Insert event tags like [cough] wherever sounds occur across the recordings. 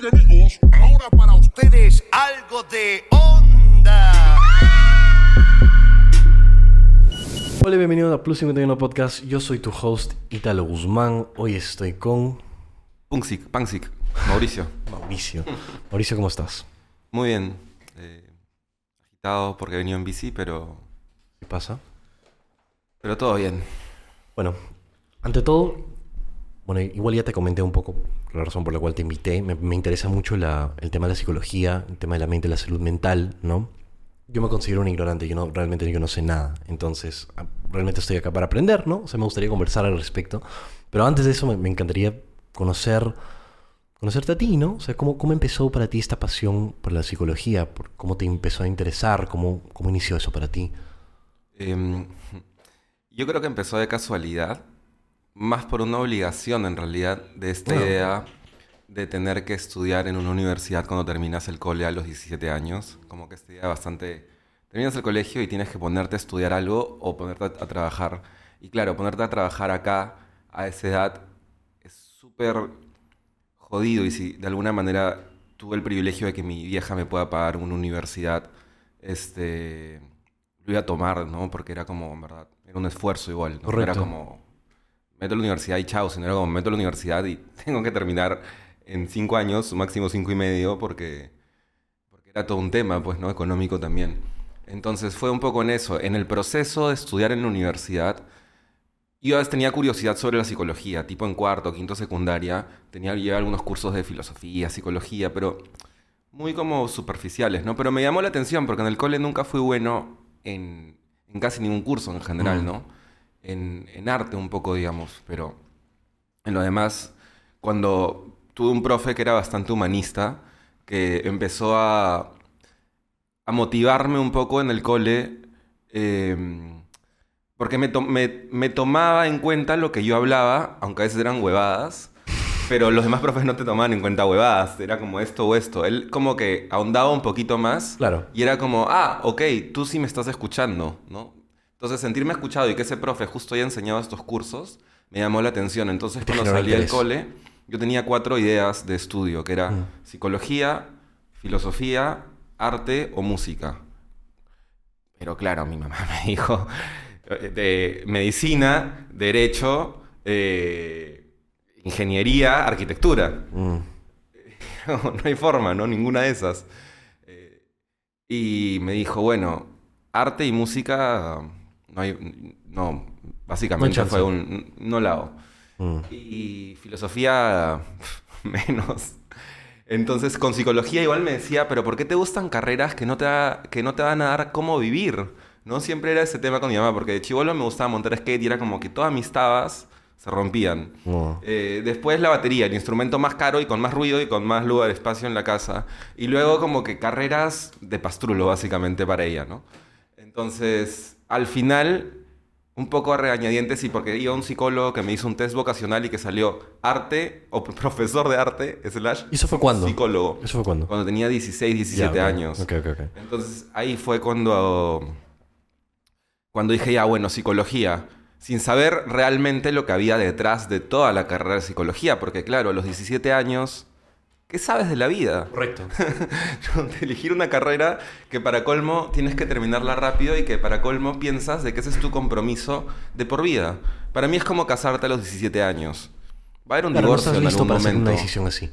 Bien amigos, ahora para ustedes algo de onda. Hola, bienvenidos a Plus 51 Podcast. Yo soy tu host, Italo Guzmán. Hoy estoy con Punksic, Panksic, Mauricio. [laughs] Mauricio. Mauricio, ¿cómo estás? Muy bien. eh, agitado porque he venido en bici, pero, ¿Qué pasa? pero todo bien. Bueno, ante todo, bueno, igual ya te comenté un poco la razón por la cual te invité. Me, me interesa mucho la- el tema de la psicología, el tema de la mente, la salud mental, ¿no? Yo me considero un ignorante, yo no, realmente yo no sé nada. Entonces, a- realmente estoy acá para aprender, ¿no? O sea, me gustaría conversar al respecto. Pero antes de eso, me, me encantaría conocer, conocerte a ti, ¿no? O sea, ¿cómo, cómo empezó para ti esta pasión por la psicología? Por, ¿Cómo te empezó a interesar? ¿Cómo, cómo inició eso para ti? Em, yo creo que empezó de casualidad, más por una obligación en realidad de esta idea de tener que estudiar en una universidad cuando terminas el cole a los 17 años. Como que esta idea bastante... Terminas el colegio y tienes que ponerte a estudiar algo o ponerte a, trabajar. Y claro, ponerte a trabajar acá a esa edad es súper jodido y si de alguna manera tuve el privilegio de que mi vieja me pueda pagar una universidad, este, lo iba a tomar, ¿no? Porque era como, en verdad, era un esfuerzo igual, ¿no? No Era Correcto. como, meto a la universidad y chao, sino era como, meto a la universidad y [laughs] tengo que terminar en cinco años, máximo cinco y medio, porque, porque era todo un tema, pues, ¿no? Económico también. Entonces fue un poco en eso, en el proceso de estudiar en la universidad, yo a veces tenía curiosidad sobre la psicología, tipo en cuarto, quinto, secundaria. Tenía llevar algunos cursos de filosofía, psicología, pero muy como superficiales, ¿no? Pero me llamó la atención porque en el cole nunca fui bueno en, en casi ningún curso en general. ¿no? En, en arte un poco, digamos, pero en lo demás, cuando tuve un profe que era bastante humanista, que empezó a, a motivarme un poco en el cole, eh, porque me, to- me- me tomaba en cuenta lo que yo hablaba, aunque a veces eran huevadas, pero los demás profes no te tomaban en cuenta huevadas, era como esto o esto. Él como que ahondaba un poquito más Claro. y era como, ah, ok, tú sí me estás escuchando, ¿no? Entonces sentirme escuchado y que ese profe justo haya enseñado estos cursos me llamó la atención. Entonces cuando salí del cole, yo tenía cuatro ideas de estudio, que era Mm. psicología, filosofía, arte o música. Pero claro, mi mamá [laughs] me dijo eh, de medicina, derecho, eh, ingeniería, arquitectura. Mm. [laughs] No, no hay forma, ¿no? Ninguna de esas. Eh, y me dijo, bueno, arte y música, no hay, no, básicamente fue un, no la hago. Mm. Y filosofía, [laughs] menos. Entonces, con psicología igual me decía, pero ¿por qué te gustan carreras que no te, da- que no te van a dar cómo vivir? ¿No? Siempre era ese tema con mi mamá, porque de chivolo me gustaba montar skate y era como que todas mis tabas se rompían. Eh, después la batería, el instrumento más caro y con más ruido y con más lugar, espacio en la casa. Y luego como que carreras de pastrulo, básicamente, para ella, ¿no? Entonces, al final, un poco a regañadientes y porque iba a un psicólogo que me hizo un test vocacional y que salió arte o [laughs] profesor de arte, slash, ¿Y eso fue cuándo? psicólogo. ¿Eso fue cuándo? Cuando tenía 16, 17 Ya, ok. años. Ok, ok, ok. Entonces ahí fue cuando, cuando dije, ya bueno, psicología, sin saber realmente lo que había detrás de toda la carrera de psicología, porque claro, a los 17 años, ¿qué sabes de la vida? Correcto. [laughs] Elegir una carrera que para colmo tienes que terminarla rápido y que para colmo piensas de que ese es tu compromiso de por vida. Para mí es como casarte a los 17 años. Va a haber un Claro, no divorcio estás en listo algún para hacer momento. una decisión así.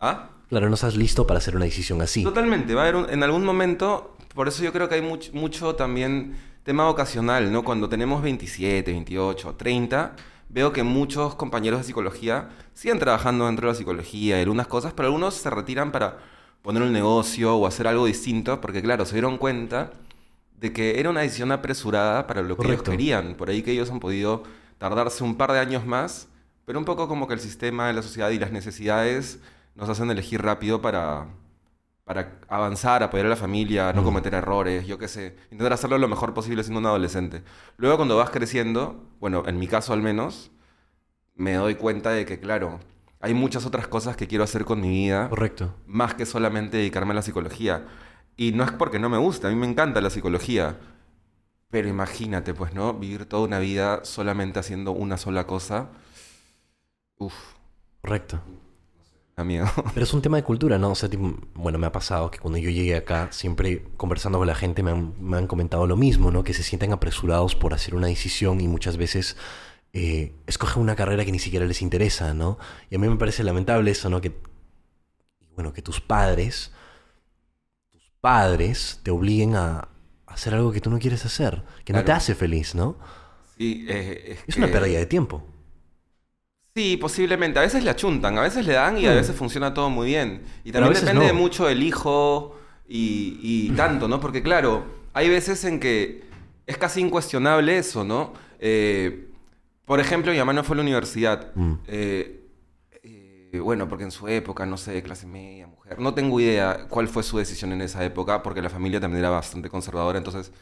¿Ah? Claro, no estás listo para hacer una decisión así. Totalmente, va a haber un- en algún momento, por eso yo creo que hay much- mucho también tema vocacional, ¿no? Cuando tenemos 27, 28, 30, veo que muchos compañeros de psicología siguen trabajando dentro de la psicología y algunas cosas, pero algunos se retiran para poner un negocio o hacer algo distinto, porque claro, se dieron cuenta de que era una decisión apresurada para lo que ellos querían, por ahí que ellos han podido tardarse un par de años más, pero un poco como que el sistema de la sociedad y las necesidades nos hacen elegir rápido para, para avanzar, apoyar a la familia, no Mm. cometer errores, yo qué sé, intentar hacerlo lo mejor posible siendo un adolescente. Luego cuando vas creciendo, bueno, en mi caso al menos, me doy cuenta de que, claro, hay muchas otras cosas que quiero hacer con mi vida, Correcto. más que solamente dedicarme a la psicología. Y no es porque no me gusta, a mí me encanta la psicología. Pero imagínate, pues, ¿no? Vivir toda una vida solamente haciendo una sola cosa. Uf. Correcto. Amigo. [laughs] Pero es un tema de cultura, ¿no? O sea, tipo, bueno, me ha pasado que cuando yo llegué acá, siempre conversando con la gente me han, me han comentado lo mismo, ¿no? Que se sienten apresurados por hacer una decisión y muchas veces eh, escogen una carrera que ni siquiera les interesa, ¿no? Y a mí me parece lamentable eso, ¿no? Que, bueno, que tus padres, tus padres te obliguen a, hacer algo que tú no quieres hacer, que no te hace feliz, ¿no? Sí, eh, Es una que- pérdida de tiempo. Sí, posiblemente. A veces le achuntan, a veces le dan y a Mm. veces funciona todo muy bien. Y también depende no. de mucho del hijo y, y tanto, ¿no? Porque claro, hay veces en que es casi incuestionable eso, ¿no? Eh, por ejemplo, mi mamá no fue a la universidad. Mm. Eh, eh, bueno, porque en su época, no sé, clase media, mujer. No tengo idea cuál fue su decisión en esa época, porque la familia también era bastante conservadora, entonces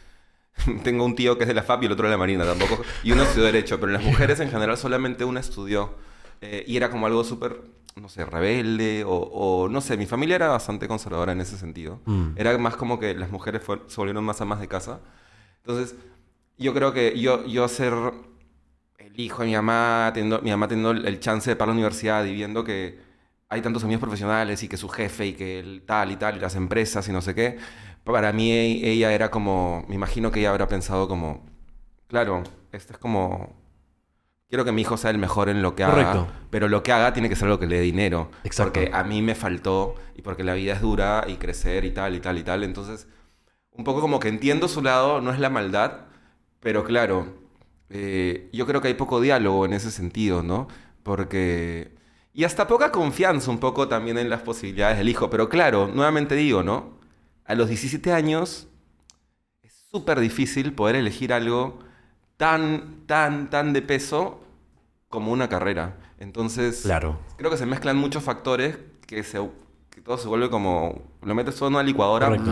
[laughs] tengo un tío que es de la FAP y el otro de la Marina tampoco. Y uno estudió Derecho, pero las [laughs] mujeres en general solamente una estudió. Eh, y era como algo súper, no sé, rebelde o, o no sé, mi familia era bastante conservadora en ese sentido. Mm. Era más como que las mujeres fue- se volvieron más amas de casa. Entonces, yo creo que yo, yo ser el hijo de mi mamá, teniendo, mi mamá teniendo el el chance de para la universidad y viendo que hay tantos amigos profesionales y que su jefe y que el tal y tal y las empresas y no sé qué, para mí e- ella era como, me imagino que ella habrá pensado como, claro, este es como, quiero que mi hijo sea el mejor en lo que haga, Correcto. pero lo que haga tiene que ser lo que le dé dinero, Exacto. porque a mí me faltó y porque la vida es dura y crecer y tal y tal y tal, entonces un poco como que entiendo su lado, no es la maldad, pero claro, eh, yo creo que hay poco diálogo en ese sentido, ¿no? Porque... Y hasta poca confianza un poco también en las posibilidades del hijo, pero claro, nuevamente digo, ¿no? A los 17 años es súper difícil poder elegir algo tan, tan, tan de peso como una carrera. Entonces, Claro. creo que se mezclan muchos factores que, se, que todo se vuelve como... Lo metes todo en una licuadora Correcto.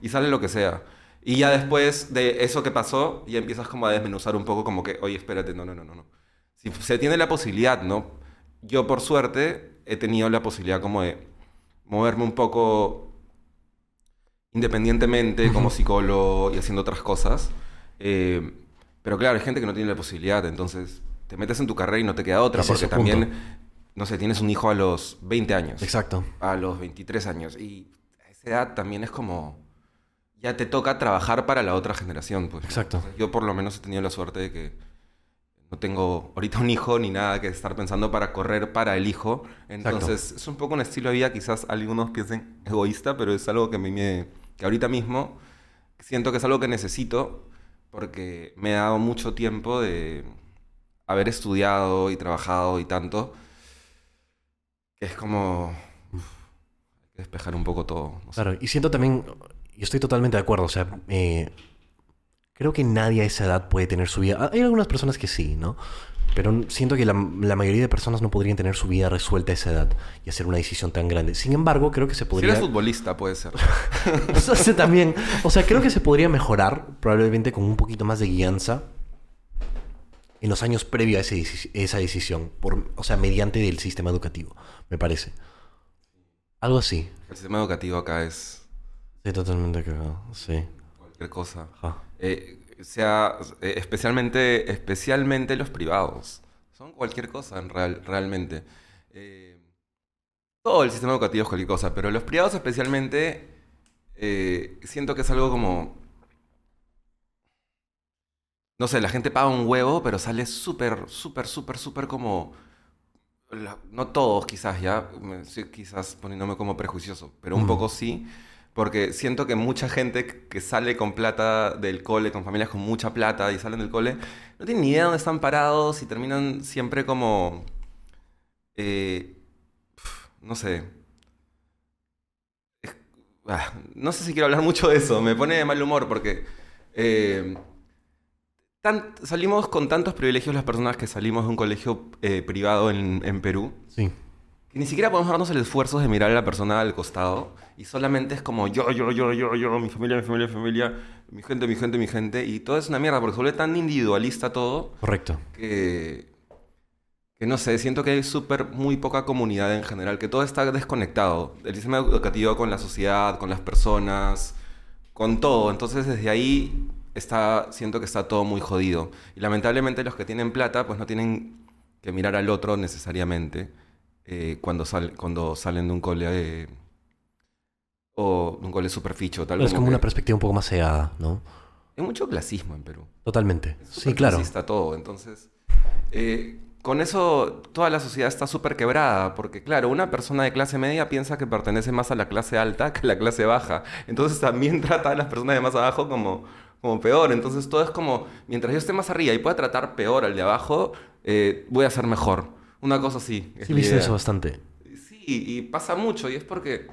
y sale lo que sea. Y ya después de eso que pasó, ya empiezas como a desmenuzar un poco como que, oye, espérate, no, no, no, no. no. Si se tiene la posibilidad, ¿no? Yo por suerte he tenido la posibilidad como de moverme un poco independientemente como psicólogo y haciendo otras cosas. Eh, pero claro, hay gente que no tiene la posibilidad, entonces te metes en tu carrera y no te queda otra, es porque punto. también, no sé, tienes un hijo a los 20 años Exacto. a los 23 años. Y a esa edad también es como. Ya te toca trabajar para la otra generación. Pues, ¿no? Exacto. Entonces, yo por lo menos he tenido la suerte de que no tengo ahorita un hijo ni nada que estar pensando para correr para el hijo. Entonces es un poco un estilo de vida, quizás algunos piensen egoísta, pero es algo que a mí me. que ahorita mismo siento que es algo que necesito porque me ha dado mucho tiempo de haber estudiado y trabajado y tanto que es como uf, despejar un poco todo. no sé. Claro, y siento también, y estoy totalmente de acuerdo, o sea, eh, creo que nadie a esa edad puede tener su vida. Hay algunas personas que sí, ¿no? Pero siento que la, la mayoría de personas no podrían tener su vida resuelta a esa edad y hacer una decisión tan grande. Sin embargo, creo que se Si podría... eres futbolista, puede ser. [laughs] Eso sí, también. O sea, creo que se podría mejorar probablemente con un poquito más de guianza en los años previos a ese esa decisión. Por, o sea, mediante el sistema educativo, me parece. Algo así. El sistema educativo acá es Estoy totalmente cagado. Sí. cualquier cosa. Ajá. Eh, sea, eh, especialmente, especialmente los privados. Son cualquier cosa en real, realmente. Eh, todo el sistema educativo es cualquier cosa, pero los privados especialmente eh, siento que es algo como... No sé, la gente paga un huevo, pero sale súper, súper, súper, súper como... la- no todos quizás, ya, estoy quizás poniéndome como prejuicioso, pero un poco sí, porque siento que mucha gente que- sale con plata del cole, con familias con mucha plata y salen del cole, no tienen ni idea de dónde están parados y terminan siempre como... eh, no sé. Ah, no sé si quiero hablar mucho de eso, me pone de mal humor porque... eh, salimos con tantos privilegios las personas que salimos de un colegio eh, privado en, en Perú, Sí. Que ni siquiera podemos darnos el esfuerzo de mirar a la persona al costado y solamente es como yo, yo, yo, yo, yo, mi familia, mi familia, mi familia, mi gente, mi gente, mi gente, y todo es una mierda porque se vuelve tan individualista todo Correcto. que, que no sé, siento que hay súper muy poca comunidad en general, que todo está desconectado, el sistema educativo con la sociedad, con las personas, con todo, entonces desde ahí está, siento que está todo muy jodido. Y lamentablemente los que tienen plata pues no tienen que mirar al otro necesariamente. Eh, cuando, sal- cuando salen de un cole eh, o de un cole superficio. Tal Es como una perspectiva un poco más cegada, ¿no? Hay mucho clasismo en Perú. Totalmente. Es Sí, claro. clasista todo. Entonces, eh, con eso toda la sociedad está súper quebrada, porque claro, una persona de clase media piensa que pertenece más a la clase alta que a la clase baja. Entonces también [laughs] trata a las personas de más abajo como, como peor. Entonces todo es como, mientras yo esté más arriba y pueda tratar peor al de abajo, eh, voy a ser mejor. Una cosa así. es Sí, viste eso bastante. Sí, y pasa mucho, y es porque,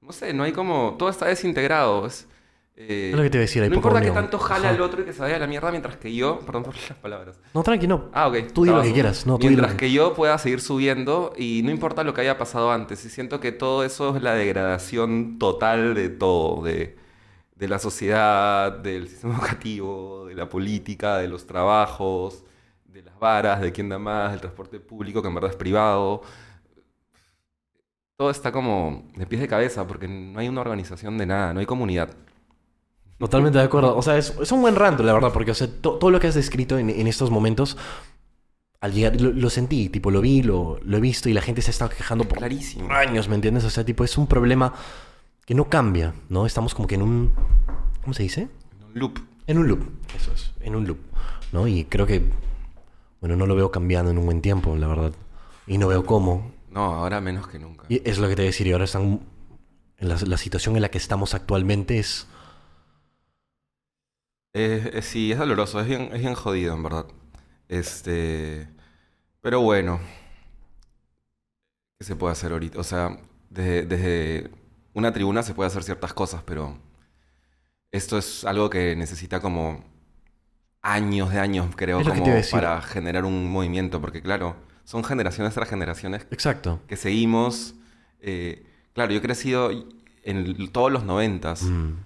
no sé, no hay como, todo está desintegrado. Es, eh, Es lo que te iba a decir, hay no importa que unión. tanto jale Ajá. al otro y que se vaya a la mierda mientras que yo, perdón por las palabras. No, tranqui, no. Ah, ok. Tú di lo que quieras. No, tú di lo mientras que- que yo pueda seguir subiendo y no importa lo que haya pasado antes. Y siento que todo eso es la degradación total de todo, de, de la sociedad, del [laughs] sistema educativo, de la política, de los trabajos, varas, de quién da más, del transporte público que en verdad es privado. Todo está como de pies de cabeza porque no hay una organización de nada, no hay comunidad. Totalmente de acuerdo. O sea, es, es un buen ranto, la verdad, porque o sea, to- todo lo que has descrito en, en estos momentos, al llegar, lo, lo sentí, tipo, lo vi, lo, lo he visto y la gente se está quejando por Clarísimo. años, ¿me entiendes? O sea, tipo, es un problema que no cambia, ¿no? Estamos como que en un... ¿Cómo se dice? Un loop. En un loop, eso es, en un loop, ¿no? Y creo que, bueno, no lo veo cambiando en un buen tiempo, la verdad. Y no veo cómo. No, ahora menos que nunca. Y es lo que te decía, y ahora están... La, la situación en la que estamos actualmente es... Eh, eh, sí, es doloroso, es bien, es bien jodido, en verdad. Este. Pero bueno. ¿Qué se puede hacer ahorita? O sea, desde, desde una tribuna se puede hacer ciertas cosas, pero. Esto es algo que necesita como años de años, creo, como para generar un movimiento. Porque, claro, son generaciones tras generaciones Exacto. que seguimos. eh, claro, yo he crecido en todos los noventas. Mm.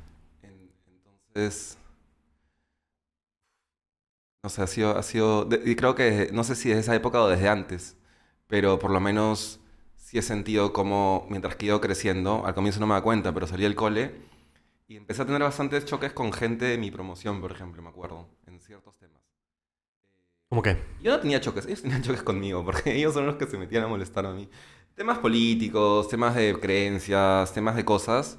En- Entonces, no sé, ha sido, ha sido, de- y creo que no sé si desde esa época o desde antes, pero por lo menos sí he sentido como mientras que he ido creciendo, al comienzo no me da cuenta, pero salí del cole y empecé a tener bastantes choques con gente de mi promoción, por ejemplo, me acuerdo, ciertos temas. ¿Cómo qué? Yo no tenía choques, ellos tenían choques conmigo, porque [laughs] ellos son los que se metían a molestar a mí. Temas políticos, temas de creencias, temas de cosas.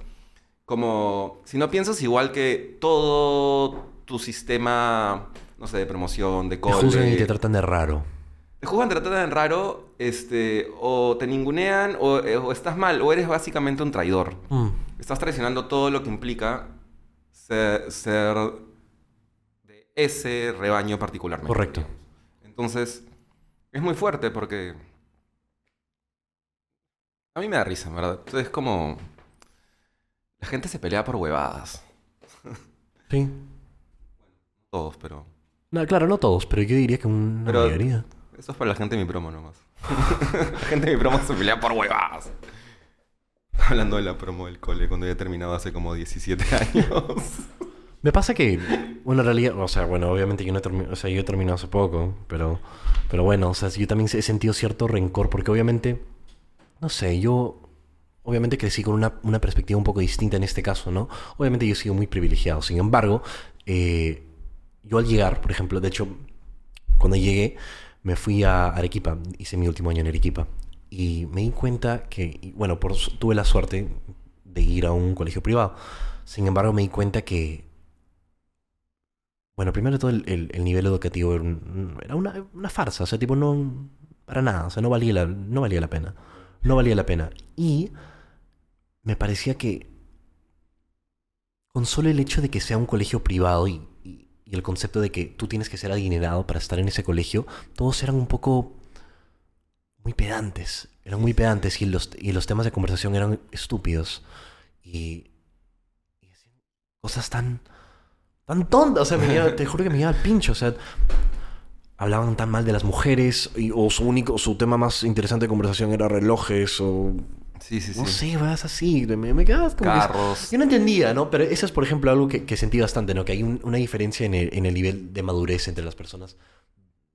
Como, si no piensas igual que todo tu sistema, no sé, de promoción, de Te cole... juzgan y te tratan de raro. Te juzgan, te tratan raro, este, o te ningunean, o, eh, o estás mal, o eres básicamente un traidor. Mm. Estás traicionando todo lo que implica ser, ser de ese rebaño particularmente. Correcto. digamos. Entonces, es muy fuerte porque... A mí me da risa, ¿verdad? Es como... La gente se pelea por huevadas. [laughs] Sí. Todos, pero... No, claro, no todos, pero yo diría que una Pero- mayoría. Eso es para la gente de mi promo nomás. [laughs] la gente de mi promo se pelea por huevadas. Hablando de la promo del cole, cuando ya he terminado hace como 17 [laughs] años. Me pasa que, bueno, en realidad, o sea, bueno, obviamente yo no he terminado, o sea, yo he terminado hace poco, pero, pero bueno, o sea, yo también he sentido cierto rencor porque obviamente, no sé, yo obviamente crecí con una, una perspectiva un poco distinta en este caso, ¿no? Obviamente yo he sido muy privilegiado, sin embargo, eh, yo al llegar, por ejemplo, de hecho, cuando llegué, me fui a Arequipa, hice mi último año en Arequipa, y me di cuenta que, bueno, por, tuve la suerte de ir a un colegio privado, sin embargo, me di cuenta que bueno, primero de todo el, el- el nivel educativo era, un- era una, una farsa, o sea, tipo, no, para nada, o sea, no valía, la, no valía la pena, no valía la pena. Y me parecía que con solo el hecho de que sea un colegio privado y, y- y el concepto de que tú tienes que ser adinerado para estar en ese colegio, todos eran un poco muy pedantes, eran muy pedantes y los, y los temas de conversación eran estúpidos. Y, cosas tan tan tonta, o sea, me lleva- te juro que me lleva al pincho, o sea, hablaban tan mal de las mujeres y- o su único, su tema más interesante de conversación era relojes o Sí, sí, sí. no sé, vas así, me, me quedabas como que- Carros. yo no entendía, ¿no? Pero eso es, por ejemplo, algo que, que sentí bastante, ¿no? Que hay un- una diferencia en el, en el nivel de madurez entre las personas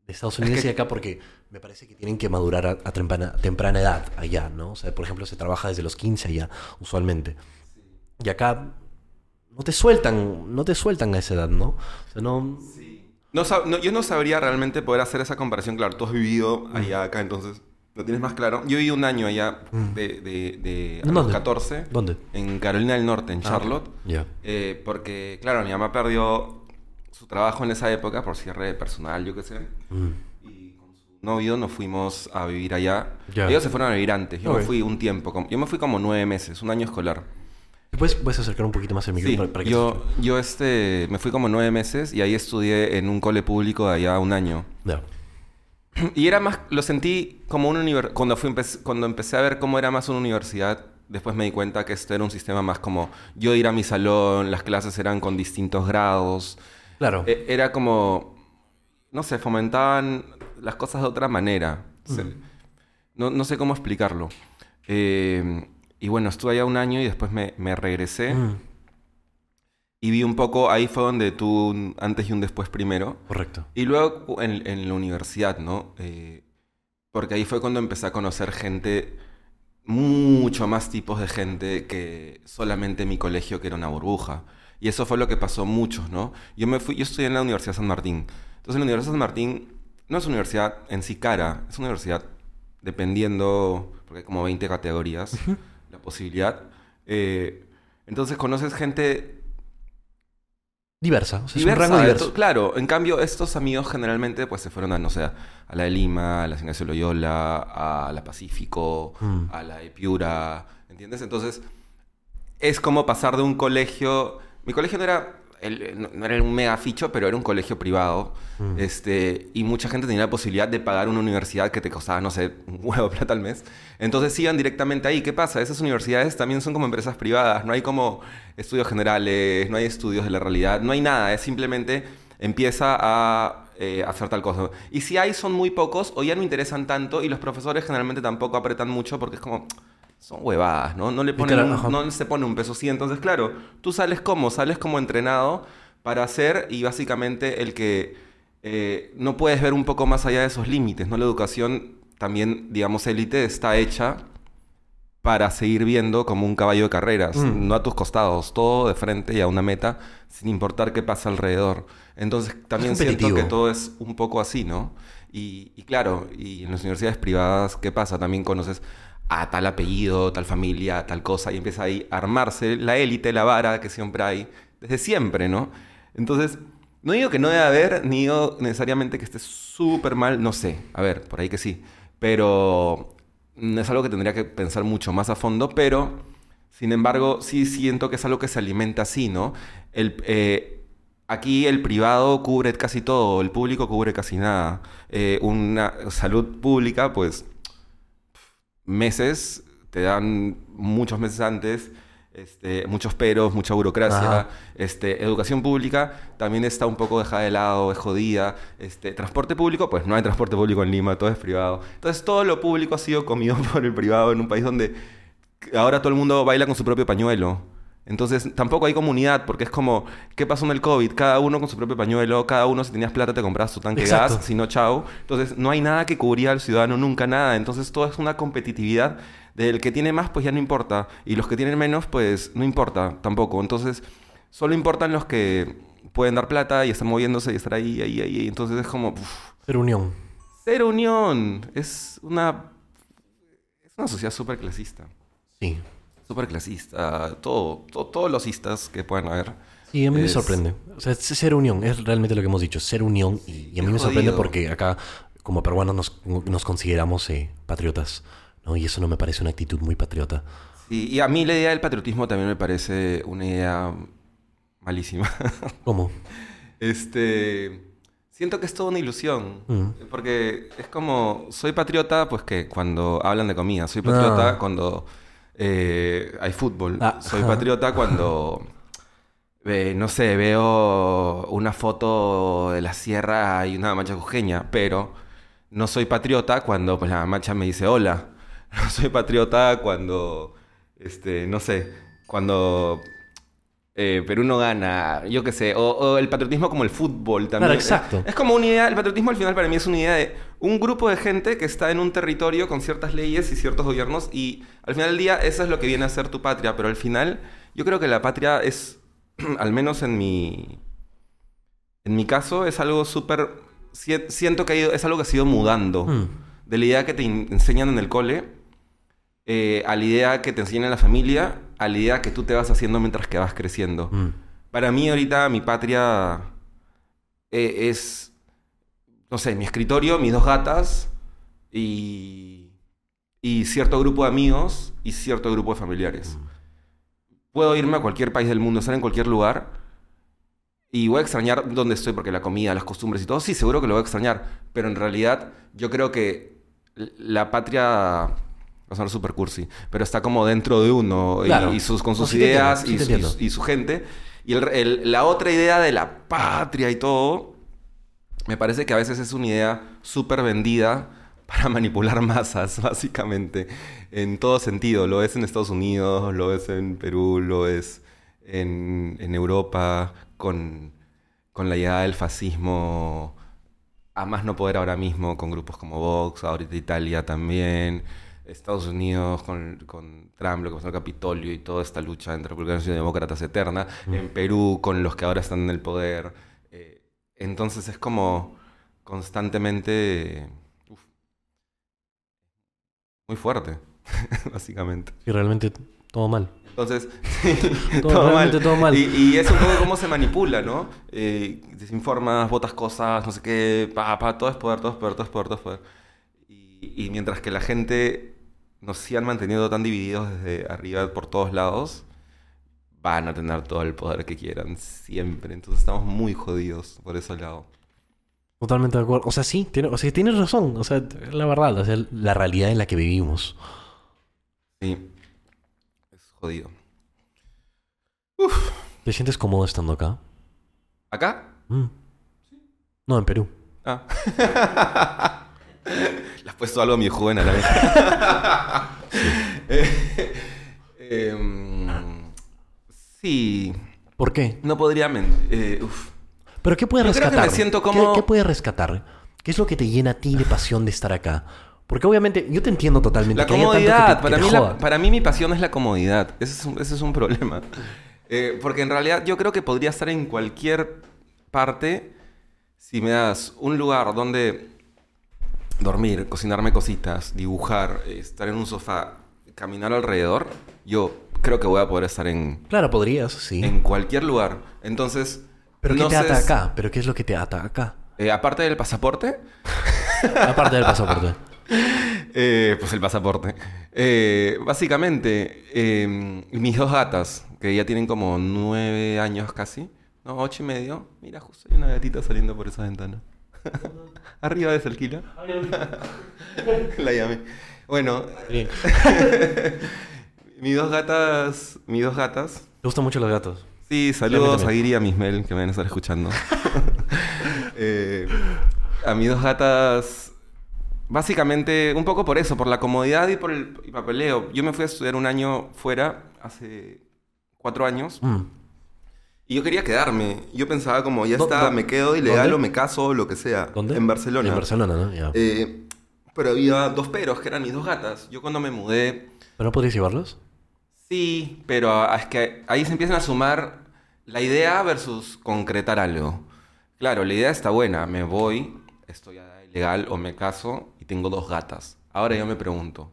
de Estados Unidos que- y acá porque me parece que tienen que madurar a, a temprana, temprana edad allá, ¿no? O sea, por ejemplo, se trabaja desde los 15 allá, usualmente. Y acá no te sueltan, no te sueltan a esa edad, ¿no? O sea, no... No sab- no, yo no sabría realmente poder hacer esa comparación. Claro, tú has vivido allá, acá, entonces lo tienes más claro. Yo viví un año allá Mm. de, de, de a ¿En los dónde? 14 ¿Dónde? en Carolina del Norte, en Ah, Charlotte. Ya. Eh, porque, claro, mi mamá perdió su trabajo en esa época por cierre de personal, yo qué sé. Mm. Y con su novio nos fuimos a vivir allá. Ellos se fueron a vivir antes. Yo me fui un tiempo. Yo me fui como nueve meses, un año escolar. ¿Puedes, puedes acercar un poquito más el Sí, micrófono para, para que yo, yo este, me fui como nueve meses y ahí estudié en un cole público de allá un año. Ya. [clears throat] Y era más, lo sentí como una universidad, cuando, fui empe- cuando empecé a ver cómo era más una universidad, después me di cuenta que esto era un sistema más como yo ir a mi salón, las clases eran con distintos grados, Claro. E- era como, no sé, fomentaban las cosas de otra manera. Se- no, no sé cómo explicarlo. Eh, y bueno, estuve allá un año y después me, me regresé Mm, y vi un poco, ahí fue donde tuve un antes y un después primero. correcto. Y luego en, en la universidad, ¿no? Eh, porque ahí fue cuando empecé a conocer gente, mucho más tipos de gente que solamente mi colegio, que era una burbuja. Y eso fue lo que pasó muchos, ¿no? Yo me fui, yo estudié en la Universidad San Martín. Entonces la Universidad San Martín no es una universidad en sí cara, es una universidad dependiendo, porque hay como 20 categorías, la posibilidad. Eh, entonces conoces gente Diversa. O sea, es un diversa, rango diverso. claro, en cambio, estos amigos generalmente pues se fueron a, no sé, a la de Lima, a la Ignacio Loyola, a la Pacífico, Mm. a la de Piura, ¿entiendes? Entonces, es como pasar de un colegio. Mi colegio no era, no no era un mega ficho, pero era un colegio privado. Mm. Este, y mucha gente tenía la posibilidad de pagar una universidad que te costaba, no sé, un huevo de plata al mes. Entonces iban directamente ahí. ¿Qué pasa? Esas universidades también son como empresas privadas. No hay como estudios generales, no hay estudios de la realidad, no hay nada. Es simplemente empieza a eh, hacer tal cosa. Y si hay, son muy pocos o ya no interesan tanto y los profesores generalmente tampoco apretan mucho porque es como... Son huevadas, ¿no? No le ponen no se pone un peso sí. Entonces, claro, tú sales como, sales como entrenado para hacer y básicamente el que eh, no puedes ver un poco más allá de esos límites, ¿no? La educación también, digamos, élite está hecha para seguir viendo como un caballo de carreras, Mm. no a tus costados, todo de frente y a una meta, sin importar qué pasa alrededor. Entonces, también siento que todo es un poco así, ¿no? Y, y claro, y en las universidades privadas, ¿qué pasa? También conoces a tal apellido, tal familia, tal cosa, y empieza ahí a armarse la élite, la vara que siempre hay, desde siempre, ¿no? Entonces, no digo que no debe haber, ni digo necesariamente que esté súper mal, no sé, a ver, por ahí que sí, pero es algo que tendría que pensar mucho más a fondo, pero, sin embargo, sí siento que es algo que se alimenta así, ¿no? Eh, aquí el privado cubre casi todo, el público cubre casi nada. Eh, una salud pública, pues meses, te dan muchos meses antes, este, muchos peros, mucha burocracia. Ajá. Este, educación pública también está un poco dejada de lado, es jodida. Este, transporte público, pues no hay transporte público en Lima, todo es privado. Entonces todo lo público ha sido comido [laughs] por el privado en un país donde ahora todo el mundo baila con su propio pañuelo. Entonces tampoco hay comunidad porque es como, ¿qué pasó en el COVID? Cada uno con su propio pañuelo, cada uno si tenías plata te comprabas tu tanque de gas, si no, chao. Entonces no hay nada que cubría al ciudadano, nunca nada. Entonces todo es una competitividad del que tiene más, pues ya no importa. Y los que tienen menos, pues no importa tampoco. Entonces solo importan los que pueden dar plata y están moviéndose y estar ahí, ahí, ahí. Entonces es como, uf, Ser unión. cero unión. Es una, es una sociedad súper clasista. Sí. Súper clasista. Todo, to- todos los istas que puedan haber. Sí, a mí me sorprende. O sea, es ser unión, es realmente lo que hemos dicho, ser unión. Y, y a mí me sorprende porque acá, como peruanos, nos, nos consideramos eh, patriotas. ¿no? Y eso no me parece una actitud muy patriota. Sí, y a mí la idea del patriotismo también me parece una idea malísima. [laughs] ¿Cómo? este. Siento que es toda una ilusión. Mm. Porque es como. Soy patriota, pues que cuando hablan de comida. Soy patriota Ah. cuando eh, hay fútbol. Ah, Soy patriota cuando. [laughs] eh, no sé, veo una foto de la sierra y una mancha jujeña, pero no soy patriota cuando pues, la mancha me dice hola. [laughs] No soy patriota cuando, este, no sé, cuando eh, Perú no gana, yo qué sé, o, o el patriotismo como el fútbol también. Claro, exacto. Es, es como una idea, el patriotismo al final para mí es una idea de un grupo de gente que está en un territorio con ciertas leyes y ciertos gobiernos y al final del día eso es lo que viene a ser tu patria, pero al final yo creo que la patria es, [clears throat] al menos en mi, en mi caso, es algo súper, si- siento que ha ido- es algo que ha sido mudando. Mm. de la idea que te enseñan en el cole, eh, a la idea que te enseñan en la familia, a la idea que tú te vas haciendo mientras que vas creciendo. Mm. Para mí ahorita mi patria eh, es, no sé, mi escritorio, mis dos gatas y, y cierto grupo de amigos y cierto grupo de familiares. Puedo irme a cualquier país del mundo, estar en cualquier lugar y voy a extrañar dónde estoy porque la comida, las costumbres y todo, sí, seguro que lo voy a extrañar, pero en realidad yo creo que la patria va a sonar super cursi, pero está como dentro de uno y- Claro. y, sus, con No, sus sí ideas entiendo, sí te y, su- y entiendo. su- y su gente. Y el- el- la otra idea de la patria y todo, me parece que a veces es una idea súper vendida [laughs] para manipular masas, [laughs] básicamente, en todo sentido. Lo es en Estados Unidos, lo es en Perú, lo es en, en Europa, con, con la llegada del fascismo a más no poder ahora mismo, con grupos como Vox, ahorita Italia también, Estados Unidos con, con Trump, lo que pasó en el Capitolio y toda esta lucha entre republicanos y demócratas eterna, en Perú con los que ahora están en el poder. Entonces es como constantemente... uf, muy fuerte, [laughs] básicamente. Y realmente todo mal. Entonces, [laughs] [laughs] Todo, realmente todo mal. Y, y es un poco cómo se manipula, ¿no? Eh, desinformas, votas cosas, no sé qué, pa, pa, todo es poder, todo es poder, todo es poder, todo es poder. Y, y mientras que la gente nos sigan manteniendo tan divididos desde arriba por todos lados, van a tener todo el poder que quieran, siempre. Entonces estamos muy jodidos por ese lado. Totalmente de acuerdo. O sea, sí, tiene, o sea, tienes razón. O sea, es la verdad, o sea, la realidad en la que vivimos. Sí, es jodido. ¿Te sientes cómodo estando acá? ¿Acá? Mm. No, en Perú. Ah. [laughs] Le has puesto algo a mi joven a la vez. [laughs] [laughs] Eh, em, sí. ¿Por qué? No podría mentir. ¿Pero qué puede Yo creo que rescatar? me siento ¿Qué- como- ¿Qué, puede rescatar? ¿Qué es lo que te llena a ti de pasión de estar acá? Porque obviamente yo te entiendo totalmente. La que te- comodidad. que para, mí la- para mí mi pasión es la comodidad. Ese es un, ese es un problema. [laughs] Eh, porque en realidad yo creo que podría estar en cualquier parte si me das un lugar donde dormir, cocinarme cositas, dibujar, eh, estar en un sofá, caminar alrededor. Yo creo que voy a poder estar en, Claro, podrías, sí. en cualquier lugar. Entonces... ¿Pero qué no te sé ata acá? ¿Pero qué es lo que te ata acá? eh, aparte del pasaporte, [laughs] Aparte del pasaporte. [laughs] Eh, pues el pasaporte. Eh, básicamente, eh, mis dos gatas, que ya tienen como nueve años casi, no, ocho y medio. Mira, justo hay una gatita saliendo por esa ventana. [laughs] Arriba de esa alquila. La llamé. Bueno, Bien. [laughs] mis dos gatas, mis dos gatas. ¿Te gustan mucho los gatos? Sí, saludos a. Guiri y a Mismel que me van a estar escuchando. [laughs] Eh, a mis dos gatas, básicamente, un poco por eso, por la comodidad y por el y papeleo. Yo me fui a estudiar un año fuera, hace cuatro años, Mm. y yo quería quedarme. Yo pensaba como, ya ¿Dó- está, me quedo ilegal dónde? o me caso o lo que sea. ¿Dónde? En Barcelona. En Barcelona, ¿no? Ya. Eh, pero había dos peros, que eran mis dos gatas. Yo cuando me mudé... ¿Pero no podrías llevarlos? Sí, pero ah, es que ahí se empiezan a sumar la idea versus concretar algo. Claro, la idea está buena. Me voy, estoy ilegal o me caso y tengo dos gatas. Ahora yo me pregunto,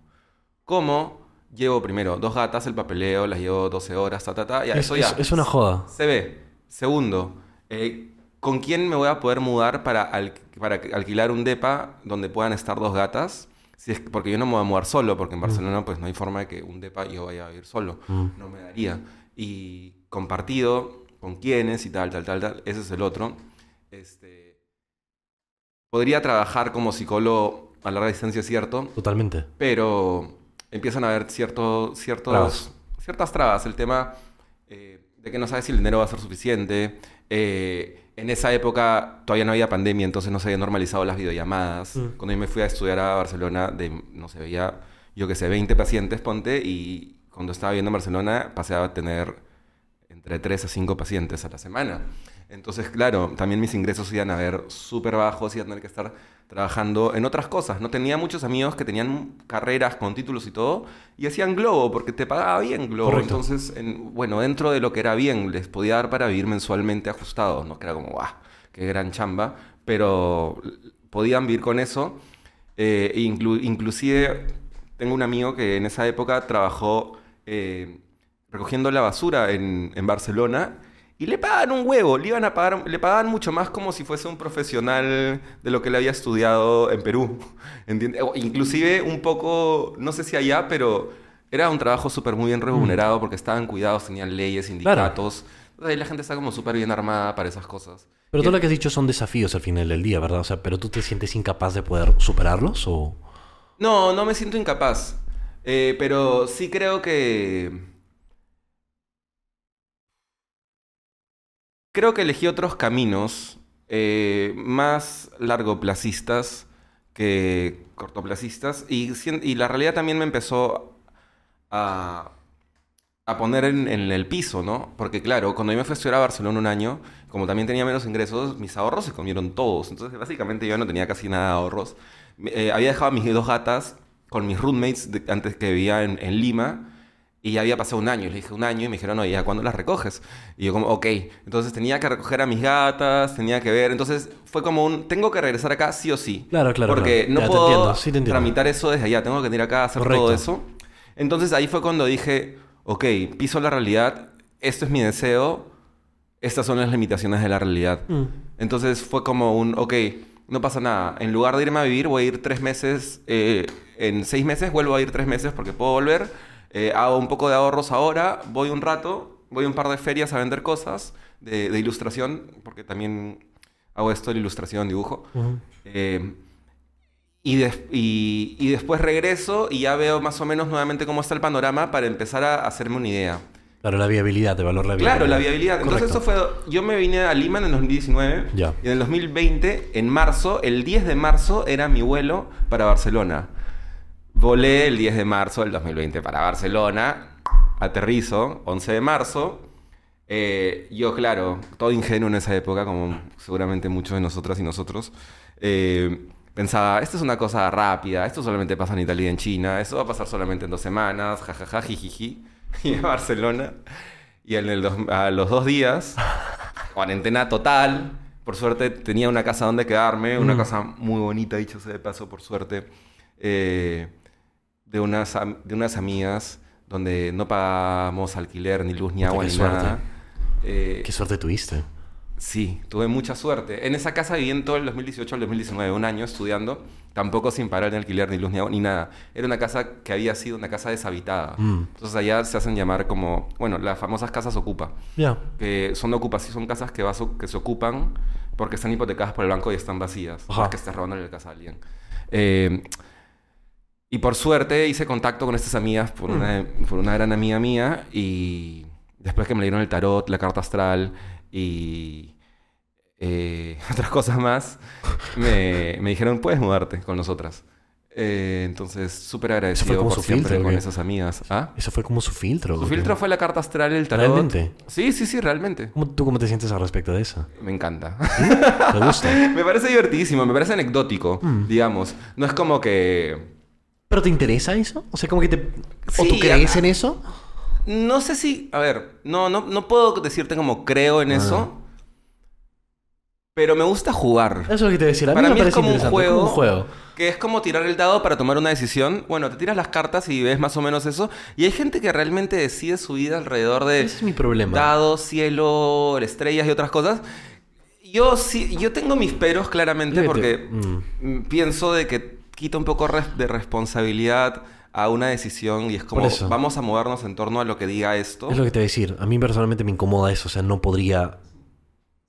¿cómo llevo primero dos gatas, el papeleo, las llevo 12 horas, ta, ta, ta? Ya, Es, eso es- ya. es una joda. Se ve. Segundo, eh, ¿con quién me voy a poder mudar para, al- para alquilar un depa donde puedan estar dos gatas? Si es que- porque yo no me voy a mudar solo, porque en Barcelona pues no hay forma de que un depa yo vaya a vivir solo. Mm. No me daría. Y compartido, con quiénes y tal, tal, tal, tal. Ese es el otro. Este, podría trabajar como psicólogo a larga distancia, cierto, Totalmente. pero empiezan a haber cierto, ciertos, Trabas. ciertas trabas. El tema eh, de que no sabes si el dinero va a ser suficiente. Eh, en esa época todavía no había pandemia, entonces no se habían normalizado las videollamadas. Mm. Cuando yo me fui a estudiar a Barcelona, de, no se veía, yo que sé, 20 pacientes, ponte, y cuando estaba viviendo en Barcelona pasé a tener entre 3 a 5 pacientes a la semana. Entonces, claro, también mis ingresos iban a ver súper bajos, iba a tener que estar trabajando en otras cosas. No tenía muchos amigos que tenían carreras con títulos y todo, y hacían Globo, porque te pagaba bien Globo. Correcto. Entonces, en- bueno, dentro de lo que era bien, les podía dar para vivir mensualmente ajustados, no que era como, ¡guau! ¡Qué gran chamba! Pero podían vivir con eso. Eh, inclu- inclusive tengo un amigo que en esa época trabajó eh, recogiendo la basura en, en Barcelona y le pagaban un huevo, le iban a pagar, le pagaban mucho más como si fuese un profesional de lo que él había estudiado en Perú. [laughs] ¿entiende? O inclusive un poco, no sé si allá, pero era un trabajo súper muy bien remunerado porque estaban cuidados, tenían leyes, sindicatos. Entonces ahí la gente está como súper bien armada para esas cosas. Pero Y todo lo que has dicho son desafíos al final del día, ¿verdad? O sea, pero tú te sientes incapaz de poder superarlos o... No, no me siento incapaz. Eh, pero sí creo que. Creo que elegí otros caminos eh, más largoplacistas que cortoplacistas. Y, y la realidad también me empezó a, poner en, el piso, ¿no? Porque claro, cuando yo me fui a estudiar a Barcelona un año, como también tenía menos ingresos, mis ahorros se comieron todos. Entonces, básicamente yo no tenía casi nada de ahorros. Eh, había dejado a mis dos gatas con mis roommates antes que vivía en, en Lima. Y ya había pasado un año. Y les dije un año y me dijeron, oye, ¿ya cuándo las recoges? Y yo como, ok. Entonces tenía que recoger a mis gatas, tenía que ver. Entonces fue como un, tengo que regresar acá sí o sí. Claro, claro, Porque claro. no Ya, te puedo entiendo, sí te entiendo. tramitar eso desde allá. Tengo que venir acá a hacer Correcto. todo eso. Entonces ahí fue cuando dije, ok, piso la realidad. Esto es mi deseo. Estas son las limitaciones de la realidad. Mm. Entonces fue como un, ok, no pasa nada. En lugar de irme a vivir, voy a ir tres meses. eh, en seis meses vuelvo a ir tres meses porque puedo volver. Eh, hago un poco de ahorros ahora, voy un rato, voy a un par de ferias a vender cosas de, de ilustración, porque también hago esto de ilustración, dibujo. Eh, y, y- y después regreso y ya veo más o menos nuevamente cómo está el panorama para empezar a hacerme una idea. Claro, la viabilidad, de valor la viabilidad. Claro, la viabilidad. Entonces Correcto. eso fue... Yo me vine a Lima en el 2019 Ya. y en el 2020, en marzo, el 10 de marzo era mi vuelo para Barcelona. Volé el 10 de marzo del 2020 para Barcelona, aterrizo, 11 de marzo. Eh, yo, claro, todo ingenuo en esa época, como seguramente muchos de nosotras y nosotros, eh, pensaba, esto es una cosa rápida, esto solamente pasa en Italia y en China, esto va a pasar solamente en dos semanas, jajaja, jijiji. [laughs] Y a Barcelona, y en el dos- a los dos días, [laughs] cuarentena total. Por suerte tenía una casa donde quedarme, una Mm. casa muy bonita, dicho sea de paso, por suerte, eh, de, unas, de unas amigas donde no pagamos alquiler, ni luz, ni agua, ni suerte. nada. Eh, Qué suerte tuviste. Sí, tuve mucha suerte. En esa casa viví en todo el 2018 al 2019, un año estudiando, tampoco sin parar ni alquiler, ni luz, ni agua, ni nada. Era una casa que había sido una casa deshabitada. Mm. Entonces allá se hacen llamar como, bueno, las famosas casas ocupa Ya. que son ocupaciones, son casas que, vas, que se ocupan porque están hipotecadas por el banco y están vacías. Ajá. No es que estés robándole la casa a alguien. Eh, y por suerte hice contacto con estas amigas por, una, por una gran amiga mía y después que me leyeron el tarot, la carta astral y eh, [laughs] otras cosas más, me, me dijeron, puedes mudarte con nosotras. Eh, entonces, súper agradecido como por siempre filtro, ¿o con esas amigas. ¿Ah? Eso fue como su filtro. Su filtro fue la carta astral, el tarot. ¿Realmente? Sí, sí, sí, realmente. ¿Cómo- ¿Tú cómo te sientes al respecto de eso? Me encanta. ¿Te [laughs] gusta? me parece divertidísimo, me parece anecdótico, Mm. digamos. No es como que... ¿Pero te interesa eso? O sea, como que te... ¿O tú crees en eso? No sé si... A ver, no, no, no puedo decirte como creo en Ah. eso. Pero me gusta jugar. Eso es lo que te decía. A mí Para me mí es como un juego. como un juego. Que es como tirar el dado para tomar una decisión. Bueno, te tiras las cartas y ves más o menos eso. Y hay gente que realmente decide su vida alrededor de... Ese es mi problema. Dado, cielo, estrellas y otras cosas. Yo sí, yo tengo mis peros claramente porque mm, pienso de que quita un poco de responsabilidad a una decisión y es como vamos a movernos en torno a lo que diga esto. Es lo que te voy a decir. A mí personalmente me incomoda eso. O sea, no podría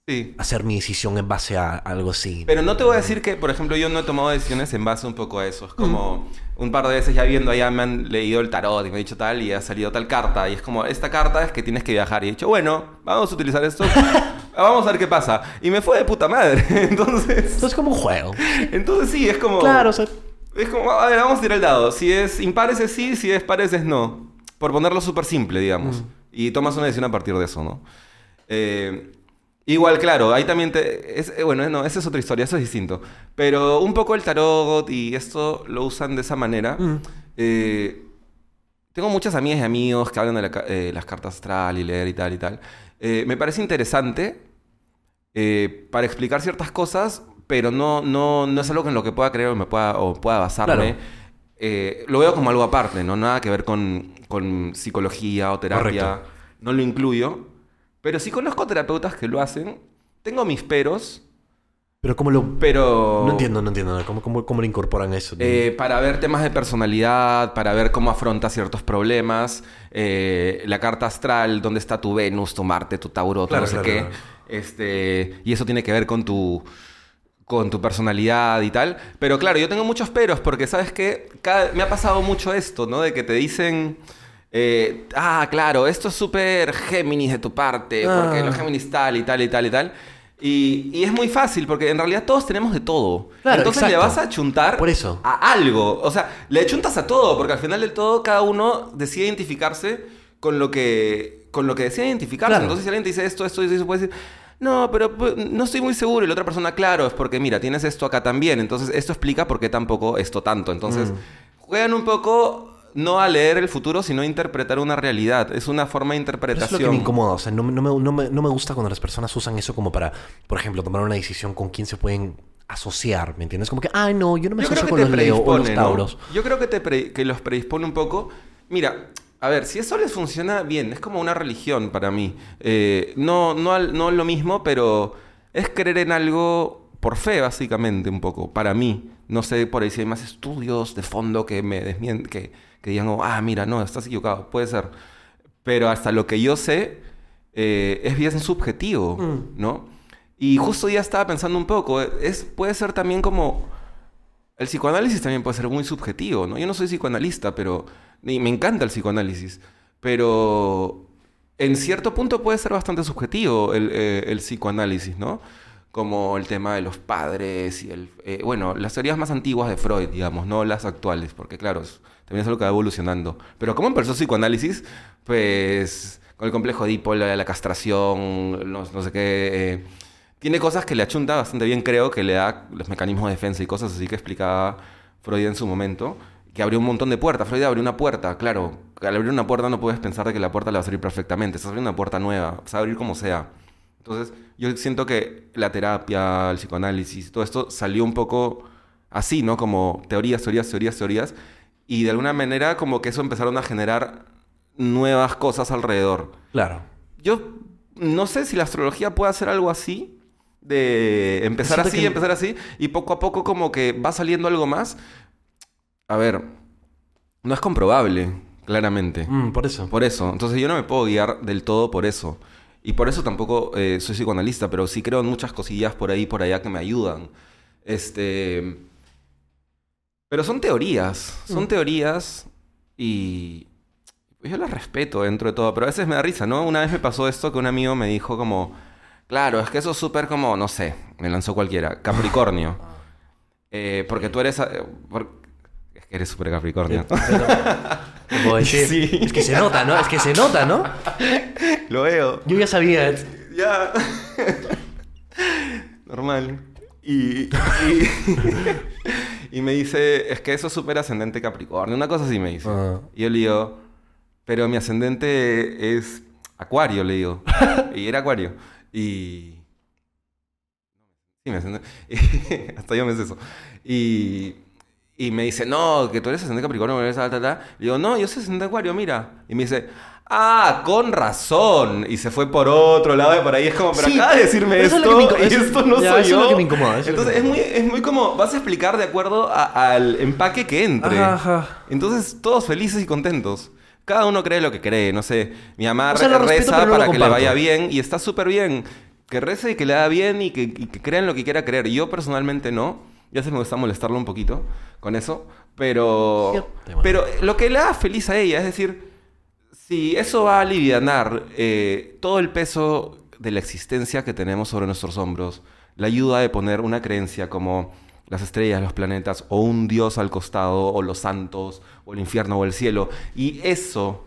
Sí. hacer mi decisión en base a algo así. Pero no te voy a decir que, por ejemplo, yo no he tomado decisiones en base un poco a eso. Es como Mm. un par de veces ya viendo allá me han leído el tarot y me han dicho tal y ha salido tal carta. Y es como, esta carta es que tienes que viajar. Y he dicho, bueno, vamos a utilizar esto. [laughs] vamos a ver qué pasa. Y me fue de puta madre. [laughs] entonces, Eso es como un juego. entonces sí, es como... Claro, o sea... Es como, a ver, vamos a tirar el dado. Si es impares es sí, si es pares es no. Por ponerlo súper simple, digamos. Y tomas una decisión a partir de eso, ¿no? Eh, igual, claro, ahí también te... es- eh, bueno, no, esa es otra historia, eso es distinto. Pero un poco el tarot y esto lo usan de esa manera. Mm. Eh, tengo muchas amigas y amigos que hablan de la eh, las cartas astral y leer y tal y tal. Eh, me parece interesante eh, para explicar ciertas cosas, pero no, no, no es algo en lo que pueda creer o me pueda, o pueda basarme. Claro. Eh, lo veo como algo aparte, ¿no? Nada que ver con, con psicología o terapia. Correcto. No lo incluyo. Pero sí conozco terapeutas que lo hacen. Tengo mis peros, Pero ¿cómo lo...? pero... No entiendo, no entiendo. ¿Cómo, cómo, cómo lo incorporan eso? Eh, para ver temas de personalidad, para ver cómo afronta ciertos problemas, eh, la carta astral, dónde está tu Venus, tu Marte, tu Tauro, tu no sé claro, qué. claro. Este, y eso tiene que ver con tu, con tu personalidad y tal. Pero claro, yo tengo muchos peros porque, ¿sabes qué? Cada- me ha pasado mucho esto, ¿no? De que te dicen... eh, ah, claro, esto es súper Géminis de tu parte, porque Ah. los Géminis tal y tal y tal y tal. Y, y es muy fácil, porque en realidad todos tenemos de todo. Claro, Entonces le vas a chuntar Por eso. a algo. O sea, le chuntas a todo, porque al final del todo cada uno decide identificarse con lo que, con lo que decide identificarse. Claro. Entonces, si alguien te dice esto, esto y eso, puede decir, no, pero pues, no estoy muy seguro. Y la otra persona, claro, es porque mira, tienes esto acá también. Entonces, esto explica por qué tampoco esto tanto. Entonces, Mm. juegan un poco no a leer el futuro, sino a interpretar una realidad. Es una forma de Pero interpretación. Eso es lo que me incomoda. O sea, no, me- no, me, no, me, no me gusta cuando las personas usan eso como para, por ejemplo, tomar una decisión con quién se pueden asociar. ¿Me entiendes? Como que, ay, no, yo no me Yo asocio que con los Leo o. Yo creo que, te pre- que los predispone un poco. Mira, a ver, si eso les funciona bien, es como una religión para mí. Eh, no, no lo mismo, pero es creer en algo por fe, básicamente, un poco, para mí. No sé por ahí si hay más estudios de fondo que me desmienten, que, que digan, oh, ah, mira, no, estás equivocado, puede ser. Pero hasta lo que yo sé, eh, es bien subjetivo, Mm. ¿no? Y justo ya estaba pensando un poco, es, puede ser también como... El psicoanálisis también puede ser muy subjetivo, ¿no? Yo no soy psicoanalista, pero... Y me encanta el psicoanálisis, pero... En cierto punto puede ser bastante subjetivo el, eh, el psicoanálisis, ¿no? Como el tema de los padres y el... eh, bueno, las teorías más antiguas de Freud, digamos, no las actuales, porque claro, también es algo que va evolucionando. Pero ¿cómo empezó el psicoanálisis? Pues con el complejo de Edipo, la, castración, no, no sé qué... eh, tiene cosas que le achunta bastante bien, creo, que le da los mecanismos de defensa y cosas así que explicaba Freud en su momento, que abrió un montón de puertas. Freud abrió una puerta, claro. Al abrir una puerta no puedes pensar de que la puerta la vas a abrir perfectamente. Estás abriendo una puerta nueva, se va a abrir como sea. Entonces, yo siento que la terapia, el psicoanálisis, todo esto salió un poco así, ¿no? Como teorías, teorías, teorías, teorías. Y de alguna manera como que eso empezaron a generar nuevas cosas alrededor. Claro. Yo no sé si la astrología puede hacer algo así. De empezar así, que- empezar así. Y poco a poco como que va saliendo algo más. A ver, no es comprobable, claramente. Mm, por eso. Por eso. Entonces yo no me puedo guiar del todo por eso. Y por eso tampoco eh, soy psicoanalista, pero sí creo en muchas cosillas por ahí, por allá que me ayudan. Este. Pero son teorías. Son Mm. teorías y. Yo las respeto dentro de todo, pero a veces me da risa, ¿no? Una vez me pasó esto que un amigo me dijo como. Claro, es que eso es súper como, no sé, me lanzó cualquiera. Capricornio. Eh, porque tú eres. eh, por- eres súper Capricornio. Pero- ¿qué puedo [laughs] decir? Sí. Es que se nota, ¿no? Es que se nota, ¿no? Lo veo. Yo ya sabía. Ya. Normal. Y, y, [laughs] y me dice, es que eso es súper ascendente Capricornio. Una cosa así me dice. Ah. Y yo le digo, pero mi ascendente es Acuario, le digo. [laughs] y era Acuario. Y... Sí, mi ascendente. Hasta yo me sé eso. Y... Y me dice, no, que tú eres ascendente Capricornio, que eres tal, tal, tal. Le digo, no, yo soy ascendente Acuario, mira. Y me dice, ah, con razón. Y se fue por otro lado y por ahí es como, pero Sí, acaba de decirme es esto me y esto no ya, soy eso es yo. lo que me incomoda, es Entonces es muy, es muy como, vas a explicar de acuerdo a- al empaque que entre. Ajá, ajá. Entonces todos felices y contentos. Cada uno cree lo que cree, no sé. Mi mamá O sea, lo respeto, reza no para que le vaya bien y está súper bien. Que rece y que le haga bien y que, y que crea en lo que quiera creer. Yo personalmente no. Ya se me gusta molestarlo un poquito con eso. Pero, pero lo que le haga feliz a ella, es decir, si eso va a alivianar eh, todo el peso de la existencia que tenemos sobre nuestros hombros, la ayuda de poner una creencia como las estrellas, los planetas, o un dios al costado, o los santos, o el infierno, o el cielo, y eso,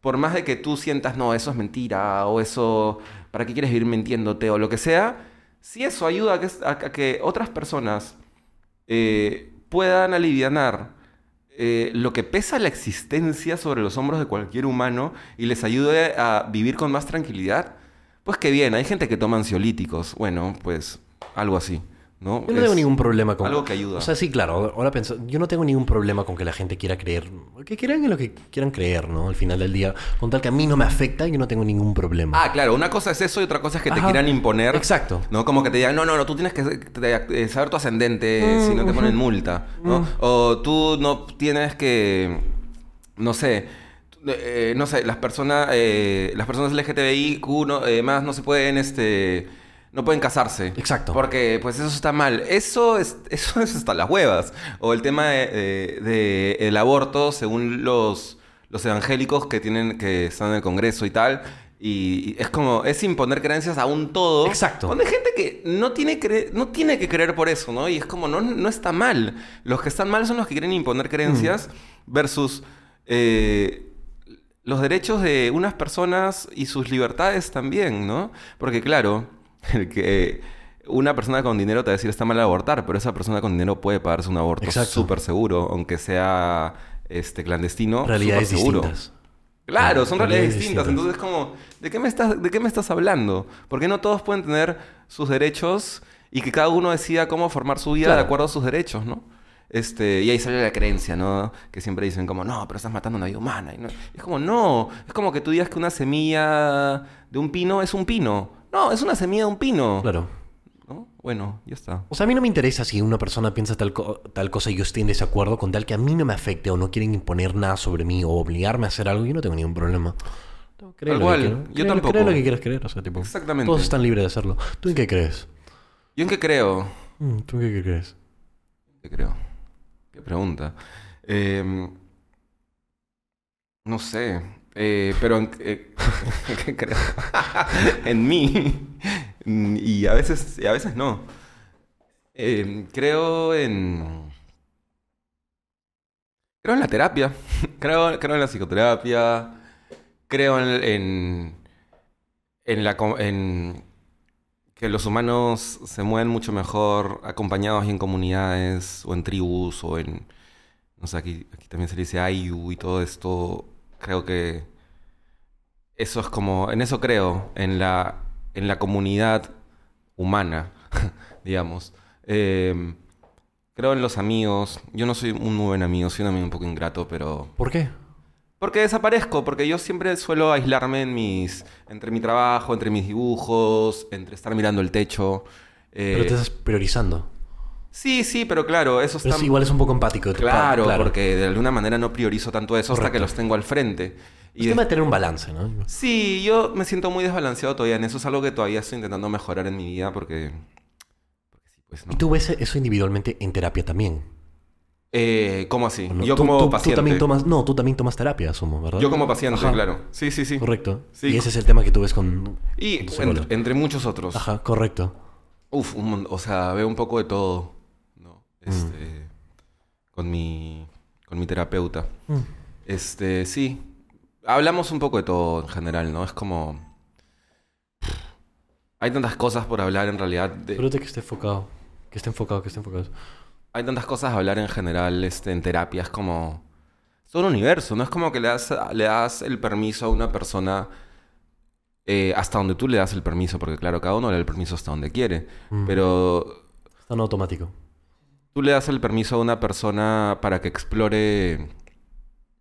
por más de que tú sientas, no, eso es mentira, o eso, ¿para qué quieres vivir mintiéndote, o lo que sea, si eso ayuda a que, a- a que otras personas eh, puedan alivianar eh, lo que pesa la existencia sobre los hombros de cualquier humano y les ayude a vivir con más tranquilidad, pues qué bien, hay gente que toma ansiolíticos, bueno, pues algo así, ¿no? Yo no Es tengo ningún problema con... Algo que ayuda. O sea, sí, claro. Ahora pienso, yo no tengo ningún problema con que la gente quiera creer, que crean en lo que quieran creer, ¿no? Al final del día, con tal que a mí no me afecta, yo no tengo ningún problema. Ah, claro, una cosa es eso y otra cosa es que te Ajá. quieran imponer. Exacto. ¿No? Como que te digan, no, no, no, tú tienes que eh, saber tu ascendente Mm, si no te ponen multa, ¿no? O tú no tienes que, no sé, eh, no sé, las personas, eh, las personas LGTBIQ no, eh, más no se pueden, este, no pueden casarse. Exacto. Porque, pues, eso está mal. Eso es, [laughs] eso es hasta las huevas. O el tema de, de- de el aborto, según los, los evangélicos que tienen, que están en el Congreso y tal. Y es como, es imponer creencias a un todo. Exacto. Cuando hay gente que no tiene, cre- no tiene que creer por eso, ¿no? Y es como, no, no está mal. Los que están mal son los que quieren imponer creencias versus eh, los derechos de unas personas y sus libertades también, ¿no? Porque claro, [laughs] el que una persona con dinero te va a decir está mal abortar, pero esa persona con dinero puede pagarse un aborto súper seguro, aunque sea este clandestino. Realidades seguro. distintas. Claro, Claro, son realidades distintas. distintas. Entonces, como, ¿de qué, me estás, ¿de qué me estás hablando? ¿Por qué no todos pueden tener sus derechos y que cada uno decida cómo formar su vida Claro. de acuerdo a sus derechos, ¿no? Este, y ahí sale la creencia, ¿no? Que siempre dicen como, no, pero estás matando una vida humana. Y no- es como, no, es como que tú digas que una semilla de un pino es un pino. No, es una semilla de un pino. Claro. ¿No? Bueno, ya está. O sea, a mí no me interesa si una persona piensa tal, co- tal cosa y yo estoy en desacuerdo con tal que a mí no me afecte o no quieren imponer nada sobre mí o obligarme a hacer algo, yo no tengo ningún problema. No, que cual, quiera- yo cree- tampoco. cree lo que quieras creer, o sea, tipo. Exactamente. Todos están libres de hacerlo. ¿Tú en qué crees? ¿Yo en qué creo? Mm, ¿Tú en qué crees? ¿Qué creo? ¿Qué pregunta? Eh, no sé. Eh, pero en, eh, [laughs] ¿qué creo? [laughs] en mí. Y a veces, a veces no. Eh, creo en. Creo en la terapia. [laughs] creo, creo en la psicoterapia. Creo en. en, en que los humanos se mueven mucho mejor acompañados y en comunidades o en tribus o en... No sé, aquí, aquí también se le dice Ayu y todo esto. Creo que eso es como... En eso creo, en la, en la comunidad humana, [laughs] digamos. Eh, creo en los amigos. Yo no soy un muy buen amigo, soy un amigo un poco ingrato, pero... ¿Por qué? Porque desaparezco, porque yo siempre suelo aislarme en mis, entre mi trabajo, entre mis dibujos, entre estar mirando el techo. eh, Pero te estás priorizando. Sí, sí, pero claro, eso Pero está... es igual es un poco empático. de parte, Claro, porque de alguna manera no priorizo tanto eso hasta que los tengo al frente. Es Y tema de- de tener un balance, ¿no? Sí, yo me siento muy desbalanceado todavía en eso. Es algo que todavía estoy intentando mejorar en mi vida porque... porque sí, pues, ¿no? Y tú ves eso individualmente en terapia también. Eh, ¿Cómo así? Yo Tú- como tú, paciente. Tú también tomas, no, tú también tomas terapia, asumo, ¿verdad? Yo como paciente, Ajá. claro. Sí, sí, sí. Correcto. Sí. Y ese es el tema que tú ves con... Y con tu entre muchos otros. Ajá, correcto. Uf, un o sea, veo un poco de todo, ¿no? Mm. Este, con mi, con mi terapeuta. Mm. Este, sí. Hablamos un poco de todo en general, ¿no? Es como... Hay tantas cosas por hablar en realidad. de- Espérate que esté enfocado. Que esté enfocado, que esté enfocado. hay tantas cosas a hablar en general este, en terapia. Es como... Es todo un universo, ¿no? Es como que le das, le das el permiso a una persona eh, hasta donde tú le das el permiso, porque claro, cada uno le da el permiso hasta donde quiere. Mm. Pero Está en automático. Tú le das el permiso a una persona para que explore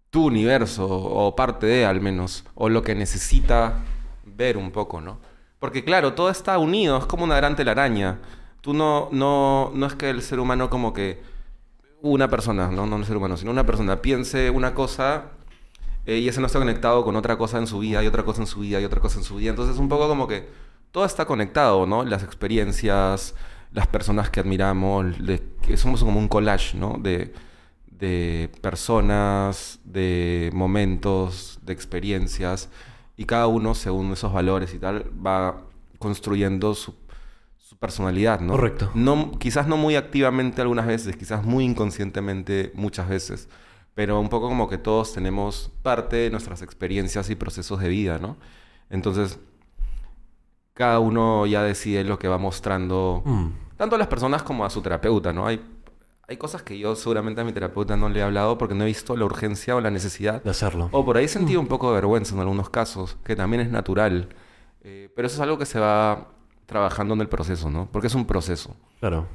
tu universo, o parte de al menos, o lo que necesita ver un poco, ¿no? Porque claro, todo está unido, es como una gran telaraña. Tú no, no, no es que el ser humano como que una persona, no, no el ser humano, sino una persona piense una cosa eh, y ese no está conectado con otra cosa en su vida, y otra cosa en su vida, y otra cosa en su vida. Entonces un poco como que todo está conectado, ¿no? Las experiencias, las personas que admiramos, de- que somos como un collage, ¿no? De, de personas, de momentos, de experiencias, y cada uno, según esos valores y tal, va construyendo su, su personalidad, ¿no? Correcto. No, quizás no muy activamente algunas veces, quizás muy inconscientemente muchas veces, pero un poco como que todos tenemos parte de nuestras experiencias y procesos de vida, ¿no? Entonces, cada uno ya decide lo que va mostrando, Mm. Tanto a las personas como a su terapeuta, ¿no? Hay, hay cosas que yo seguramente a mi terapeuta no le he hablado porque no he visto la urgencia o la necesidad De hacerlo. o por ahí he sentido un poco de vergüenza en algunos casos, que también es natural. Eh, pero eso es algo que se va trabajando en el proceso, ¿no? Porque es un proceso. Claro.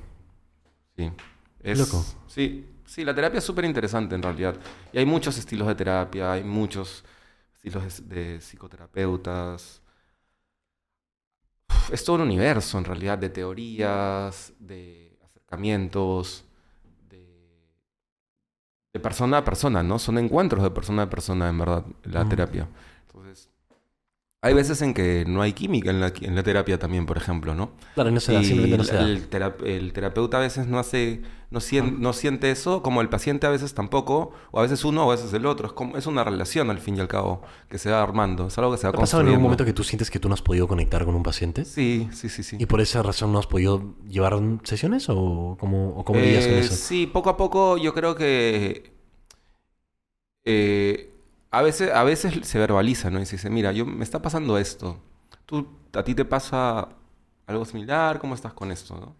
Sí. Es, Loco. Sí, sí, la terapia es súper interesante en realidad. Y hay muchos estilos de terapia, hay muchos estilos de, de psicoterapeutas. Es todo un universo en realidad de teorías, de acercamientos, de, de persona a persona, ¿no? Son encuentros de persona a persona, en verdad, la terapia. Hay veces en que no hay química en la, en la terapia también, por ejemplo, ¿no? Claro, no se da, simplemente no se da. el, tera- el terapeuta a veces no hace, no, sien- no siente eso, como el paciente a veces tampoco, o a veces uno o a veces el otro. Es, como, es una relación al fin y al cabo que se va armando, es algo que se va ¿Te ha pasado en algún construyendo. momento que tú sientes que tú no has podido conectar con un paciente? Sí, sí, sí, sí. ¿Y por esa razón no has podido llevar sesiones o cómo, o cómo lidias con Eh, eso? Sí, poco a poco yo creo que eh, a veces, a veces se verbaliza, ¿no? Y se dice, mira, yo, me está pasando esto. ¿Tú, ¿A ti te pasa algo similar? ¿Cómo estás con esto? no?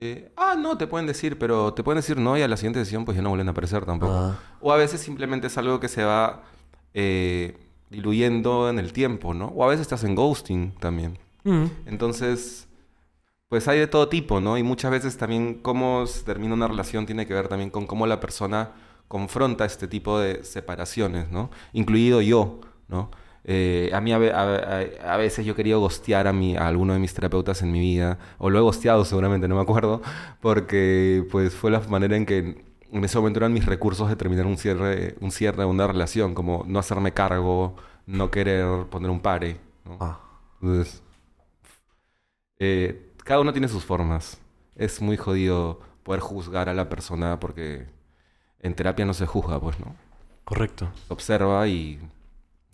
Eh, ah, no, te pueden decir, pero te pueden decir no y a la siguiente sesión pues ya no vuelven a aparecer tampoco. Ah, O a veces simplemente es algo que se va eh, diluyendo en el tiempo, ¿no? O a veces te hacen ghosting también. mm, Entonces, pues hay de todo tipo, ¿no? Y muchas veces también cómo se termina una relación tiene que ver también con cómo la persona confronta este tipo de separaciones, ¿no? Incluido yo, ¿no? Eh, a mí a, ve- a- a- a veces yo he querido gostear a, mi, a alguno de mis terapeutas en mi vida, o lo he gosteado seguramente, no me acuerdo, [laughs] porque pues fue la manera en que en ese momento eran mis recursos de terminar un cierre, un cierre de una relación, como no hacerme cargo, no querer poner un pare, ¿no? ah. Entonces, eh, cada uno tiene sus formas. Es muy jodido poder juzgar a la persona porque en terapia no se juzga, pues, ¿no? Correcto. Se observa y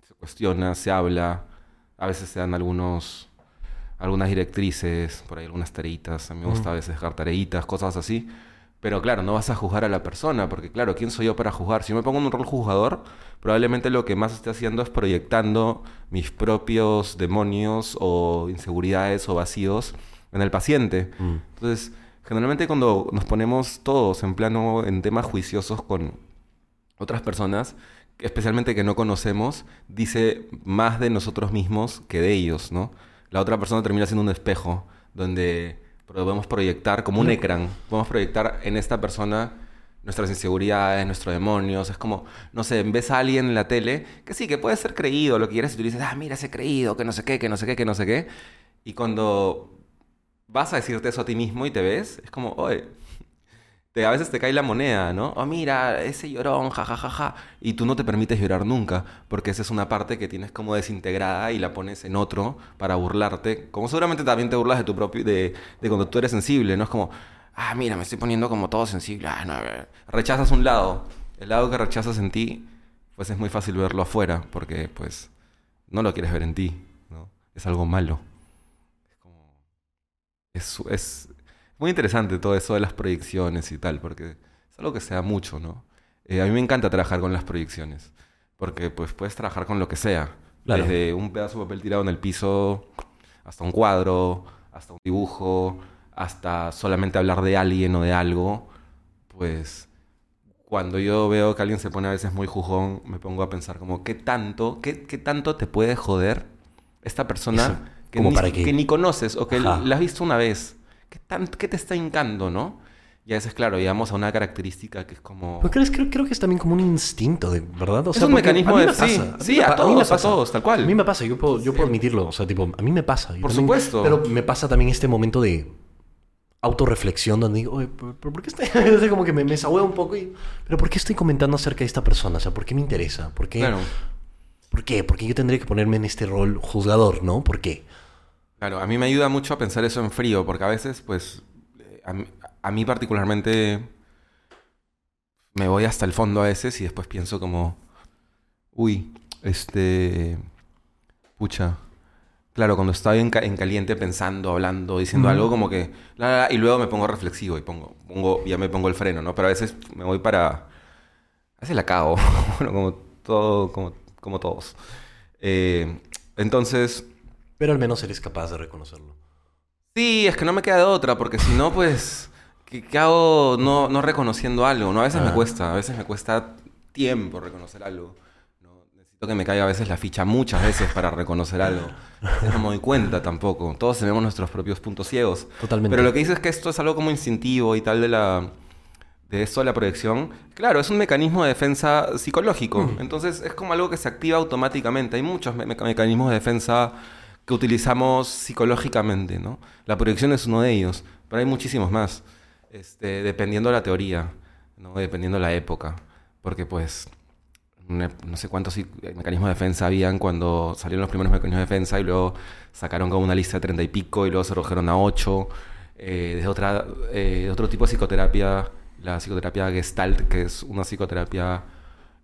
se cuestiona, se habla. A veces se dan algunos, algunas directrices, por ahí algunas tareitas. A mí me gusta a veces dejar tareitas, cosas así. Pero claro, no vas a juzgar a la persona, porque claro, ¿quién soy yo para juzgar? Si yo me pongo en un rol juzgador, probablemente lo que más esté haciendo es proyectando mis propios demonios o inseguridades o vacíos en el paciente. Mm. Entonces, generalmente cuando nos ponemos todos en plano, en temas juiciosos con otras personas, especialmente que no conocemos, dice más de nosotros mismos que de ellos, ¿no? La otra persona termina siendo un espejo donde podemos proyectar como un ecran, podemos proyectar en esta persona nuestras inseguridades, nuestros demonios, es como, no sé, ves a alguien en la tele que sí, que puede ser creído, lo que quieras, y tú dices, ah, mira ese creído, que no sé qué, que no sé qué, que no sé qué, y cuando vas a decirte eso a ti mismo y te ves, es como, oye, te, a veces te cae la moneda, ¿no? Oh, mira, ese llorón, jajajaja. Ja, ja, ja. Y tú no te permites llorar nunca, porque esa es una parte que tienes como desintegrada y la pones en otro para burlarte. Como seguramente también te burlas de tu propio, de, de cuando tú eres sensible, ¿no? Es como, ah, mira, me estoy poniendo como todo sensible. Ah, no, eh". rechazas un lado. El lado que rechazas en ti, pues es muy fácil verlo afuera, porque pues no lo quieres ver en ti, ¿no? Es algo malo. Es. Es, es muy interesante todo eso de las proyecciones y tal, porque es algo que se da mucho, ¿no? Eh, a mí me encanta trabajar con las proyecciones, porque pues puedes trabajar con lo que sea, Claro. desde un pedazo de papel tirado en el piso, hasta un cuadro, hasta un dibujo, hasta solamente hablar de alguien o de algo, pues cuando yo veo que alguien se pone a veces muy jujón, me pongo a pensar como, ¿qué tanto, qué, qué tanto te puede joder esta persona Eso, que, ni, para que- ni conoces o que Ajá. la has visto una vez? ¿Qué, tan, ¿Qué te está hincando, no? Y a veces, claro, llegamos a una característica que es como... Pero crees- creo, creo que es también como un instinto, de, ¿verdad? O Es un mecanismo a de- me sí, mí sí, a mí todos, a pasa. todos, tal cual. A mí me pasa, yo puedo, yo puedo admitirlo. O sea, tipo, a mí me pasa. Yo Por también- supuesto. Pero me pasa también este momento de autorreflexión donde digo, oye, ¿pero, por qué estoy...? [laughs] sea, como que me, me un poco y... ¿Pero por qué estoy comentando acerca de esta persona? O sea, ¿por qué me interesa? ¿Por qué? Claro, ¿Por qué? ¿Por qué yo tendría que ponerme en este rol juzgador, no? ¿Por qué? Claro, a mí me ayuda mucho a pensar eso en frío, porque a veces, pues, eh, a, mí- a mí particularmente me voy hasta el fondo a veces y después pienso como, uy, este, pucha. Claro, cuando estoy en, ca- en caliente pensando, hablando, diciendo algo como que... la, la, la, y luego me pongo reflexivo y pongo, pongo, ya me pongo el freno, ¿no? Pero a veces me voy para... A veces la cago, [laughs] bueno, como todo, como, como todos. Eh, entonces, Pero al menos eres capaz de reconocerlo. sí, es que no me queda de otra, porque si no, pues, ¿qué, qué hago no, no reconociendo algo? ¿no? A veces me Ah. cuesta, a veces me cuesta tiempo reconocer algo. ¿no? necesito que me caiga a veces la ficha muchas veces para reconocer algo. No me doy cuenta tampoco. Todos tenemos nuestros propios puntos ciegos. Totalmente. Pero lo que dices es que esto es algo como instintivo y tal de la de esto de la proyección, claro, es un mecanismo de defensa psicológico. Mm. Entonces es como algo que se activa automáticamente. Hay muchos me- meca- mecanismos de defensa que utilizamos psicológicamente, ¿no? La proyección es uno de ellos, pero hay muchísimos más, este, dependiendo de la teoría, ¿no? Dependiendo de la época. Porque pues no sé cuántos psi- mecanismos de defensa habían cuando salieron los primeros mecanismos de defensa y luego sacaron como una lista de treinta y pico y luego se redujeron a ocho. Eh, de, otra, eh, de otro tipo de psicoterapia, la psicoterapia gestalt, que es una psicoterapia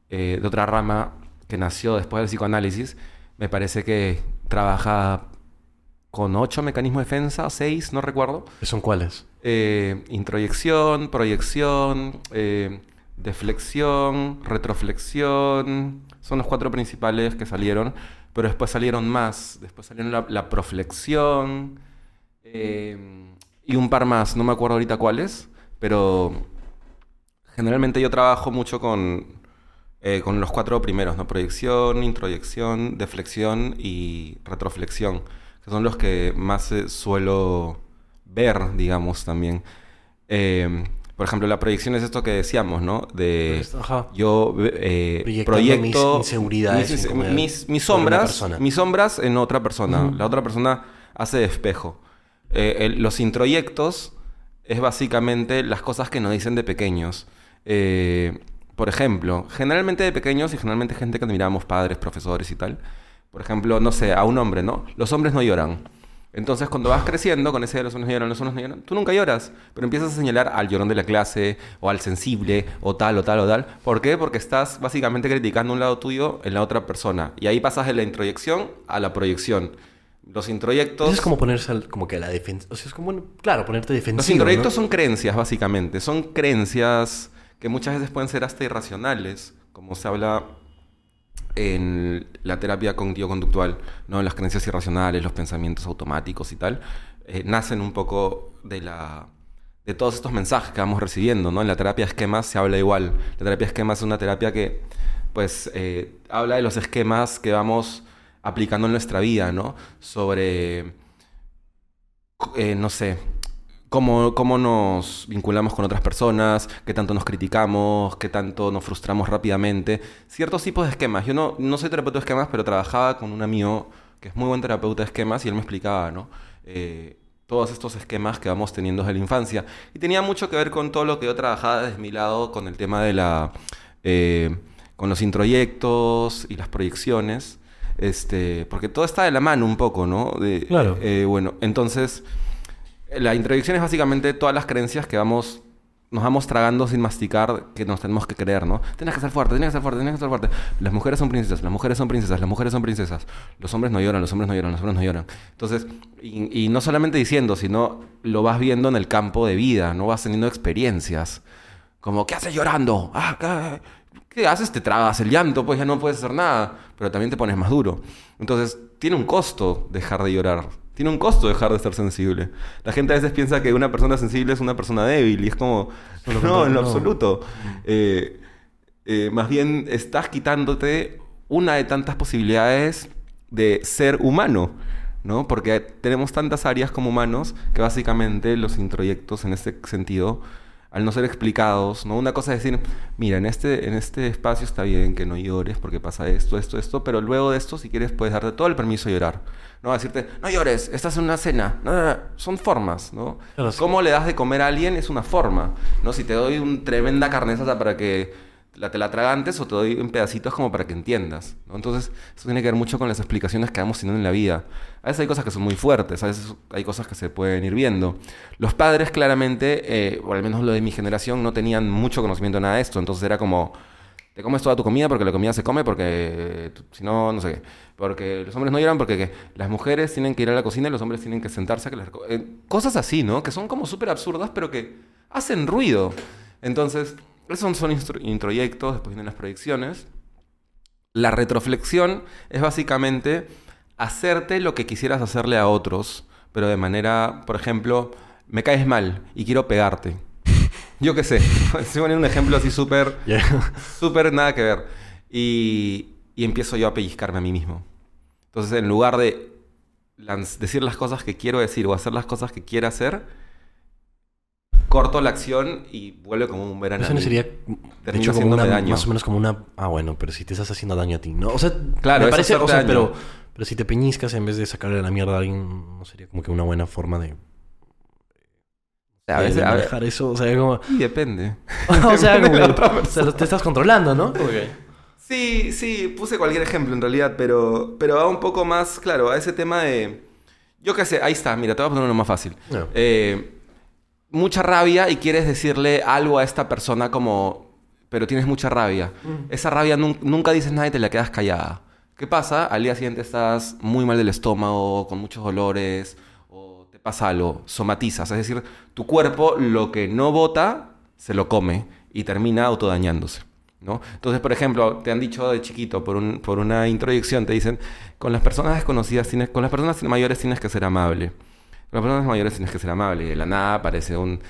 eh, de otra rama que nació después del psicoanálisis, me parece que trabaja con ocho mecanismos de defensa, seis, no recuerdo. ¿Qué son cuáles? Eh, introyección, proyección, eh, deflexión, retroflexión. Son los cuatro principales que salieron. Pero después salieron más. Después salieron la, la proflexión. eh, y un par más. No me acuerdo ahorita cuáles. Pero generalmente yo trabajo mucho con, eh, con los cuatro primeros, ¿no? Proyección, introyección, deflexión y retroflexión. Que son los que más eh, suelo ver, digamos, también. Eh, por ejemplo, la proyección es esto que decíamos, ¿no? De Ajá. yo eh, proyecto mis inseguridades, mis, mis- sombras, mis sombras en otra persona. La otra persona hace de espejo. Eh, el- los introyectos es básicamente las cosas que nos dicen de pequeños. Eh, por ejemplo, generalmente de pequeños y generalmente gente que admiramos, padres, profesores y tal. Por ejemplo, no sé, a un hombre, ¿no? Los hombres no lloran. Entonces, cuando vas creciendo con ese de los hombres no lloran, los hombres no lloran, tú nunca lloras, pero empiezas a señalar al llorón de la clase, o al sensible, o tal, o tal, o tal. ¿Por qué? Porque estás básicamente criticando un lado tuyo en la otra persona. Y ahí pasas de la introyección a la proyección. Los introyectos... Es como ponerse al- como que a la defensa. O sea, es como, claro, ponerte defensivo. Los introyectos ¿no? son creencias, básicamente. Son creencias que muchas veces pueden ser hasta irracionales, como se habla en la terapia cognitivo-conductual, ¿no? Las creencias irracionales, los pensamientos automáticos y tal, eh, nacen un poco de la de todos estos mensajes que vamos recibiendo, ¿no? En la terapia esquemas se habla igual. La terapia esquemas es una terapia que, pues, eh, habla de los esquemas que vamos aplicando en nuestra vida, ¿no? Sobre, eh, no sé, cómo, cómo nos vinculamos con otras personas, qué tanto nos criticamos, qué tanto nos frustramos rápidamente. Ciertos tipos de esquemas. Yo no, no soy terapeuta de esquemas, pero trabajaba con un amigo que es muy buen terapeuta de esquemas y él me explicaba, ¿no? Eh, todos estos esquemas que vamos teniendo desde la infancia. Y tenía mucho que ver con todo lo que yo trabajaba desde mi lado con el tema de la... eh, con los introyectos y las proyecciones. Este, porque todo está de la mano un poco, ¿no? De- Claro. eh, bueno, entonces... La introyección es básicamente todas las creencias que vamos, nos vamos tragando sin masticar, que nos tenemos que creer, ¿no? Tienes que ser fuerte, tienes que ser fuerte, tienes que ser fuerte. Las mujeres son princesas, las mujeres son princesas, las mujeres son princesas. Los hombres no lloran, los hombres no lloran, los hombres no lloran. Entonces, y, y no solamente diciendo, sino lo vas viendo en el campo de vida, no vas teniendo experiencias. Como, ¿qué haces llorando? Ah, ¿qué, qué haces? Te tragas el llanto, pues ya no puedes hacer nada, pero también te pones más duro. Entonces, tiene un costo dejar de llorar. Tiene un costo dejar de ser sensible. La gente a veces piensa que una persona sensible es una persona débil y es como, [laughs] No, no, en lo no. absoluto. Eh, eh, más bien estás quitándote una de tantas posibilidades de ser humano, ¿no? Porque tenemos tantas áreas como humanos que básicamente los introyectos en este sentido, al no ser explicados, ¿no? Una cosa es decir, mira, en este, en este espacio está bien que no llores porque pasa esto, esto, esto, pero luego de esto, si quieres, puedes darte todo el permiso de llorar. No decirte, no llores, estás en una cena. No, no, no, Son formas, ¿no? Claro, sí. ¿Cómo le das de comer a alguien? Es una forma, ¿no? Si te doy una tremenda carne para que la, te la tragantes o te doy en pedacitos como para que entiendas, ¿no? Entonces, eso tiene que ver mucho con las explicaciones que vamos teniendo en la vida. A veces hay cosas que son muy fuertes, a veces hay cosas que se pueden ir viendo. Los padres claramente, eh, o al menos lo de mi generación, no tenían mucho conocimiento de nada de esto, entonces era como... Te comes toda tu comida porque la comida se come, porque eh, si no, no sé qué. Porque los hombres no lloran porque ¿qué? las mujeres tienen que ir a la cocina y los hombres tienen que sentarse a que les eh, cosas así, ¿no? Que son como súper absurdas, pero que hacen ruido. Entonces, esos son introyectos, después vienen las proyecciones. La retroflexión es básicamente hacerte lo que quisieras hacerle a otros, pero de manera, por ejemplo, me caes mal y quiero pegarte. Yo qué sé, [laughs] se pone un ejemplo así súper Ya. súper nada que ver. Y, y empiezo yo a pellizcarme a mí mismo. Entonces, en lugar de decir las cosas que quiero decir o hacer las cosas que quiero hacer, corto la acción y vuelve como un verano. Eso no sería, de hecho, como una, daño. más o menos como una... Ah, bueno, pero si te estás haciendo daño a ti, ¿no? O sea, Claro, me parece, o sea, pero, pero si te peñiscas en vez de sacarle la mierda a alguien, no sería como que una buena forma de, A de- veces, de a ver, manejar eso. O sea, como... y depende. [laughs] o sea, como Depende que o sea, te estás controlando, ¿no? Sí, sí, puse cualquier ejemplo en realidad, pero, pero va un poco más, claro, a ese tema de... Yo qué sé, ahí está, mira, te voy a poner uno más fácil. No. Eh, mucha rabia y quieres decirle algo a esta persona como... Pero tienes mucha rabia. Esa rabia nun- nunca dices nada y te la quedas callada. ¿Qué pasa? Al día siguiente estás muy mal del estómago, con muchos dolores, pasa algo, somatizas. Es decir, tu cuerpo lo que no bota, se lo come y termina autodañándose. ¿no? Entonces, por ejemplo, te han dicho de chiquito, por, un- por una introyección, te dicen, con las personas desconocidas, tienes, con las personas mayores tienes que ser amable. Con las personas mayores tienes que ser amable. Y de la nada aparece un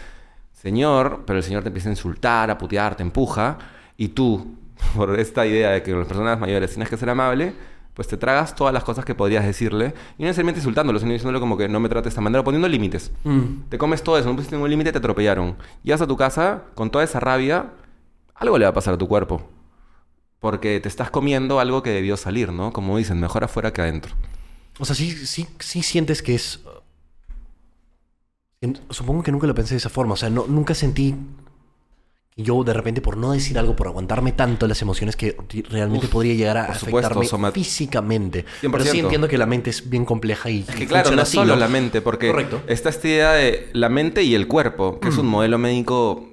señor, pero el señor te empieza a insultar, a putear, te empuja, y tú, [laughs] por esta idea de que con las personas mayores tienes que ser amable, pues te tragas todas las cosas que podrías decirle, y no necesariamente insultándolo, sino diciéndole como que no me trates de esta manera, poniendo límites. Mm. Te comes todo eso, no pusiste ningún límite, te atropellaron. Llegas a tu casa con toda esa rabia, algo le va a pasar a tu cuerpo. Porque te estás comiendo algo que debió salir, ¿no? Como dicen, mejor afuera que adentro. O sea, sí, sí, sí sientes que es... en- Supongo que nunca lo pensé de esa forma. O sea, no, nunca sentí yo de repente por no decir algo, por aguantarme tanto las emociones que realmente Uf, podría llegar a supuesto, afectarme físicamente. 100%. Pero sí entiendo que la mente es bien compleja y Es que claro, no así, solo ¿no? la mente, porque Correcto. está esta idea de la mente y el cuerpo, que es un modelo médico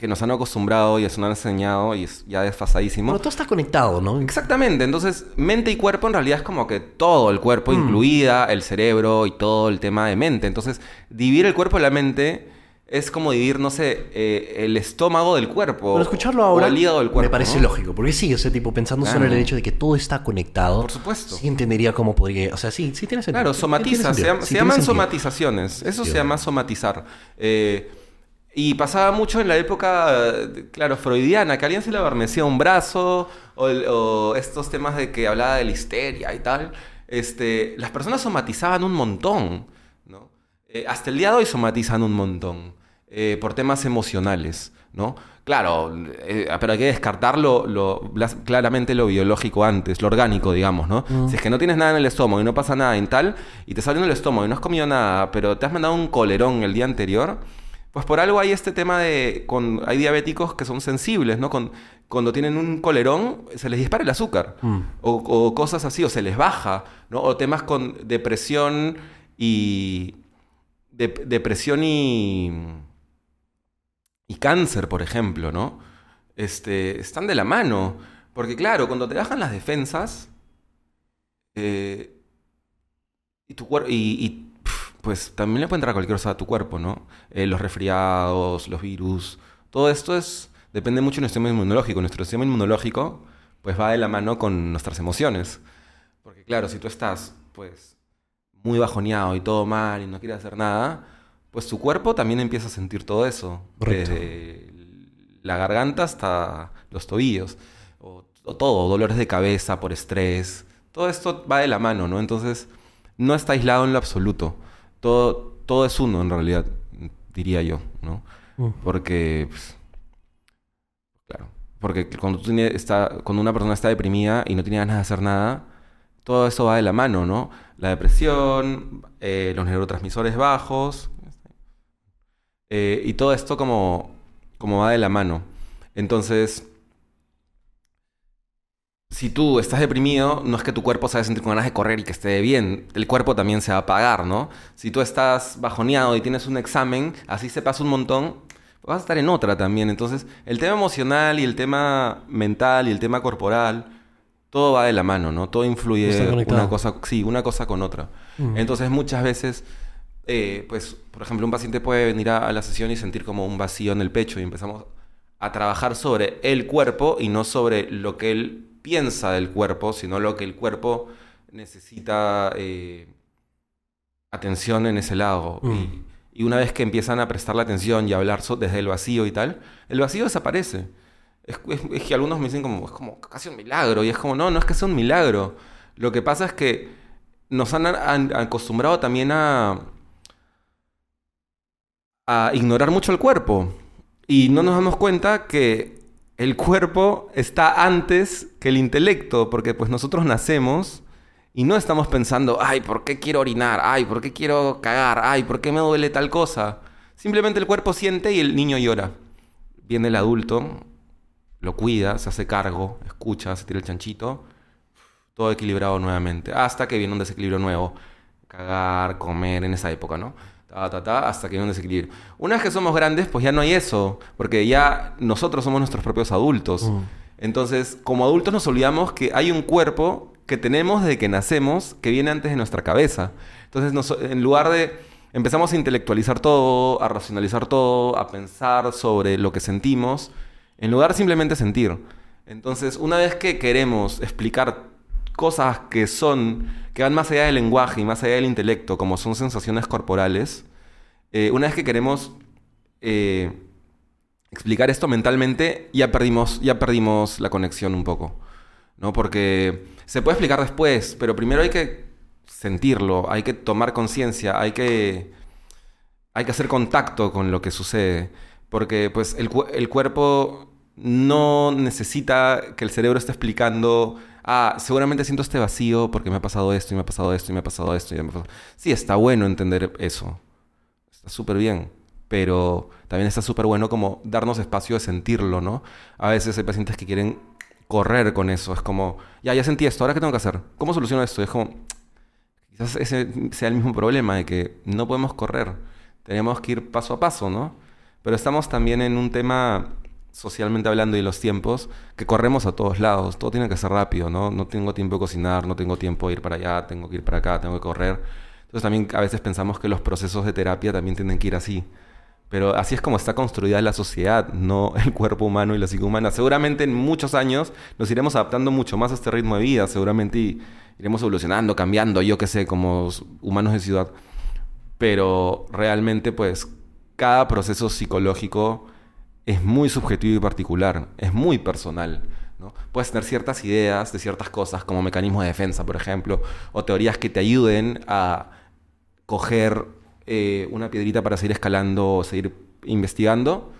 que nos han acostumbrado y nos han enseñado y es ya desfasadísimo. Pero todo está conectado, ¿no? Exactamente, entonces mente y cuerpo en realidad es como que todo el cuerpo, incluida el cerebro y todo el tema de mente. Entonces, dividir el cuerpo y la mente es como dividir, no sé, eh, el estómago del cuerpo. Pero escucharlo ahora O el hígado del cuerpo. me parece ¿no? lógico. Porque sí, o sea, tipo, pensando solo en el hecho de que todo está conectado. Por supuesto. Sí entendería cómo podría... O sea, sí, sí tiene sentido. Claro, somatiza, se, sentido. llama- Sí se tiene llaman sentido. somatizaciones. Eso se llama somatizar. Eh, y pasaba mucho en la época, claro, freudiana, que alguien se le adormecía un brazo, o estos temas de que hablaba de la histeria y tal. Este, las personas somatizaban un montón, ¿no? Eh, hasta el día de hoy somatizan un montón, eh, por temas emocionales, ¿no? Claro, eh, pero hay que descartar lo, lo- las- claramente lo biológico antes, lo orgánico, digamos, ¿no? Si es que no tienes nada en el estómago y no pasa nada en tal, y te sale en el estómago y no has comido nada, pero te has mandado un colerón el día anterior, pues por algo hay este tema de... Con, hay diabéticos que son sensibles, ¿no? Con, cuando tienen un colerón, se les dispara el azúcar. Mm. O, o cosas así, o se les baja, ¿no? O temas con depresión y... de- depresión y... y cáncer, por ejemplo, ¿no? Este, están de la mano. Porque claro, cuando te bajan las defensas... eh, y tu cuerpo... Y, pues también le puede entrar cualquier cosa a tu cuerpo, ¿no? Eh, los resfriados, los virus... Todo esto es... Depende mucho de nuestro sistema inmunológico. Nuestro sistema inmunológico pues va de la mano con nuestras emociones. Porque claro, si tú estás pues muy bajoneado y todo mal y no quieres hacer nada, pues tu cuerpo también empieza a sentir todo eso. Correcto. Desde la garganta hasta los tobillos. O, o todo, dolores de cabeza por estrés. Todo esto va de la mano, ¿no? Entonces, no está aislado en lo absoluto. Todo, todo es uno, en realidad, diría yo, ¿no? Mm. Porque, pues, claro, porque cuando, tú tienes- está, cuando una persona está deprimida y no tiene ganas de hacer nada, todo eso va de la mano, ¿no? La depresión, eh, los neurotransmisores bajos, eh, y todo esto como, como va de la mano. Entonces, si tú estás deprimido, no es que tu cuerpo se va a sentir con ganas de correr y que esté bien. El cuerpo también se va a apagar, ¿no? Si tú estás bajoneado y tienes un examen, así se pasa un montón, vas a estar en otra también. Entonces, el tema emocional y el tema mental y el tema corporal, todo va de la mano, ¿no? Todo influye una cosa, sí, una cosa con otra. Mm. Entonces, muchas veces, eh, pues, por ejemplo, un paciente puede venir a, a la sesión y sentir como un vacío en el pecho y empezamos a trabajar sobre el cuerpo y no sobre lo que él piensa del cuerpo, sino lo que el cuerpo necesita eh, atención en ese lado. Mm. Y, y una vez que empiezan a prestarle atención y a hablar so- desde el vacío y tal, el vacío desaparece. Es, es- es que algunos me dicen como, es como casi un milagro. Y es como, no, no es que sea un milagro. Lo que pasa es que nos han, han acostumbrado también a, a ignorar mucho el cuerpo. Y no nos damos cuenta que el cuerpo está antes que el intelecto, porque pues nosotros nacemos y no estamos pensando, ay, ¿por qué quiero orinar? Ay, ¿por qué quiero cagar? Ay, ¿por qué me duele tal cosa? Simplemente el cuerpo siente y el niño llora. Viene el adulto, lo cuida, se hace cargo, escucha, se tira el chanchito, todo equilibrado nuevamente, hasta que viene un desequilibrio nuevo. Cagar, comer en esa época, ¿no? Ta, ta, ta, hasta que viene un desequilibrio. Una vez que somos grandes, pues ya no hay eso, porque ya nosotros somos nuestros propios adultos. Mm. Entonces, como adultos nos olvidamos que hay un cuerpo que tenemos desde que nacemos que viene antes de nuestra cabeza. Entonces, nos- en lugar de empezamos a intelectualizar todo, a racionalizar todo, a pensar sobre lo que sentimos, en lugar de simplemente sentir. Entonces, una vez que queremos explicar cosas que son, que van más allá del lenguaje y más allá del intelecto, como son sensaciones corporales, eh, una vez que queremos eh, explicar esto mentalmente, ya perdimos, ya perdimos la conexión un poco. ¿no? Porque se puede explicar después, pero primero hay que sentirlo, hay que tomar conciencia, hay que, hay que hacer contacto con lo que sucede. Porque pues el, cu- el cuerpo no necesita que el cerebro esté explicando, ah, seguramente siento este vacío porque me ha pasado esto y me ha pasado esto y me ha pasado esto y me ha pasado... Sí, está bueno entender eso. Está súper bien. Pero también está súper bueno como darnos espacio de sentirlo, ¿no? A veces hay pacientes que quieren correr con eso. Es como, ya, ya sentí esto, ¿ahora qué tengo que hacer? ¿Cómo soluciono esto? Y es como, quizás ese sea el mismo problema de que no podemos correr. Tenemos que ir paso a paso, ¿no? Pero estamos también en un tema, socialmente hablando, y los tiempos, que corremos a todos lados. Todo tiene que ser rápido, ¿no? No tengo tiempo de cocinar, no tengo tiempo de ir para allá, tengo que ir para acá, tengo que correr. Entonces también a veces pensamos que los procesos de terapia también tienen que ir así. Pero así es como está construida la sociedad, no [laughs] el cuerpo humano y la psique humana. Seguramente en muchos años nos iremos adaptando mucho más a este ritmo de vida. Seguramente iremos evolucionando, cambiando, yo qué sé, como humanos de ciudad. Pero realmente, pues, cada proceso psicológico es muy subjetivo y particular, es muy personal. ¿no? Puedes tener ciertas ideas de ciertas cosas, como mecanismos de defensa, por ejemplo, o teorías que te ayuden a coger eh, una piedrita para seguir escalando o seguir investigando.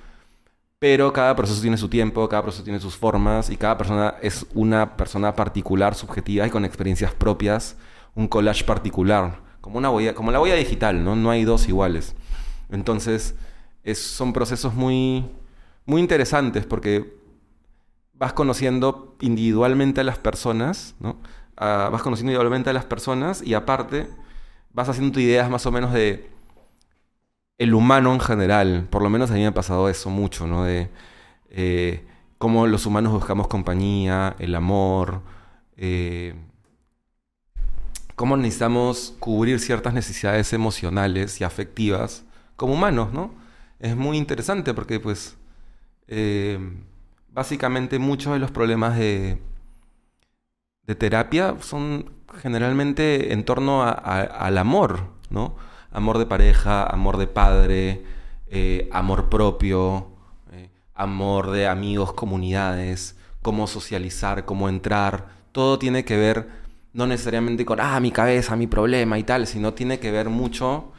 Pero cada proceso tiene su tiempo, cada proceso tiene sus formas y cada persona es una persona particular, subjetiva y con experiencias propias, un collage particular, como, una huella, como la huella digital, ¿no? No hay dos iguales. Entonces, es- son procesos muy, muy interesantes porque vas conociendo individualmente a las personas, ¿no? Ah, vas conociendo individualmente a las personas y aparte vas haciendo ideas más o menos de el humano en general. Por lo menos a mí me ha pasado eso mucho, ¿no? De eh, cómo los humanos buscamos compañía, el amor, eh, cómo necesitamos cubrir ciertas necesidades emocionales y afectivas como humanos, ¿no? Es muy interesante porque, pues, eh, básicamente muchos de los problemas de, de terapia son generalmente en torno al amor, ¿no? Amor de pareja, amor de padre, eh, amor propio, eh, amor de amigos, comunidades, cómo socializar, cómo entrar. Todo tiene que ver no necesariamente con, ah, mi cabeza, mi problema y tal, sino tiene que ver mucho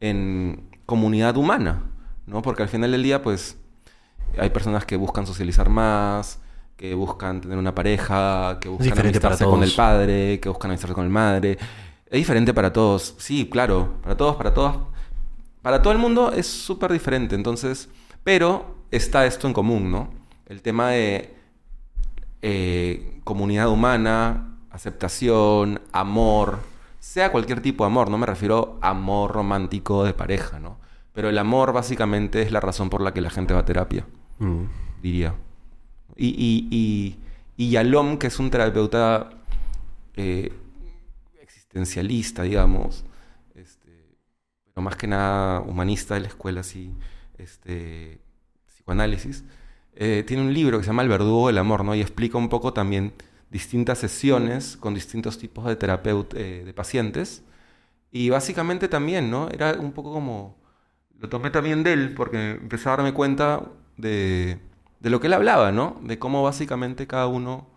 en comunidad humana, ¿no? Porque al final del día, pues, hay personas que buscan socializar más, que buscan tener una pareja, que buscan amistarse con el padre, que buscan amistarse con el madre. Es diferente para todos, sí, claro, para todos, para todas. Para todo el mundo es súper diferente, entonces, pero está esto en común, ¿no? El tema de eh, comunidad humana, aceptación, amor, sea cualquier tipo de amor, no me refiero a amor romántico de pareja, ¿no? Pero el amor básicamente es la razón por la que la gente va a terapia, Mm. diría. Y, y, y, y Yalom, que es un terapeuta eh, existencialista, digamos, este, pero más que nada humanista de la escuela, así, este, psicoanálisis, eh, tiene un libro que se llama El verdugo del amor, ¿no? Y explica un poco también distintas sesiones con distintos tipos de terapeutas, de pacientes. Y básicamente también, ¿no? Era un poco como... Lo tomé también de él porque empecé a darme cuenta de, de lo que él hablaba, ¿no? De cómo básicamente cada uno,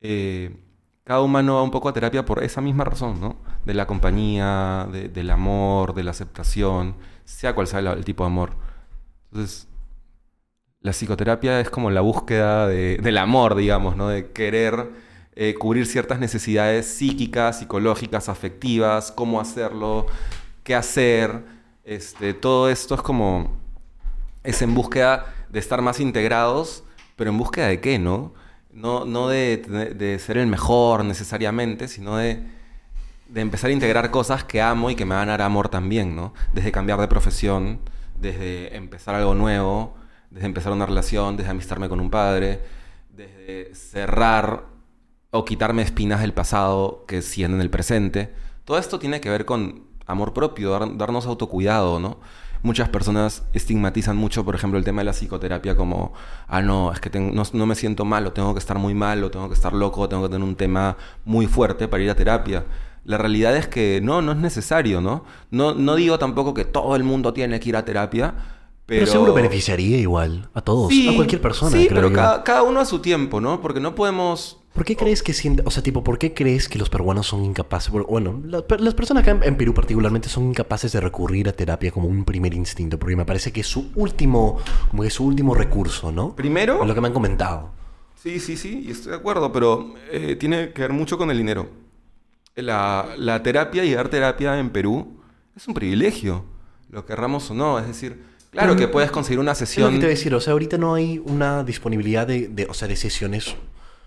eh, cada humano va un poco a terapia por esa misma razón, ¿no? De la compañía, de- del amor, de la aceptación, sea cual sea el, tipo de amor. Entonces, la psicoterapia es como la búsqueda de- del amor, digamos, ¿no? De querer eh, cubrir ciertas necesidades psíquicas, psicológicas, afectivas, cómo hacerlo, qué hacer. Este, todo esto es como es en búsqueda de estar más integrados, pero en búsqueda de qué, ¿no? No, no de, de- ser el mejor necesariamente, sino de, de empezar a integrar cosas que amo y que me van a dar amor también, ¿no? Desde cambiar de profesión, desde empezar algo nuevo, desde empezar una relación, desde amistarme con un padre, desde cerrar o quitarme espinas del pasado que siguen en el presente. Todo esto tiene que ver con amor propio, dar- darnos autocuidado, ¿no? Muchas personas estigmatizan mucho, por ejemplo, el tema de la psicoterapia como, ah, no, es que ten- no, no me siento mal, o tengo que estar muy mal, o tengo que estar loco, o tengo que tener un tema muy fuerte para ir a terapia. La realidad es que no, no es necesario, ¿no? No, no digo tampoco que todo el mundo tiene que ir a terapia, pero... Pero, seguro beneficiaría igual a todos, Sí, a cualquier persona. Sí, creo pero cada, cada uno a su tiempo, ¿no? Porque no podemos... ¿Por qué crees que siente, o sea, tipo, por qué crees que los peruanos son incapaces, bueno, la- las personas acá en, en Perú particularmente son incapaces de recurrir a terapia como un primer instinto? Porque me parece que es su último, como que es su último recurso, ¿no? Primero... Es lo que me han comentado. Sí, sí, sí, y estoy de acuerdo, pero eh, tiene que ver mucho con el dinero. La, la terapia y dar terapia en Perú es un privilegio, lo querramos o no. Es decir, claro que puedes conseguir una Es lo sesión que te voy a decir, o sea, ahorita no hay una disponibilidad de, de, o sea, de sesiones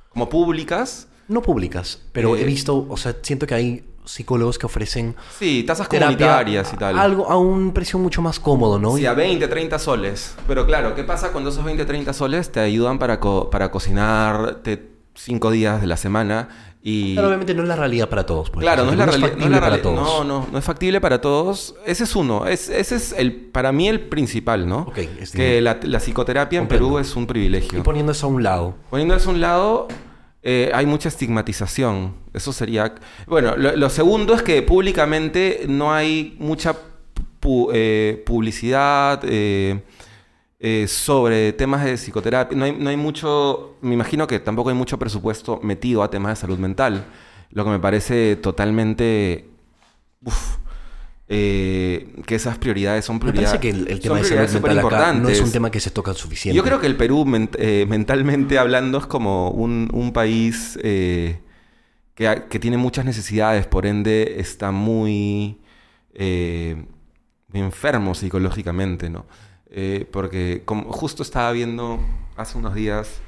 como públicas. no públicas, pero Eh. he visto, o sea, siento que hay psicólogos que ofrecen Sí, tasas comunitarias y tal. algo a un precio mucho más cómodo, ¿no? Sí, a 20, 30 soles. Pero claro, ¿qué pasa cuando esos 20, 30 soles te ayudan para, co- para cocinarte cinco días de la semana y... Pero obviamente no es la realidad para todos. pues. Claro, no es la realidad. No, es factible la para todos. no, no, no es factible para todos. Ese es uno. Es, ese es el, para mí el principal, ¿no? Ok, es que la, la psicoterapia en. Perú es un privilegio. Y poniendo eso a un lado. Poniendo eso a un lado, eh, hay mucha estigmatización. Eso sería... Bueno, lo, lo segundo es que públicamente no hay mucha pu- eh, publicidad eh, eh, sobre temas de psicoterapia. No hay, no hay mucho... Me imagino que tampoco hay mucho presupuesto metido a temas de salud mental. Lo que me parece totalmente... uf, eh, que esas prioridades son Me prioridades. parece que el, tema de salud mental acá no es un tema que se toca suficiente. Yo creo que el Perú, ment- eh, mentalmente hablando, es como un, un país eh, que, que tiene muchas necesidades, por ende está muy, muy enfermo psicológicamente, ¿no? Eh, porque como justo estaba viendo hace unos días,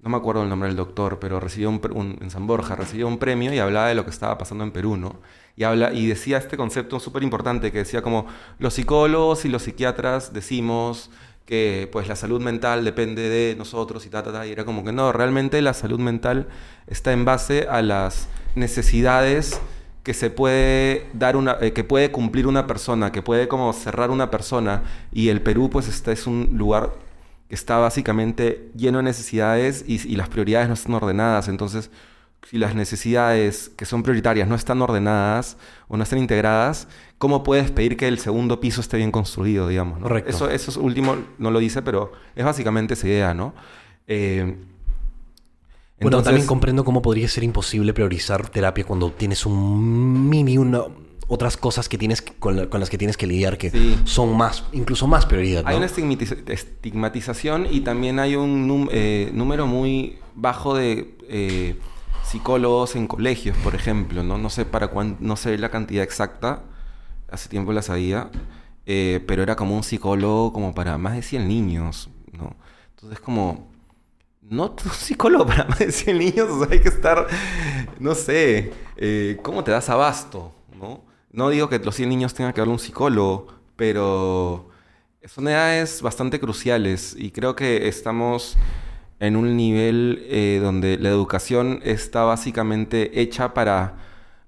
no me acuerdo el nombre del doctor, pero recibió un, un- en San Borja, recibió un premio y hablaba de lo que estaba pasando en Perú, ¿no? Y, habla, y decía este concepto súper importante que decía como los psicólogos y los psiquiatras decimos que pues la salud mental depende de nosotros y ta, ta, ta, y era como que no, realmente la salud mental está en base a las necesidades que se puede dar una, eh, que puede cumplir una persona, que puede como cerrar una persona, y el Perú pues este es un lugar que está básicamente lleno de necesidades y, y las prioridades no están ordenadas, entonces si las necesidades que son prioritarias no están ordenadas o no están integradas, ¿cómo puedes pedir que el segundo piso esté bien construido, digamos? ¿no? Correcto. Eso, eso es último, no lo dice, pero es básicamente esa idea, ¿no? Eh, Bueno, entonces- también comprendo cómo podría ser imposible priorizar terapia cuando tienes un mini, una, otras cosas que tienes con, la- con las que tienes que lidiar que Sí. son más, incluso más prioridad. ¿no? Hay una estigmatiz- estigmatización y también hay un eh, número muy bajo de eh, psicólogos en colegios, por ejemplo, ¿no? No sé para cuán, no sé la cantidad exacta, hace tiempo la sabía, eh, pero era como un psicólogo como para más de 100 niños, ¿no? Entonces como, no [laughs] un psicólogo para más de 100 niños, o sea, hay que estar, no sé, eh, ¿cómo te das abasto, no? No digo que los 100 niños tengan que darle un psicólogo, pero son edades bastante cruciales y creo que estamos en un nivel eh, donde la educación está básicamente hecha para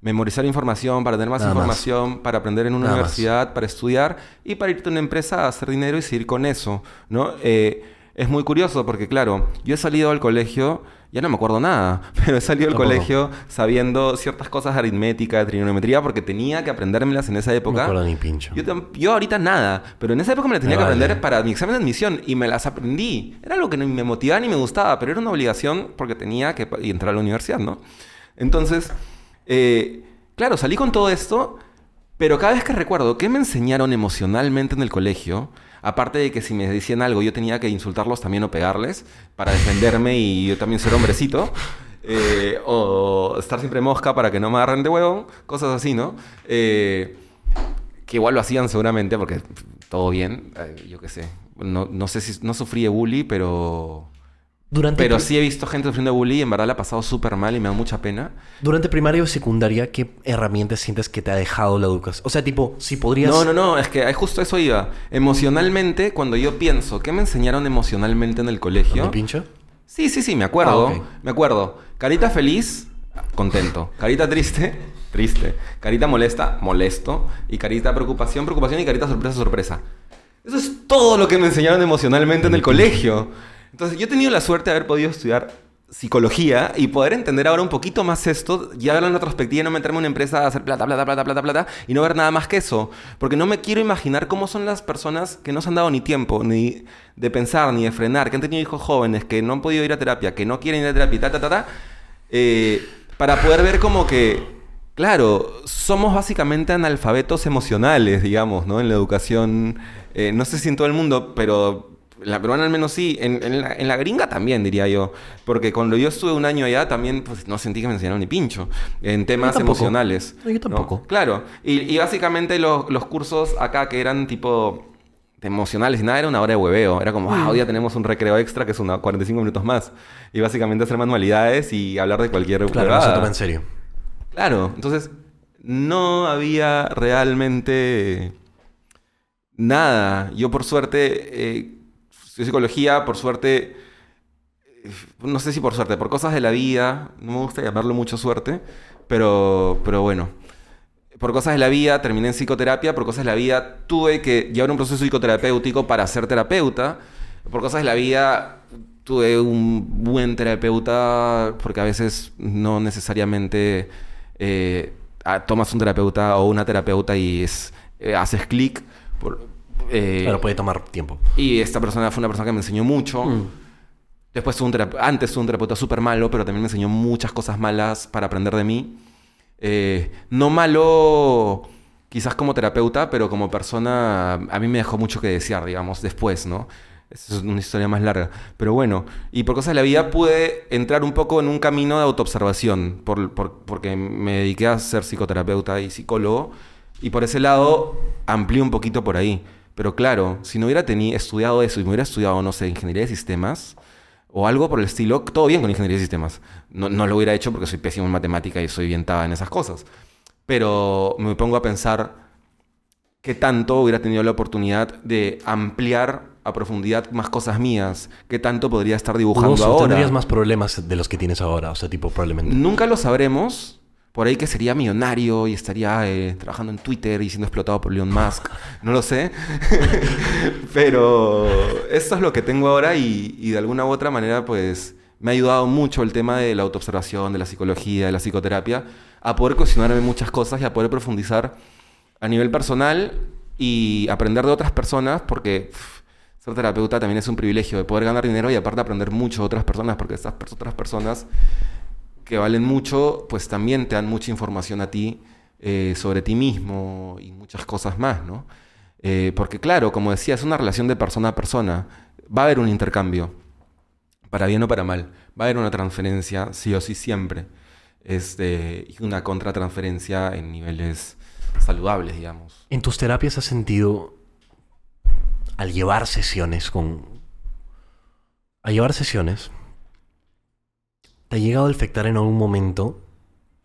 memorizar información, para tener más Nada más. información, para aprender en una Nada más. universidad, para estudiar y para irte a una empresa a hacer dinero y seguir con eso, ¿no? Eh, es muy curioso porque, claro, yo he salido al colegio, ya no me acuerdo nada, [laughs] pero he salido Tampoco. colegio sabiendo ciertas cosas de aritmética, de trigonometría, porque tenía que aprendérmelas en esa No me época. acuerdo ni pincho. Yo, ahorita nada, pero en esa época me las tenía Me que vale. aprender para mi examen de admisión y me las aprendí. Era algo que ni me motivaba ni me gustaba, pero era una obligación porque tenía que entrar a la universidad, ¿no? Entonces, eh, claro, salí con todo esto, pero cada vez que recuerdo qué me enseñaron emocionalmente en el colegio, aparte de que si me decían algo yo tenía que insultarlos también o pegarles para defenderme y yo también ser hombrecito. eh, o estar siempre mosca para que no me agarren de huevo, cosas así, ¿no? Eh, que igual lo hacían seguramente porque todo bien, eh, yo qué sé. No, no sé si no sufrí de bully, pero Durante, pero sí he visto gente sufriendo de bully y en verdad la ha pasado súper mal y me da mucha pena. durante primaria o secundaria, ¿qué herramientas sientes que te ha dejado la educación? O sea, tipo, si podrías... No, no, no, es que justo eso iba. Emocionalmente, cuando yo pienso, ¿qué me enseñaron emocionalmente en el colegio? ¿Me pincho? Sí, sí, sí, me acuerdo. Ah. Me acuerdo. Carita feliz, contento. Carita triste, [laughs] triste. Carita molesta, molesto. Y carita preocupación, preocupación. Y carita sorpresa, sorpresa. Eso es todo lo que me enseñaron emocionalmente en el colegio. Entonces, yo he tenido la suerte de haber podido estudiar psicología y poder entender ahora un poquito más esto, ya verlo en retrospectiva y no meterme en una empresa a hacer plata, plata, plata, plata, plata y no ver nada más que eso. Porque no me quiero imaginar cómo son las personas que no se han dado ni tiempo, ni de pensar, ni de frenar, que han tenido hijos jóvenes, que no han podido ir a terapia, que no quieren ir a terapia, ta, ta, ta, ta, eh, para poder ver como que, claro, somos básicamente analfabetos emocionales, digamos, ¿no? En la educación, eh, no sé si en todo el mundo, pero la peruana al menos sí, en, en la, en la gringa también, diría yo, porque cuando yo estuve un año allá también pues, no sentí que me enseñaron ni pincho en temas emocionales. No, yo tampoco. Claro, y, y básicamente los, los cursos acá que eran tipo emocionales y nada, era una hora de hueveo. Era como, ah, hoy día tenemos un recreo extra que es una 45 minutos más. Y básicamente hacer manualidades y hablar de cualquier Claro, no se toma en serio. Claro, entonces no había realmente nada. Yo por suerte, eh, estudié psicología, por suerte, eh, no sé si por suerte, por cosas de la vida, no me gusta llamarlo mucho suerte, pero, pero bueno. Por cosas de la vida terminé en psicoterapia, por cosas de la vida tuve que llevar un proceso psicoterapéutico para ser terapeuta. Por cosas de la vida tuve un buen terapeuta porque a veces no necesariamente eh, tomas un terapeuta o una terapeuta y eh, haces clic. por- eh, Claro, puede tomar tiempo. y esta persona fue una persona que me enseñó mucho. Mm. Después un antes un terapeuta súper malo, pero también me enseñó muchas cosas malas para aprender de mí. Eh, no malo quizás como terapeuta, pero como persona a mí me dejó mucho que desear, digamos, después, ¿no? Es una historia más larga. Pero bueno, y por cosas de la vida pude entrar un poco en un camino de autoobservación, por, por- porque me dediqué a ser psicoterapeuta y psicólogo, y por ese lado amplié un poquito por ahí. Pero claro, si no hubiera teni- estudiado eso y me hubiera estudiado, no sé, ingeniería de sistemas o algo por el estilo, todo bien con ingeniería de sistemas. No, no lo hubiera hecho porque soy pésimo en matemática y soy bien en esas cosas. Pero me pongo a pensar qué tanto hubiera tenido la oportunidad de ampliar a profundidad más cosas mías, qué tanto podría estar dibujando Dudoso, ahora. tendrías más problemas de los que tienes ahora. O sea, tipo, probablemente. Nunca lo sabremos. Por ahí que sería millonario y estaría eh, trabajando en Twitter y siendo explotado por Elon Musk. No lo sé. [laughs] Pero esto es lo que tengo ahora y, y de alguna u otra manera pues me ha ayudado mucho el tema de la autoobservación, de la psicología, de la psicoterapia, a poder cuestionarme muchas cosas y a poder profundizar a nivel personal y aprender de otras personas porque pff, ser terapeuta también es un privilegio de poder ganar dinero y aparte aprender mucho de otras personas porque estas otras personas que valen mucho, pues también te dan mucha información a ti eh, sobre ti mismo y muchas cosas más, ¿no? Eh, porque claro, como decía, es una relación de persona a persona. Va a haber un intercambio, para bien o para mal. Va a haber una transferencia, sí o sí, siempre. Este, y una contratransferencia en niveles saludables, digamos. ¿En tus terapias has sentido, al llevar sesiones con... Al llevar sesiones, ¿te ha llegado a afectar en algún momento?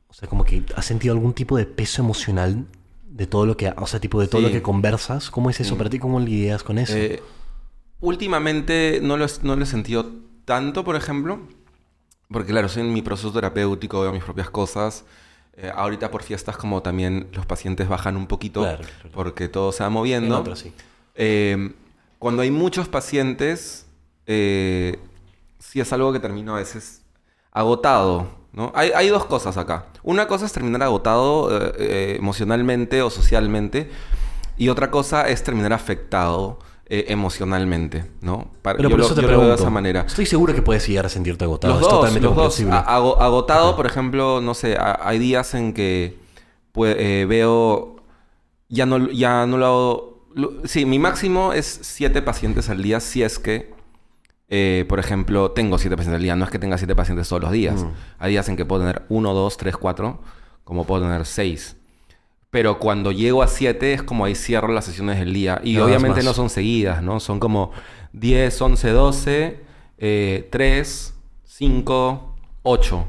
O sea, como que has sentido algún tipo de peso emocional de todo lo que... O sea, tipo de todo Sí. lo que conversas. ¿Cómo es eso Mm. para ti? ¿Cómo lidias con eso? Eh, últimamente no lo, no lo he sentido tanto, por ejemplo, porque claro, soy en mi proceso terapéutico, veo mis propias cosas. Eh, ahorita por fiestas como también los pacientes bajan un poquito Claro, claro. porque todo se va En moviendo. sí. Eh, cuando hay muchos pacientes, eh, sí es algo que termino a veces agotado, ¿no? Hay, hay dos cosas acá. Una cosa es terminar agotado eh, eh, emocionalmente o socialmente y otra cosa es terminar afectado eh, emocionalmente, ¿no? Para- Pero yo lo- te yo lo veo de esa manera. Estoy seguro que puedes llegar a sentirte agotado. Los es dos, totalmente los dos. agotado, por ejemplo, no sé, hay días en que pues, veo, ya no, ya no lo hago, lo- sí, mi máximo es siete pacientes al día si es que, eh, por ejemplo, tengo siete pacientes al día, no es que tenga siete pacientes todos los días. Mm. Hay días en que puedo tener uno, dos, tres, cuatro, como puedo tener seis. Pero cuando llego a 7 es como ahí cierro las sesiones del día. Y No obviamente no son seguidas, ¿no? Son como 10, 11, 12, eh, 3, 5, 8.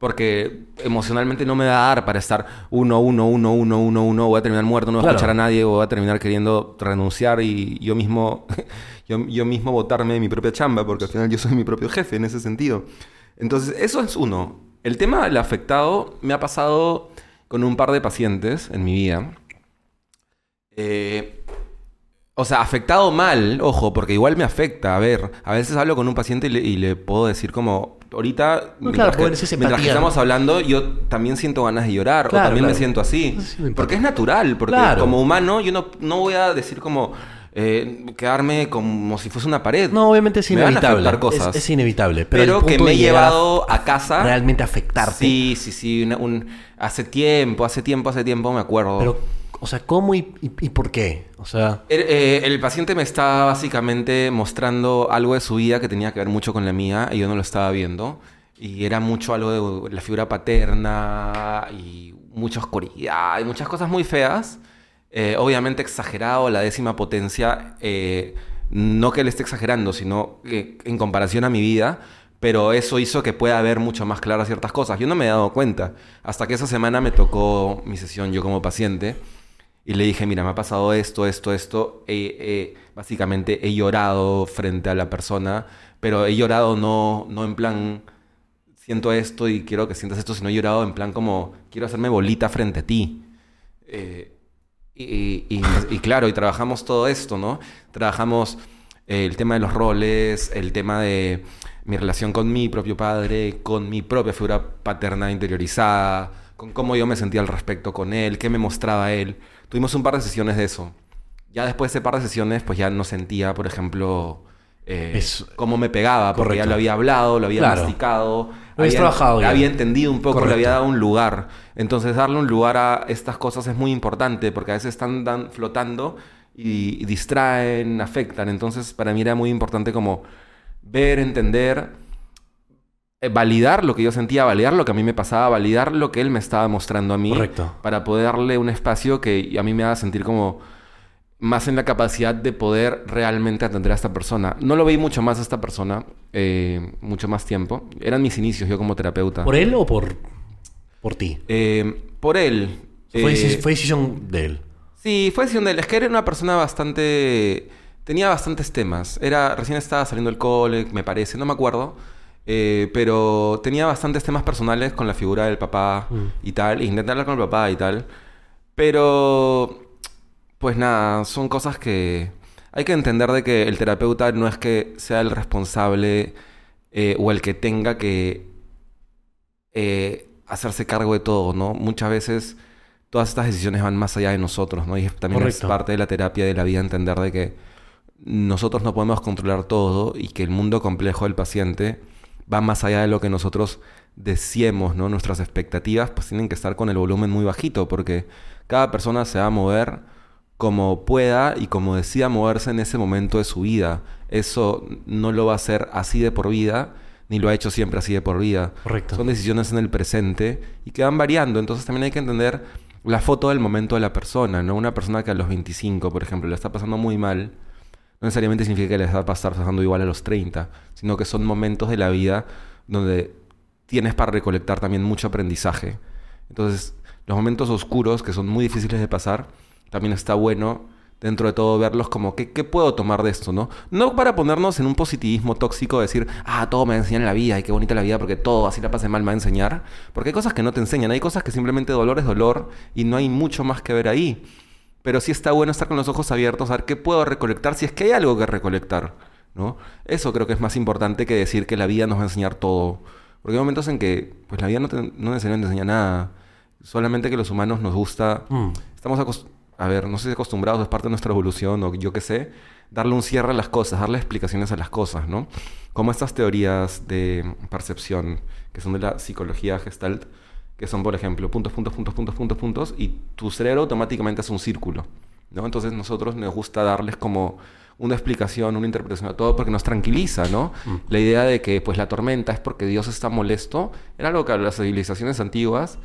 Porque emocionalmente no me da dar para estar 1, 1, 1, 1, 1, 1. Voy a terminar muerto, no voy a Claro. escuchar a nadie, voy a terminar queriendo renunciar y yo mismo, [laughs] yo, yo mismo botarme de mi propia chamba, porque al final yo soy mi propio jefe en ese sentido. Entonces, eso es uno. El tema del afectado me ha pasado con un par de pacientes en mi vida. Eh, o sea, afectado mal, ojo, porque igual me afecta. A ver, a veces hablo con un paciente y le, y le puedo decir como, ahorita, No, mientras, que, mientras que estamos ¿no? hablando, yo también siento ganas de llorar, Claro, o también me siento así. Porque es natural, porque como humano yo no, no voy a decir como, eh, quedarme como si fuese una pared. No, obviamente es inevitable. cosas. Es, es inevitable. Pero, que me he llevado a casa. realmente afectarte. Sí, sí, sí. una- un- hace tiempo, hace tiempo, hace tiempo me acuerdo. Pero, o sea, ¿cómo y, y- y por qué? O sea, El, eh, el paciente me estaba básicamente mostrando algo de su vida que tenía que ver mucho con la mía y yo no lo estaba viendo. Y era mucho algo de la figura paterna y mucha oscuridad y muchas cosas muy feas. Eh, obviamente exagerado la décima potencia. eh, no que él esté exagerando, sino que en comparación a mi vida. Pero eso hizo que pueda ver mucho más claras ciertas cosas. Yo no me he dado cuenta. Hasta que esa semana me tocó mi sesión yo como paciente. Y le dije, mira, me ha pasado esto, esto, esto. Básicamente he llorado frente a la persona, pero he llorado no, no en plan, siento esto y quiero que sientas esto, sino he llorado en plan como, quiero hacerme bolita frente a ti. Eh, y, y- y claro, y trabajamos todo esto, ¿no? Trabajamos eh, el tema de los roles, el tema de mi relación con mi propio padre, con mi propia figura paterna interiorizada, con cómo yo me sentía al respecto con él, qué me mostraba él. Tuvimos un par de sesiones de eso. Ya después de ese par de sesiones, pues ya no sentía, por ejemplo, eh, Es- cómo me pegaba, porque Correcto. ya lo había hablado, lo había Claro. masticado, Lo había- trabajado había entendido un poco, le Correcto. había dado un lugar. Entonces, darle un lugar a estas cosas es muy importante porque a veces están dan- flotando y, y distraen, afectan. Entonces, para mí era muy importante como ver, entender, validar lo que yo sentía, validar lo que a mí me pasaba, validar lo que él me estaba mostrando a mí. Correcto. Para poder darle un espacio que a mí me haga sentir como más en la capacidad de poder realmente atender a esta persona. No lo veí mucho más a esta persona, eh, mucho más tiempo. Eran mis inicios yo como terapeuta. ¿por él o por, por ti? Eh, por él. Eh, fue decisión de él. Sí, fue decisión de él. Es que era una persona bastante... Tenía bastantes temas. Era, recién estaba saliendo del cole, me parece, no me acuerdo. Eh, pero tenía bastantes temas personales con la figura del papá Mm. y tal. e Intenté hablar con el papá y tal. Pero... Pues nada, son cosas que... Hay que entender de que el terapeuta no es que sea el responsable eh, o el que tenga que eh, hacerse cargo de todo, ¿no? Muchas veces todas estas decisiones van más allá de nosotros, ¿no? Y también Correcto. es parte de la terapia de la vida entender de que nosotros no podemos controlar todo y que el mundo complejo del paciente va más allá de lo que nosotros deseemos, ¿no? Nuestras expectativas pues tienen que estar con el volumen muy bajito porque cada persona se va a mover como pueda y como decida moverse en ese momento de su vida. Eso no lo va a hacer así de por vida, ni lo ha hecho siempre así de por vida. Correcto. Son decisiones en el presente y que van variando. Entonces también hay que entender la foto del momento de la persona, ¿no? Una persona que a los 25, por ejemplo, le está pasando muy mal, no necesariamente significa que le va a estar pasando igual a los 30, sino que son momentos de la vida donde tienes para recolectar también mucho aprendizaje. Entonces, los momentos oscuros, que son muy difíciles de pasar, también está bueno dentro de todo verlos como ¿qué, qué puedo tomar de esto, ¿no? No para ponernos en un positivismo tóxico, decir, ah, todo me va a enseñar en la vida y qué bonita la vida porque todo, así la pase mal, me va a enseñar. Porque hay cosas que no te enseñan, hay cosas que simplemente dolor es dolor y no hay mucho más que ver ahí. Pero sí está bueno estar con los ojos abiertos, a ver qué puedo recolectar, si es que hay algo que recolectar. ¿no? Eso creo que es más importante que decir que la vida nos va a enseñar todo. Porque hay momentos en que pues la vida no, te, no necesariamente enseña nada. Solamente que los humanos nos gusta... Mm. Estamos a ver, no sé si acostumbrados, es parte de nuestra evolución o yo qué sé, darle un cierre a las cosas, darle explicaciones a las cosas, ¿no? Como estas teorías de percepción, que son de la psicología gestalt, que son, por ejemplo, puntos, puntos, puntos, puntos, puntos, puntos, y tu cerebro automáticamente hace un círculo, ¿no? Entonces nosotros nos gusta darles como una explicación, una interpretación a todo porque nos tranquiliza, ¿no? La idea de que pues la tormenta es porque Dios está molesto, era algo que las civilizaciones antiguas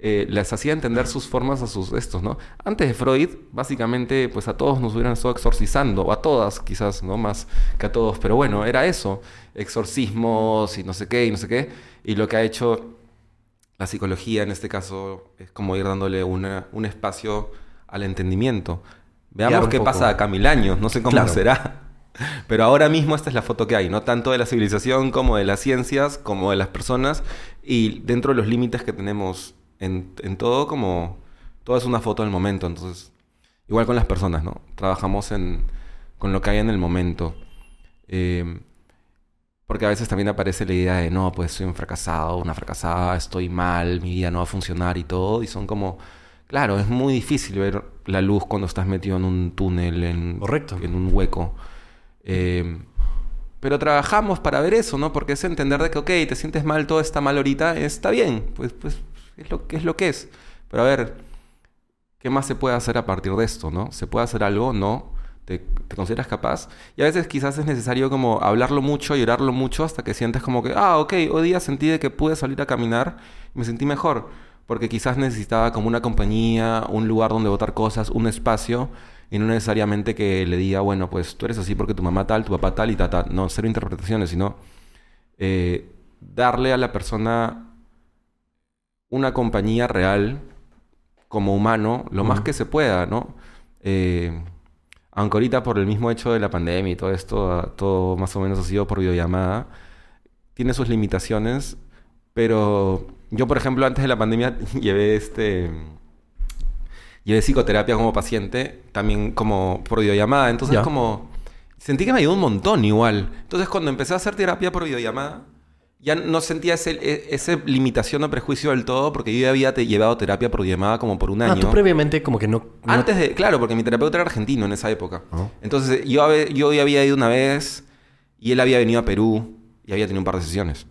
eh, les hacía entender sus formas a sus estos, ¿no? Antes de Freud, básicamente, pues a todos nos hubieran estado exorcizando, o a todas quizás, ¿no? Más que a todos, pero bueno, era eso, exorcismos y no sé qué, y no sé qué, y lo que ha hecho la psicología en este caso es como ir dándole una, un espacio al entendimiento. Veamos qué poco. pasa acá mil años, no sé cómo Claro. será. [laughs] Pero ahora mismo esta es la foto que hay, no tanto de la civilización como de las ciencias, como de las personas, y dentro de los límites que tenemos en, en todo, como todo es una foto del momento. Entonces, igual con las personas, ¿no? Trabajamos en, con lo que hay en el momento. Eh, porque a veces también aparece la idea de, no, pues soy un fracasado, una fracasada, estoy mal, mi vida no va a funcionar y todo. Y son como, claro, es muy difícil ver la luz cuando estás metido en un túnel, en, Correcto. en un hueco. Eh, pero trabajamos para ver eso, ¿no? Porque es entender de que, ok, te sientes mal, todo está mal ahorita, está bien, pues, pues es lo que es. Lo que es. Pero a ver, ¿qué más se puede hacer a partir de esto, no? ¿Se puede hacer algo? No. ¿Te, te consideras capaz? Y a veces quizás es necesario como hablarlo mucho, llorarlo mucho, hasta que sientes como que, ah, ok, hoy día sentí de que pude salir a caminar y me sentí mejor. Porque quizás necesitaba como una compañía, un lugar donde botar cosas, un espacio, y no necesariamente que le diga, bueno, pues tú eres así porque tu mamá tal, tu papá tal y tal, tal. No, cero interpretaciones, sino eh, darle a la persona una compañía real como humano lo más que se pueda, ¿no? Eh, aunque ahorita por el mismo hecho de la pandemia y todo esto, ah, todo más o menos ha sido por videollamada, tiene sus limitaciones, pero yo, por ejemplo, antes de la pandemia [laughs] llevé este... Llevé psicoterapia como paciente, también como por videollamada, entonces Ya. como... Sentí que me ayudó un montón igual. Entonces cuando empecé a hacer terapia por videollamada, ya no sentía ese, e- ese limitación o prejuicio del todo, porque yo ya había te- llevado terapia por videollamada como por un Ah, año. tú previamente como que no... no- Antes de, claro, porque mi terapeuta era argentino en esa época. Ah. Entonces yo, yo ya había ido una vez y él había venido a Perú y había tenido un par de sesiones.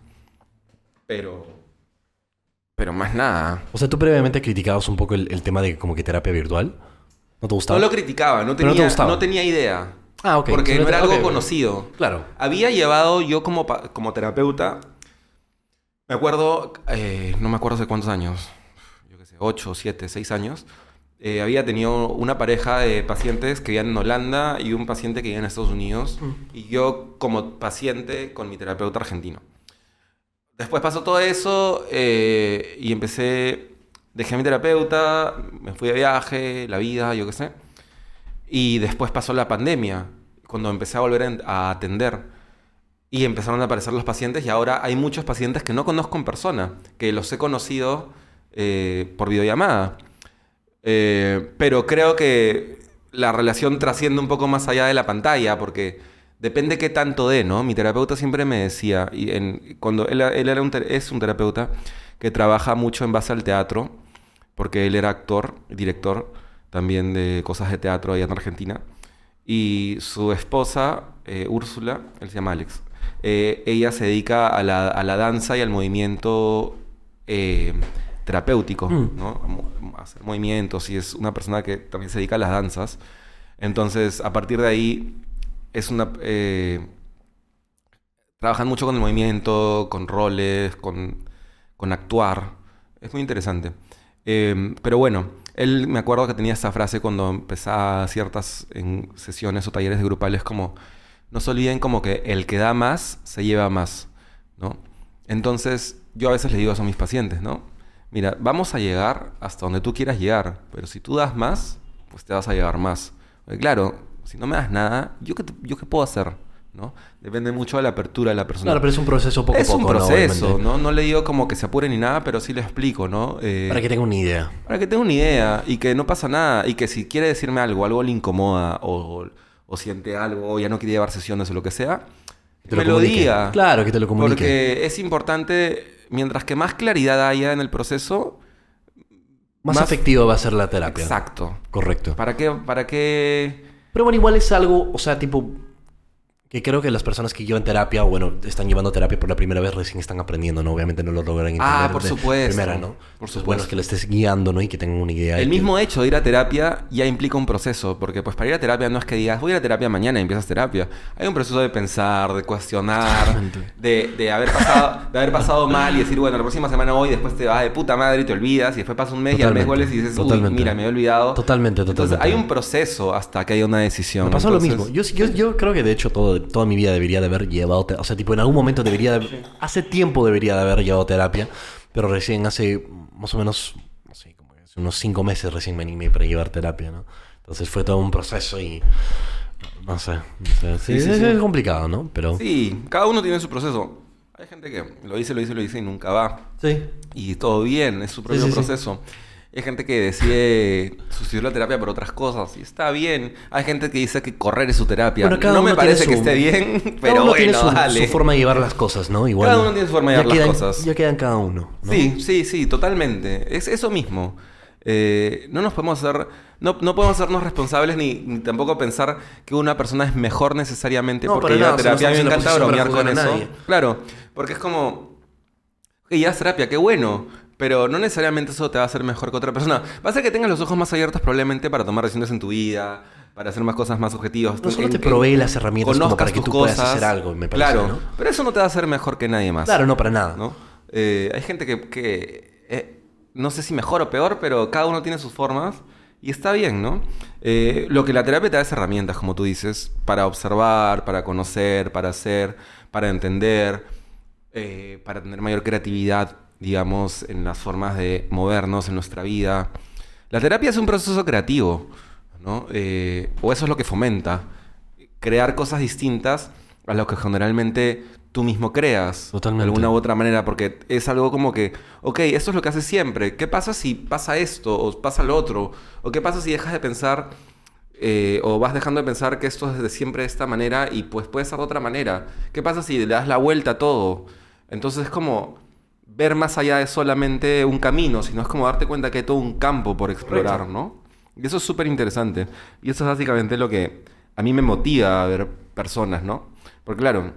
Pero... Pero más nada. O sea, tú previamente criticabas un poco el, el tema de como que terapia virtual. ¿No te gustaba? No lo criticaba, no Pero no te tenía, gustaba. no tenía idea. Ah, ok. Porque no era algo conocido. Claro. Había llevado yo como, como terapeuta, me acuerdo, eh, no me acuerdo hace cuántos años, yo qué sé, 8, 7, 6 años, eh, había tenido una pareja de pacientes que vivían en Holanda y un paciente que vivía en Estados Unidos, y yo como paciente con mi terapeuta argentino. Después pasó todo eso eh, y empecé, dejé a mi terapeuta, me fui de viaje, la vida, yo qué sé. Y después pasó la pandemia, cuando empecé a volver a atender. Y empezaron a aparecer los pacientes y ahora hay muchos pacientes que no conozco en persona, que los he conocido eh, por videollamada. Eh, pero creo que la relación trasciende un poco más allá de la pantalla, porque depende qué tanto dé, ¿no? Mi terapeuta siempre me decía, y cuando él, él era es un terapeuta que trabaja mucho en base al teatro, porque él era actor, director también de cosas de teatro allá en Argentina. Y su esposa, eh, Úrsula, él se llama Alex, eh, ella se dedica a la, a la danza y al movimiento eh, terapéutico, Mm. ¿no? A, hacer movimientos y es una persona que también se dedica a las danzas. Entonces, a partir de ahí, es una... eh, trabajan mucho con el movimiento, con roles, con, con actuar. Es muy interesante. Eh, pero bueno, él me acuerdo que tenía esta frase cuando empezaba ciertas en sesiones o talleres de grupales como no se olviden como que el que da más se lleva más, ¿no? Entonces, yo a veces le digo eso a mis pacientes, ¿no? Mira, vamos a llegar hasta donde tú quieras llegar, pero si tú das más, pues te vas a llevar más. Porque claro, si no me das nada, ¿yo qué, yo qué puedo hacer? ¿No? Depende mucho de la apertura de la persona. Claro, pero es un proceso poco a es poco, un ¿no? proceso. ¿no? No le digo como que se apure ni nada, pero sí le explico, ¿no? Eh, Para que tenga una idea. para que tenga una idea y que no pasa nada y que si quiere decirme algo, algo le incomoda o, o siente algo, o ya no quiere llevar sesiones o lo que sea, Que te me lo diga. Claro, que te lo comunique. Porque es importante, mientras que más claridad haya en el proceso, Más, más- efectivo va a ser la terapia. exacto. Correcto. ¿Para qué? ¿Para qué? Pero bueno, igual es algo, o sea, tipo, que creo que las personas que llevan terapia, o bueno, están llevando terapia por la primera vez, recién están aprendiendo, ¿no? Obviamente no lo logran entender Ah, por supuesto. primera, ¿no? Por Entonces, bueno, supuesto. es que le estés guiando, ¿no? Y que tengan una idea. de El que- mismo hecho de ir a terapia ya implica un proceso, porque pues para ir a terapia no es que digas, voy a ir a terapia mañana y empiezas terapia. Hay un proceso de pensar, de cuestionar, de, de haber pasado, de haber pasado mal y decir, bueno, la próxima semana voy, después te vas de puta madre y te olvidas, y después pasa un mes y al mes vuelves y dices, uy, Totalmente. mira, me he olvidado. Totalmente, Entonces totalmente. hay un proceso hasta que haya una decisión. Me pasó Entonces, lo mismo. Yo, yo, yo creo que de hecho todo, toda mi vida debería de haber llevado... O sea, tipo, en algún momento debería de... Hace tiempo debería de haber llevado terapia, pero recién hace más o menos... No sé, como que hace unos cinco meses recién me animé para llevar terapia, ¿no? Entonces fue todo un proceso y... No sé. no sé. Sí, Sí, sí, es, es complicado, ¿no? Pero... Sí, cada uno tiene su proceso. Hay gente que lo dice, lo dice, lo dice y nunca va. Sí. Y todo bien, es su propio proceso. Hay gente que decide sustituir la terapia por otras cosas y está bien. Hay gente que dice que correr es su terapia. Bueno, cada no me uno parece su- que esté bien, [laughs] Cada pero uno tiene su, dale. su forma de llevar las cosas, ¿no? Igual. Cada uno tiene su forma de ya llevar las cosas. Ya quedan cada uno. ¿no? Sí, sí, sí, totalmente. Es eso mismo. Eh, no nos podemos hacer, no, no podemos hacernos responsables ni, ni tampoco pensar que una persona es mejor necesariamente No, porque lleva terapia. A mí me encanta bromear con eso. nadie. Claro, porque es como, ok, ya es terapia, qué bueno. Pero no necesariamente eso te va a hacer mejor que otra persona. Va a ser que tengas los ojos más abiertos probablemente para tomar decisiones en tu vida, para hacer más cosas más objetivas. No solo te provee las herramientas como para que tú puedas cosas. hacer algo, me parece, Claro, ¿no? pero eso no te va a hacer mejor que nadie más. Claro, no, para nada. ¿no? Eh, hay gente que, que, eh, no sé si mejor o peor, pero cada uno tiene sus formas y está bien, ¿no? Eh, lo que la terapia te da es herramientas, como tú dices, para observar, para conocer, para hacer, para entender, para tener mayor creatividad, digamos, en las formas de movernos en nuestra vida. La terapia es un proceso creativo, ¿no? Eh, o eso es lo que fomenta, crear cosas distintas a lo que generalmente tú mismo creas. Totalmente. De alguna u otra manera, porque es algo como que, ok, esto es lo que haces siempre. ¿Qué pasa si pasa esto o pasa lo otro? ¿O qué pasa si dejas de pensar eh, o vas dejando de pensar que esto es desde siempre de esta manera y pues puede ser de otra manera? ¿Qué pasa si le das la vuelta a todo? Entonces es como ver más allá de solamente un camino, sino es como darte cuenta que hay todo un campo por explorar, ¿no? Y eso es súper interesante. Y eso es básicamente lo que a mí me motiva a ver personas, ¿no? Porque claro,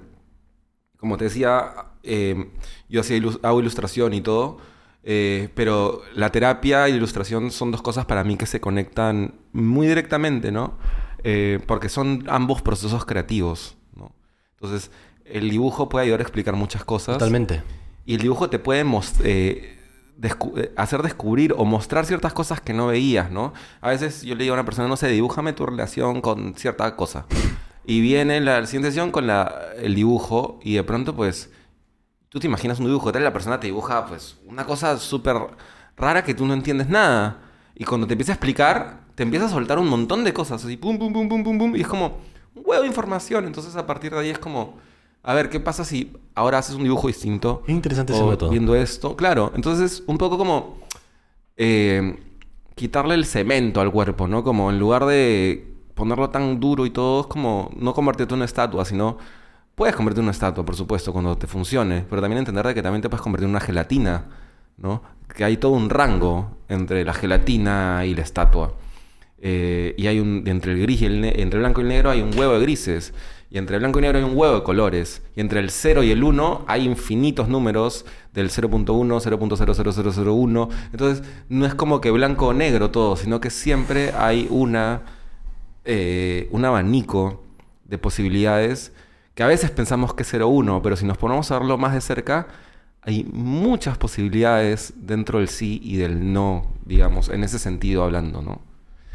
como te decía, eh, yo hacía ilus- hago ilustración y todo, eh, pero la terapia y la ilustración son dos cosas para mí que se conectan muy directamente, ¿no? Eh, porque son ambos procesos creativos, ¿no? Entonces, el dibujo puede ayudar a explicar muchas cosas. Totalmente. Y el dibujo te puede eh, eh, hacer descubrir o mostrar ciertas cosas que no veías, ¿no? A veces yo le digo a una persona, no sé, dibújame tu relación con cierta cosa. Y viene la siguiente sesión con el dibujo y de pronto pues tú te imaginas un dibujo, tal la persona te dibuja pues una cosa súper rara que tú no entiendes nada. Y cuando te empieza a explicar, te empieza a soltar un montón de cosas, así pum, pum, pum, pum, pum, pum, y es como un huevo de información. Entonces a partir de ahí es como, a ver, ¿qué pasa si ahora haces un dibujo distinto? Es interesante ese método. viendo esto. Claro, entonces un poco como eh, quitarle el cemento al cuerpo, ¿no? Como en lugar de ponerlo tan duro y todo, es como no convertirte en una estatua, sino puedes convertirte en una estatua, por supuesto, cuando te funcione, pero también entender de que también te puedes convertir en una gelatina, ¿no? Que hay todo un rango entre la gelatina y la estatua. Eh, y hay un, entre el gris y el, entre el blanco y el negro hay un huevo de grises. Y entre blanco y negro hay un huevo de colores. Y entre el 0 y el 1 hay infinitos números del 0.1, 0.00001. Entonces, no es como que blanco o negro todo, sino que siempre hay una, eh, un abanico de posibilidades que a veces pensamos que es 0.1, pero si nos ponemos a verlo más de cerca, hay muchas posibilidades dentro del sí y del no, digamos, en ese sentido hablando, ¿no?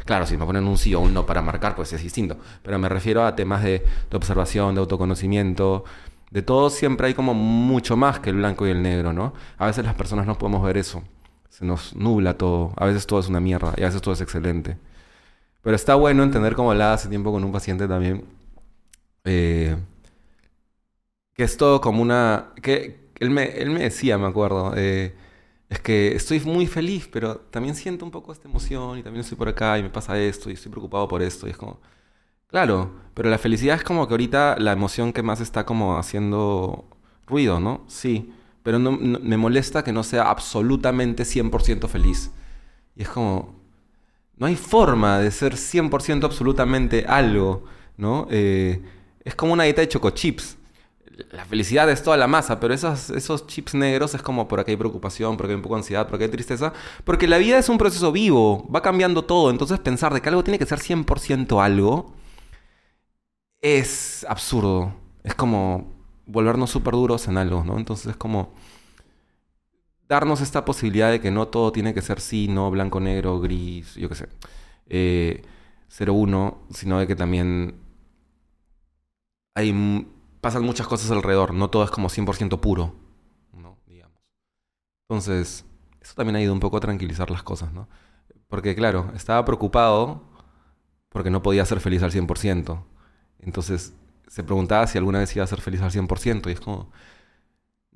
Claro, si me ponen un sí o un no para marcar, pues es distinto. Pero me refiero a temas de, observación, de autoconocimiento. De todo siempre hay como mucho más que el blanco y el negro, ¿no? A veces las personas no podemos ver eso. Se nos nubla todo. A veces todo es una mierda y a veces todo es excelente. Pero está bueno entender como hablaba hace tiempo con un paciente también. eh, que es todo como una... Que él me, él me decía, me acuerdo. eh, es que estoy muy feliz, pero también siento un poco esta emoción y también estoy por acá y me pasa esto y estoy preocupado por esto. Y es como, Claro, pero la felicidad es como que ahorita la emoción que más está como haciendo ruido, ¿no? Sí, pero no, no- me molesta que no sea absolutamente 100% feliz. Y es como, no hay forma de ser 100% absolutamente algo, ¿no? Eh, es como una dieta de chocochips. La felicidad es toda la masa, pero esos, esos chips negros es como por acá hay preocupación, por acá hay un poco de ansiedad, por acá hay tristeza. Porque la vida es un proceso vivo, va cambiando todo. Entonces pensar de que algo tiene que ser 100% algo es absurdo. Es como volvernos súper duros en algo, ¿no? Entonces es como darnos esta posibilidad de que no todo tiene que ser sí, no, blanco, negro, gris, yo qué sé. Eh, 0-1, sino de que también hay, pasan muchas cosas alrededor, no todo es como 100% puro, ¿no? Digamos. Entonces, eso también ha ido un poco a tranquilizar las cosas, ¿no? Porque claro, estaba preocupado porque no podía ser feliz al 100%. Entonces, se preguntaba si alguna vez iba a ser feliz al 100% y es como...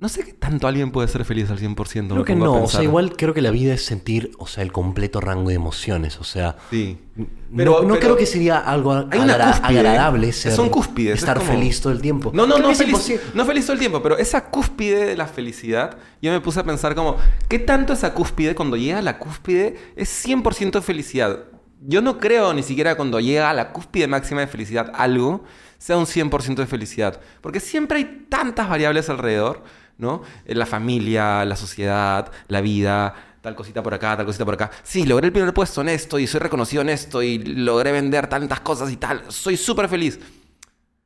No sé qué tanto alguien puede ser feliz al 100%. Creo que no, o sea, igual creo que la vida es sentir, o sea, el completo rango de emociones, o sea, Sí. no- Pero- no, pero- creo que sería algo agra- cúspide. agradable ser, Son cúspides, es estar como- feliz todo el tiempo. No, no, no es feliz, no feliz todo el tiempo, pero esa cúspide de la felicidad, yo me puse a pensar como, ¿qué tanto esa cúspide, cuando llega a la cúspide, es 100% felicidad? Yo no creo ni siquiera cuando llega a la cúspide máxima de felicidad algo sea un 100% de felicidad, porque siempre hay tantas variables alrededor, ¿no? Eh, La familia, la sociedad, la vida, tal cosita por acá, tal cosita por acá. Sí, logré el primer puesto en esto y soy reconocido en esto y logré vender tantas cosas y tal. Soy súper feliz.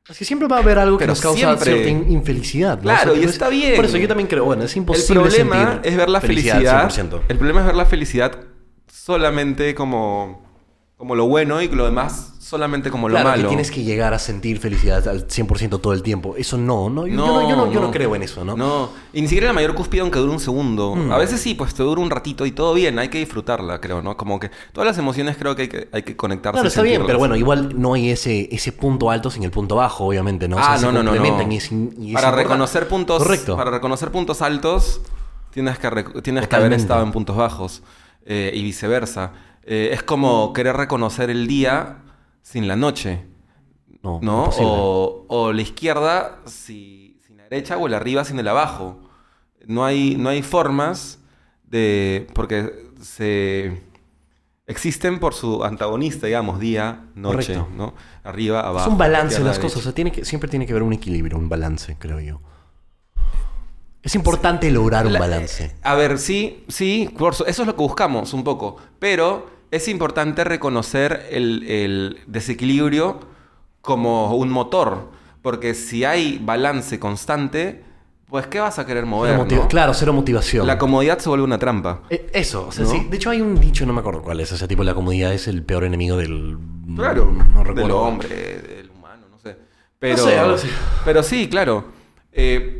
Es que siempre va a haber algo que Pero nos causa siempre- cierta in- infelicidad. ¿no? Claro, y está es- bien. Por eso yo también creo, bueno, es El imposible problema sentir es ver la felicidad. 100%. El problema es ver la felicidad solamente como, como lo bueno y lo demás solamente como lo Claro, malo. que tienes que llegar a sentir felicidad al 100% todo el tiempo. Eso no, no, yo, yo no, yo no, yo no creo en eso, ¿no? No, y ni siquiera la mayor cúspide aunque dure un segundo. Mm. A veces sí, pues te dura un ratito y todo bien, hay que disfrutarla, creo, ¿no? Como que todas las emociones creo que hay que, hay que conectarse. Claro, está bien, pero bueno, igual no hay ese, ese punto alto sin el punto bajo, obviamente, ¿no? O sea, Ah, se no, no, no, complementan no. y es in- y es para importante. reconocer puntos, Correcto. para reconocer puntos altos, tienes que tienes que haber estado en puntos bajos eh, y viceversa. Eh, es como querer reconocer el día sin la noche, No, ¿no? O, o la izquierda si- sin la derecha o el arriba sin el abajo. No hay, no hay formas de porque se existen por su antagonista, digamos, día, noche, Correcto. ¿no? Arriba, abajo. es un balance de las cosas, o sea, tiene que, siempre tiene que haber un equilibrio, un balance, creo yo. Es importante lograr un La- balance. A ver, sí, sí, eso es lo que buscamos un poco. Pero es importante reconocer el, el desequilibrio como un motor. Porque si hay balance constante, pues ¿qué vas a querer mover? No? Claro, cero motivación. La comodidad se vuelve una trampa. Eh, Eso, o sea, ¿No? sí. De hecho, hay un dicho, no me acuerdo cuál es. O sea, tipo, la comodidad es el peor enemigo del. Claro, no recuerdo. del hombre, del humano, no sé. Pero, sé, algo así. pero sí, claro. Eh,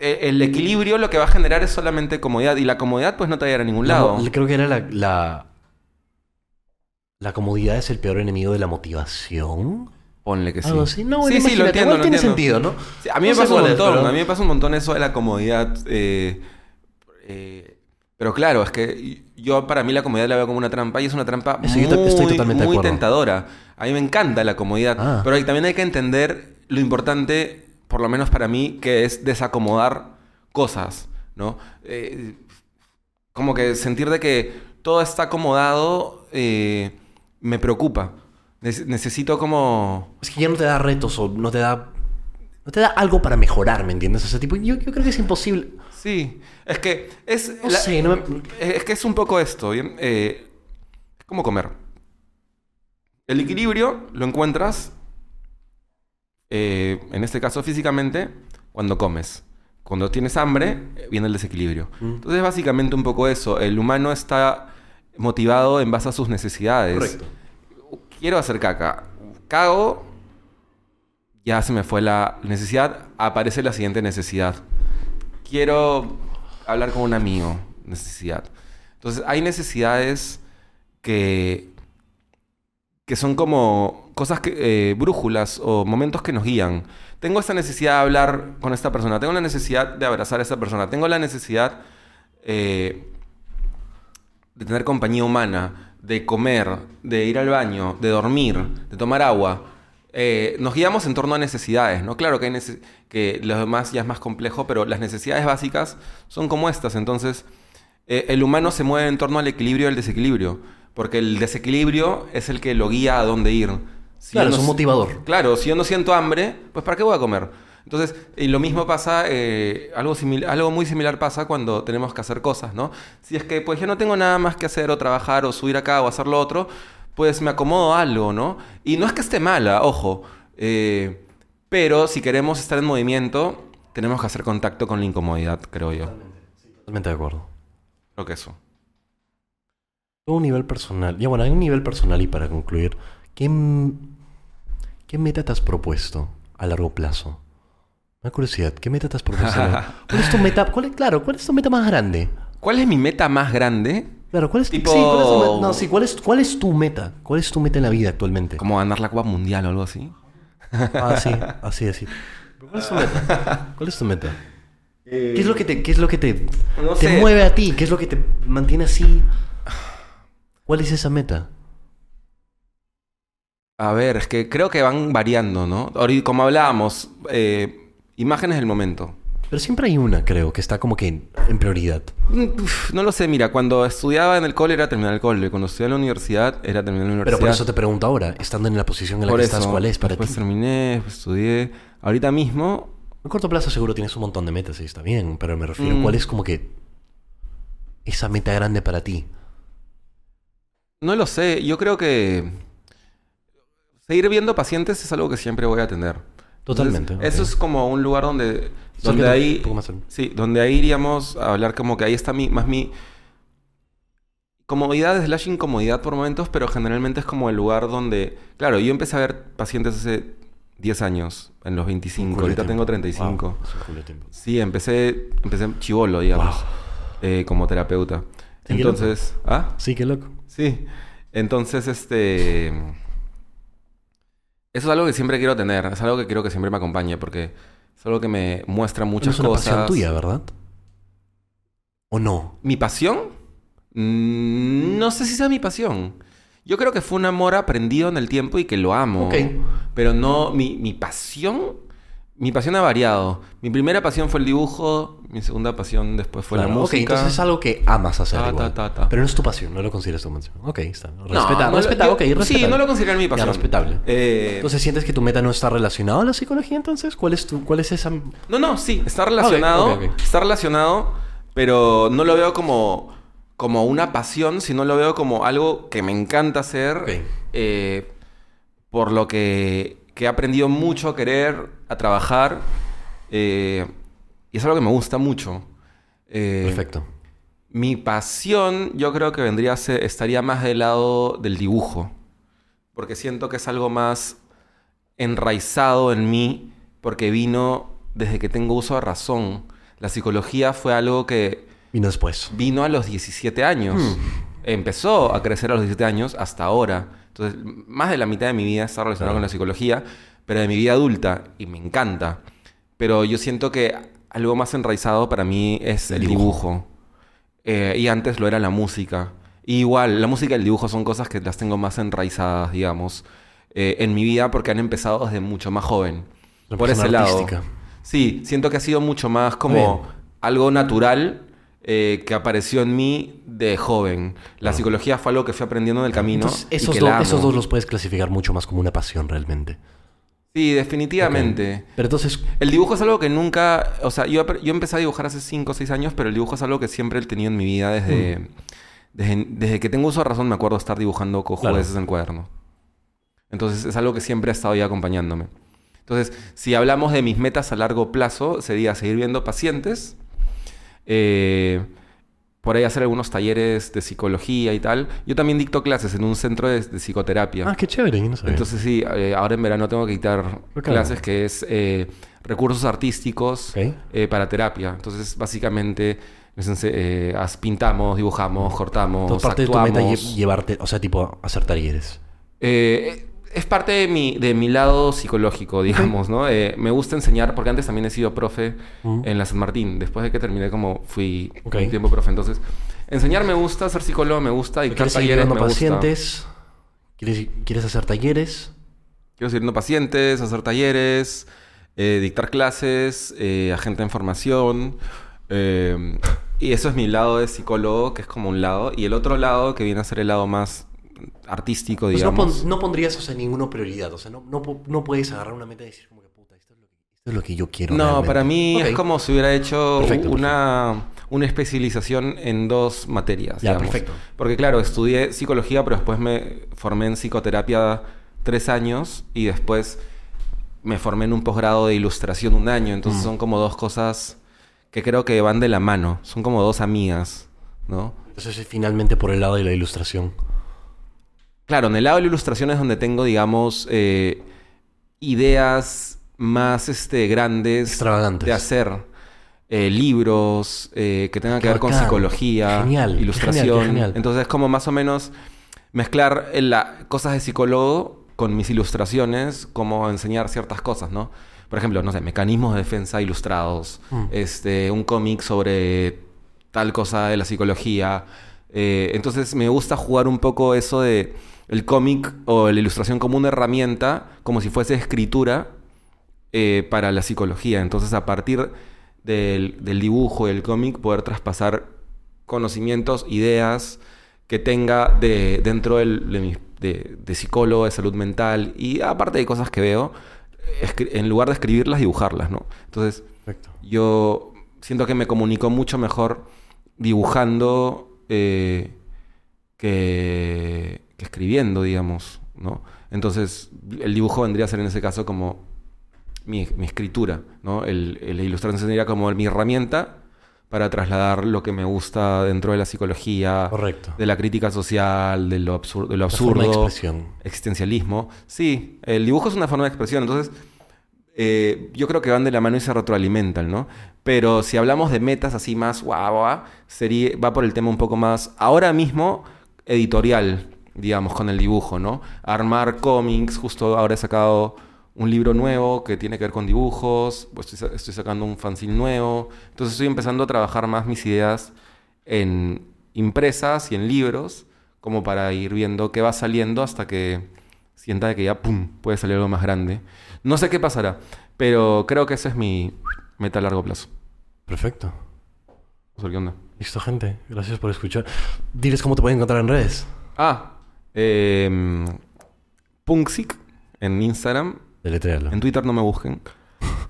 eh, el equilibrio lo que va a generar es solamente comodidad. Y la comodidad pues no te va a ir a ningún lado. No, creo que era la, la. La comodidad es el peor enemigo de la motivación. Ponle que sí. Algo así. No, sí, sí, lo entiendo, igual lo tiene entiendo. sentido, ¿no? Sí, a mí me No pasa un es, montón, pero- a mí me pasa un montón eso de la comodidad. eh, eh, pero claro, es que yo para mí la comodidad la veo como una trampa y es una trampa Eso muy, yo estoy totalmente muy tentadora. A mí me encanta la comodidad, Ah. pero también hay que entender lo importante, por lo menos para mí, que es desacomodar cosas, ¿no? Eh, como que sentir de que todo está acomodado eh, me preocupa. Nece- necesito como... Es que ya no te da retos o no te da. No te da algo para mejorar, ¿me entiendes? O sea, tipo, yo, yo creo que es imposible. Sí, es que es, No sé, no me- es que es un poco esto, ¿bien? Eh, es como comer. El equilibrio lo encuentras, eh, en este caso físicamente, cuando comes. Cuando tienes hambre, eh, viene el desequilibrio. Mm. Entonces, básicamente un poco eso. El humano está motivado en base a sus necesidades. Correcto. Quiero hacer caca. Cago. Ya se me fue la necesidad. Aparece la siguiente necesidad. Quiero hablar con un amigo. Necesidad. Entonces, hay necesidades que. que son como cosas que. eh, brújulas o momentos que nos guían. Tengo esta necesidad de hablar con esta persona. Tengo la necesidad de abrazar a esta persona. Tengo la necesidad. eh, de tener compañía humana, de comer, de ir al baño, de dormir, de tomar agua. eh, nos guiamos en torno a necesidades, ¿no? Claro que, hay nece- que lo demás ya es más complejo, pero las necesidades básicas son como estas. Entonces, eh, el humano se mueve en torno al equilibrio y al desequilibrio, porque el desequilibrio es el que lo guía a dónde ir. Si Claro, es un motivador. Claro, si yo no siento hambre, pues ¿para qué voy a comer? Entonces, y lo mismo pasa, eh, algo, muy similar pasa cuando tenemos que hacer cosas, ¿no? Si es que pues yo no tengo nada más que hacer o trabajar o subir acá o hacer lo otro, pues me acomodo a algo, ¿no? Y no es que esté mala, ojo, eh, pero si queremos estar en movimiento, tenemos que hacer contacto con la incomodidad, creo yo. Totalmente de acuerdo. Creo que eso. A un nivel personal. Ya bueno, hay un nivel personal y para concluir, ¿qué, m- qué meta te has propuesto a largo plazo? Una curiosidad, ¿qué meta te has propuesto? a largo- ¿Cuál es tu meta? cuál es- claro, ¿cuál es tu meta más grande? ¿Cuál es mi meta más grande? Claro, ¿cuál es, Tipo- sí, ¿cuál es tu meta? No, sí, ¿cuál es, ¿cuál es tu meta? ¿Cuál es tu meta en la vida actualmente? Como ganar la Copa Mundial o algo así. Ah, sí, así, así. ¿Cuál es tu meta? ¿Cuál es tu meta? ¿Qué es lo que te, qué es lo que te, No te sé. mueve a ti? ¿Qué es lo que te mantiene así? ¿Cuál es esa meta? A ver, es que creo que van variando, ¿no? Ahorita, como hablábamos, eh, imágenes del momento. Pero siempre hay una, creo, que está como que en, en prioridad. Mm, uf, No lo sé, mira, cuando estudiaba en el cole era terminar el cole, cuando estudiaba en la universidad era terminar la universidad. Pero por eso te pregunto ahora, estando en la posición en la Por que eso, estás, ¿cuál es para después ti? terminé, estudié. Ahorita mismo, A corto plazo seguro tienes un montón de metas y está bien, pero me refiero, Mm. ¿cuál es como que esa meta grande para ti? no lo sé, yo creo que seguir viendo pacientes es algo que siempre voy a tener. Entonces, Totalmente. Eso es como un lugar donde, donde ahí... un poco más Sí, donde ahí iríamos a hablar como que ahí está mi, más mi comodidad slash incomodidad por momentos, pero generalmente es como el lugar donde, claro, yo empecé a ver pacientes hace 10 años, en los 25, Un culo de ahorita tengo 35. Wow, es un culo de tiempo. Sí, empecé, empecé chivolo, digamos, Wow. eh, como terapeuta. Sí, Entonces, ¿ah? Sí, qué loco. Sí. Entonces, este. Eso es algo que siempre quiero tener. Es algo que quiero que siempre me acompañe porque es algo que me muestra muchas es una cosas. pasión tuya, ¿verdad? ¿O no? ¿Mi pasión? Mm, no sé si sea mi pasión. Yo creo que fue un amor aprendido en el tiempo y que lo amo. Ok. Pero no, mi, mi pasión. Mi pasión ha variado. Mi primera pasión fue el dibujo. Mi segunda pasión después fue Claro, la ok, música. entonces es algo que amas hacer Ta, igual. ta, ta, ta. Pero no es tu pasión, no lo consideras tu pasión. Ok, está. No, Respeta, no lo- respeta, yo- ok, respetable. Sí, no lo considero mi Ya, pasión. respetable. Eh, Entonces, ¿sientes que tu meta no está relacionada a la psicología entonces? ¿Cuál es, tu, cuál es esa...? No, no, sí, está relacionado. ok, ok. Está relacionado, pero no lo veo como, como una pasión, sino lo veo como algo que me encanta hacer. Ok. eh, por lo que, que he aprendido mucho a querer, a trabajar. eh, y es algo que me gusta mucho. Eh, Perfecto. Mi pasión, yo creo que vendría a ser, estaría más del lado del dibujo. Porque siento que es algo más enraizado en mí, porque vino desde que tengo uso de razón. La psicología fue algo que Vino después. vino a los 17 años. Hmm. Empezó a crecer a los 17 años hasta ahora. Entonces, más de la mitad de mi vida está relacionada con la psicología, pero de mi vida adulta, y me encanta. Pero yo siento que algo más enraizado para mí es el, El dibujo. dibujo. Eh, y antes lo era la música. Y igual, la música y el dibujo son cosas que las tengo más enraizadas, digamos, eh, en mi vida porque han empezado desde mucho más joven. La Por ese lado. Sí, siento que ha sido mucho más como Bien. algo natural eh, que apareció en mí de joven. La Claro. psicología fue algo que fui aprendiendo en el camino. Entonces, y esos, que do- la amo. esos dos los puedes clasificar mucho más como una pasión realmente. Sí, definitivamente. Pero entonces, El dibujo es algo que nunca, o sea, yo, yo empecé a dibujar hace 5 o 6 años, pero el dibujo es algo que siempre he tenido en mi vida desde, Mm. desde, desde que tengo uso de razón, me acuerdo estar dibujando cojudeces Claro. en el cuaderno. Entonces es algo que siempre ha estado ahí acompañándome. Entonces, si hablamos de mis metas a largo plazo, sería seguir viendo pacientes, eh, por ahí hacer algunos talleres de psicología y tal. Yo también dicto clases en un centro de, de psicoterapia. ah, qué chévere, no sabía. Entonces sí, eh, ahora en verano tengo que dictar Ok. clases que es eh, recursos artísticos eh, para terapia. Entonces básicamente eh, pintamos, dibujamos, cortamos, Entonces, parte de tu meta actuamos. lle- llevarte, o sea, tipo, hacer talleres. Es parte de mi, de mi lado psicológico, digamos, ¿no? Eh, me gusta enseñar, porque antes también he sido profe en la San Martín. Después de que terminé como fui un tiempo profe. Entonces, enseñar me gusta, ser psicólogo me gusta, dictar ¿Quieres talleres me gusta. pacientes? ¿Quieres, ¿Quieres hacer talleres? Quiero seguir viendo pacientes, hacer talleres, eh, dictar clases, eh, agente de información. eh, y eso es mi lado de psicólogo, que es como un lado. Y el otro lado, que viene a ser el lado más artístico, Pues no, digamos. pon- no pondrías, o sea, ninguna prioridad. O sea, no, no, no puedes agarrar una meta y decir como que puta, esto es lo que, esto es lo que yo quiero. No, realmente". para mí es como si hubiera hecho Perfecto, una, una especialización en dos materias. Ya, digamos. perfecto. Porque claro, estudié psicología, pero después me formé en psicoterapia tres años y después me formé en un posgrado de ilustración un año. Entonces Mm. son como dos cosas que creo que van de la mano. Son como dos amigas, ¿no? Entonces es finalmente por el lado de la ilustración. Claro, en el lado de la ilustración es donde tengo, digamos, eh, ideas más este, grandes Extravagantes. de hacer eh, libros eh, que tengan Qué que ver con psicología, Genial, ilustración. genial, genial. Entonces es como más o menos mezclar la- cosas de psicólogo con mis ilustraciones, como enseñar ciertas cosas, ¿no? Por ejemplo, no sé, mecanismos de defensa ilustrados, Mm. este, un cómic sobre tal cosa de la psicología. Eh, entonces me gusta jugar un poco eso de el cómic o la ilustración como una herramienta, como si fuese escritura eh, para la psicología. Entonces a partir del, del dibujo y el cómic poder traspasar conocimientos, ideas que tenga de, dentro del- de, mi- de- de psicólogo, de salud mental y aparte de cosas que veo, en lugar de escribirlas, dibujarlas, ¿no? Entonces Perfecto. yo siento que me comunico mucho mejor dibujando eh, que, que escribiendo, digamos, ¿no? Entonces, el dibujo vendría a ser en ese caso como mi, mi escritura, ¿no? El, el- la ilustración sería como mi herramienta para trasladar lo que me gusta dentro de la psicología, Correcto. de la crítica social, de lo, absur- de lo Una forma de absurdo, expresión. existencialismo. Sí, el dibujo es una forma de expresión, entonces eh, yo creo que van de la mano y se retroalimentan, ¿no? Pero si hablamos de metas así más guau, guau, sería, va por el tema un poco más, ahora mismo, editorial, digamos, con el dibujo, ¿no? Armar cómics, justo ahora he sacado un libro nuevo que tiene que ver con dibujos, pues estoy, sa- estoy sacando un fanzine nuevo, entonces estoy empezando a trabajar más mis ideas en impresas y en libros, como para ir viendo qué va saliendo hasta que sienta que ya, ¡pum!, puede salir algo más grande. No sé qué pasará, pero creo que ese es mi meta a largo plazo. Perfecto. Sea, ¿qué onda? Listo, gente. Gracias por escuchar. Diles cómo te pueden encontrar en redes. Ah, eh, Punksic en Instagram. Deletréalo. En Twitter no me busquen.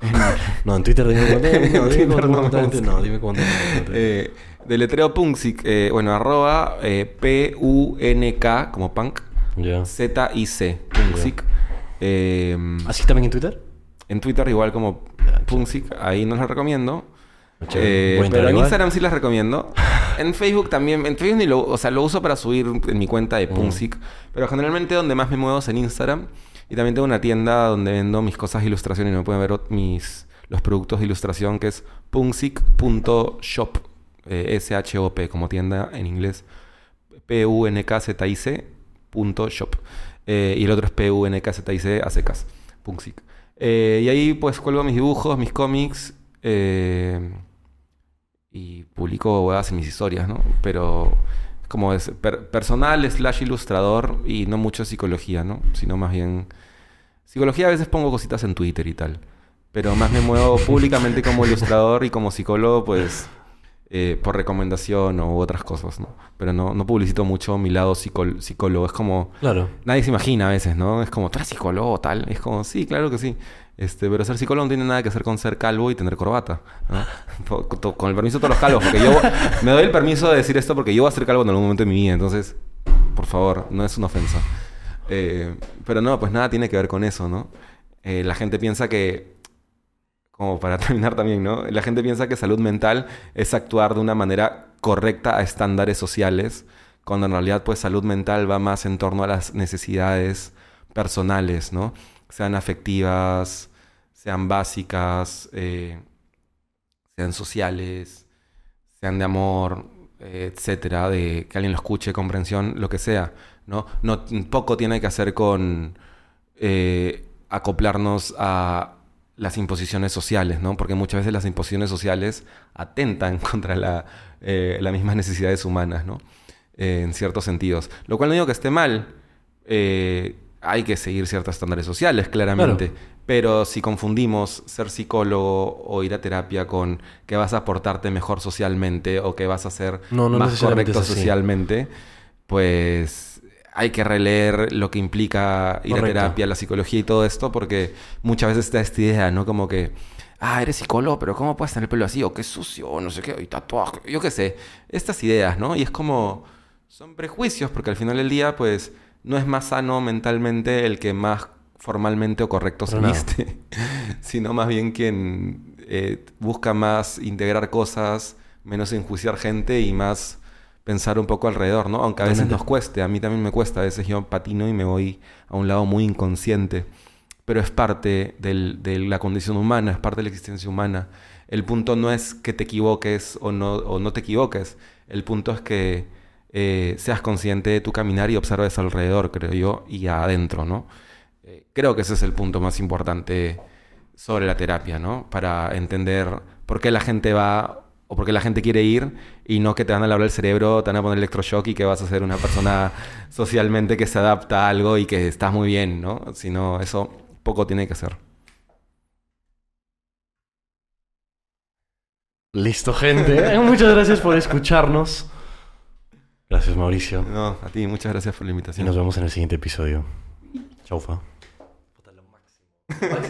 [laughs] No, en Twitter dime te... [laughs] No, dime no Twitter. Eh, deletreo Punksic, eh, bueno, arroba eh, P-U-N-K, como punk, Ya. Z-I-C, Punksic. Eh, ¿Así también en Twitter? en Twitter igual como Punksic, ahí no las recomiendo. Chévere. Eh, pero en. Instagram sí las recomiendo. [laughs] En Facebook también. En Facebook ni lo, o sea, lo uso para subir en mi cuenta Mm. de Punsic. Pero generalmente donde más me muevo es en Instagram. Y también tengo una tienda donde vendo mis cosas de ilustración y me pueden ver mis los productos de ilustración que es punsic.shop. Eh, S-H-O-P como tienda en inglés. P-U-N-K-Z-I-C punto shop. Eh, y el otro es P-U-N-K-Z-I-C a secas. Punsic. Eh, y ahí pues cuelgo mis dibujos, mis cómics. eh, y publico huevas en mis historias, ¿no? Pero como es per- personal slash ilustrador y no mucho psicología, ¿no? Sino más bien... Psicología a veces pongo cositas en Twitter y tal. Pero más me muevo [laughs] públicamente como ilustrador y como psicólogo, pues... eh, por recomendación o otras cosas, ¿no? Pero no, no publicito mucho mi lado psicólogo. Es como... Claro. Nadie se imagina a veces, ¿no? Es como, ¿tú eres psicólogo o tal? Es como, sí, claro que sí. Este, pero ser psicólogo no tiene nada que hacer con ser calvo y tener corbata. ¿no? [laughs] Con el permiso de todos los calvos. Porque yo [laughs] me doy el permiso de decir esto porque yo voy a ser calvo en algún momento de mi vida. Entonces, por favor, no es una ofensa. Eh, pero no, pues nada tiene que ver con eso, ¿no? Eh, la gente piensa que, como para [laughs] terminar también, ¿no? La gente piensa que salud mental es actuar de una manera correcta a estándares sociales, cuando en realidad pues salud mental va más en torno a las necesidades personales, ¿no? Sean afectivas, sean básicas, eh, sean sociales, sean de amor, etcétera, de que alguien lo escuche, comprensión, lo que sea, ¿no? No poco tiene que hacer con eh, acoplarnos a las imposiciones sociales, ¿no? Porque muchas veces las imposiciones sociales atentan [laughs] contra eh, las mismas necesidades humanas, ¿no? Eh, en ciertos sentidos. Lo cual no digo que esté mal. hay que seguir ciertos estándares sociales, claramente. Pero si confundimos ser psicólogo o ir a terapia con que vas a portarte mejor socialmente o que vas a ser No, no más correcto socialmente, pues hay que releer lo que implica ir Correcto. a terapia, la psicología y todo esto, porque muchas veces está esta idea, ¿no? Como que, ah, eres psicólogo, pero ¿cómo puedes tener el pelo así? O qué sucio, o no sé qué, y tatuaje, yo qué sé. Estas ideas, ¿no? Y es como, son prejuicios, porque al final del día, pues, no es más sano mentalmente el que más formalmente o correcto nada. viste, [laughs] sino más bien quien eh, busca más integrar cosas, menos enjuiciar gente y más pensar un poco alrededor, ¿no? Aunque a veces nos cueste, a mí también me cuesta, a veces yo patino y me voy a un lado muy inconsciente, pero es parte del- de la condición humana, es parte de la existencia humana. El punto no es que te equivoques o no, o no te equivoques, el punto es que eh, seas consciente de tu caminar y observes alrededor, creo yo, y adentro, ¿no? Eh, creo que ese es el punto más importante sobre la terapia, ¿no? Para entender por qué la gente va o por qué la gente quiere ir y no que te van a lavar el cerebro, te van a poner electroshock y que vas a ser una persona [laughs] socialmente que se adapta a algo y que estás muy bien, ¿no? Sino eso poco tiene que ser. Listo, gente. [laughs] Muchas gracias por escucharnos. Gracias, Mauricio. No, a ti, muchas gracias por la Y invitación. nos vemos en el siguiente episodio. Chaufa. Let's, [laughs] let's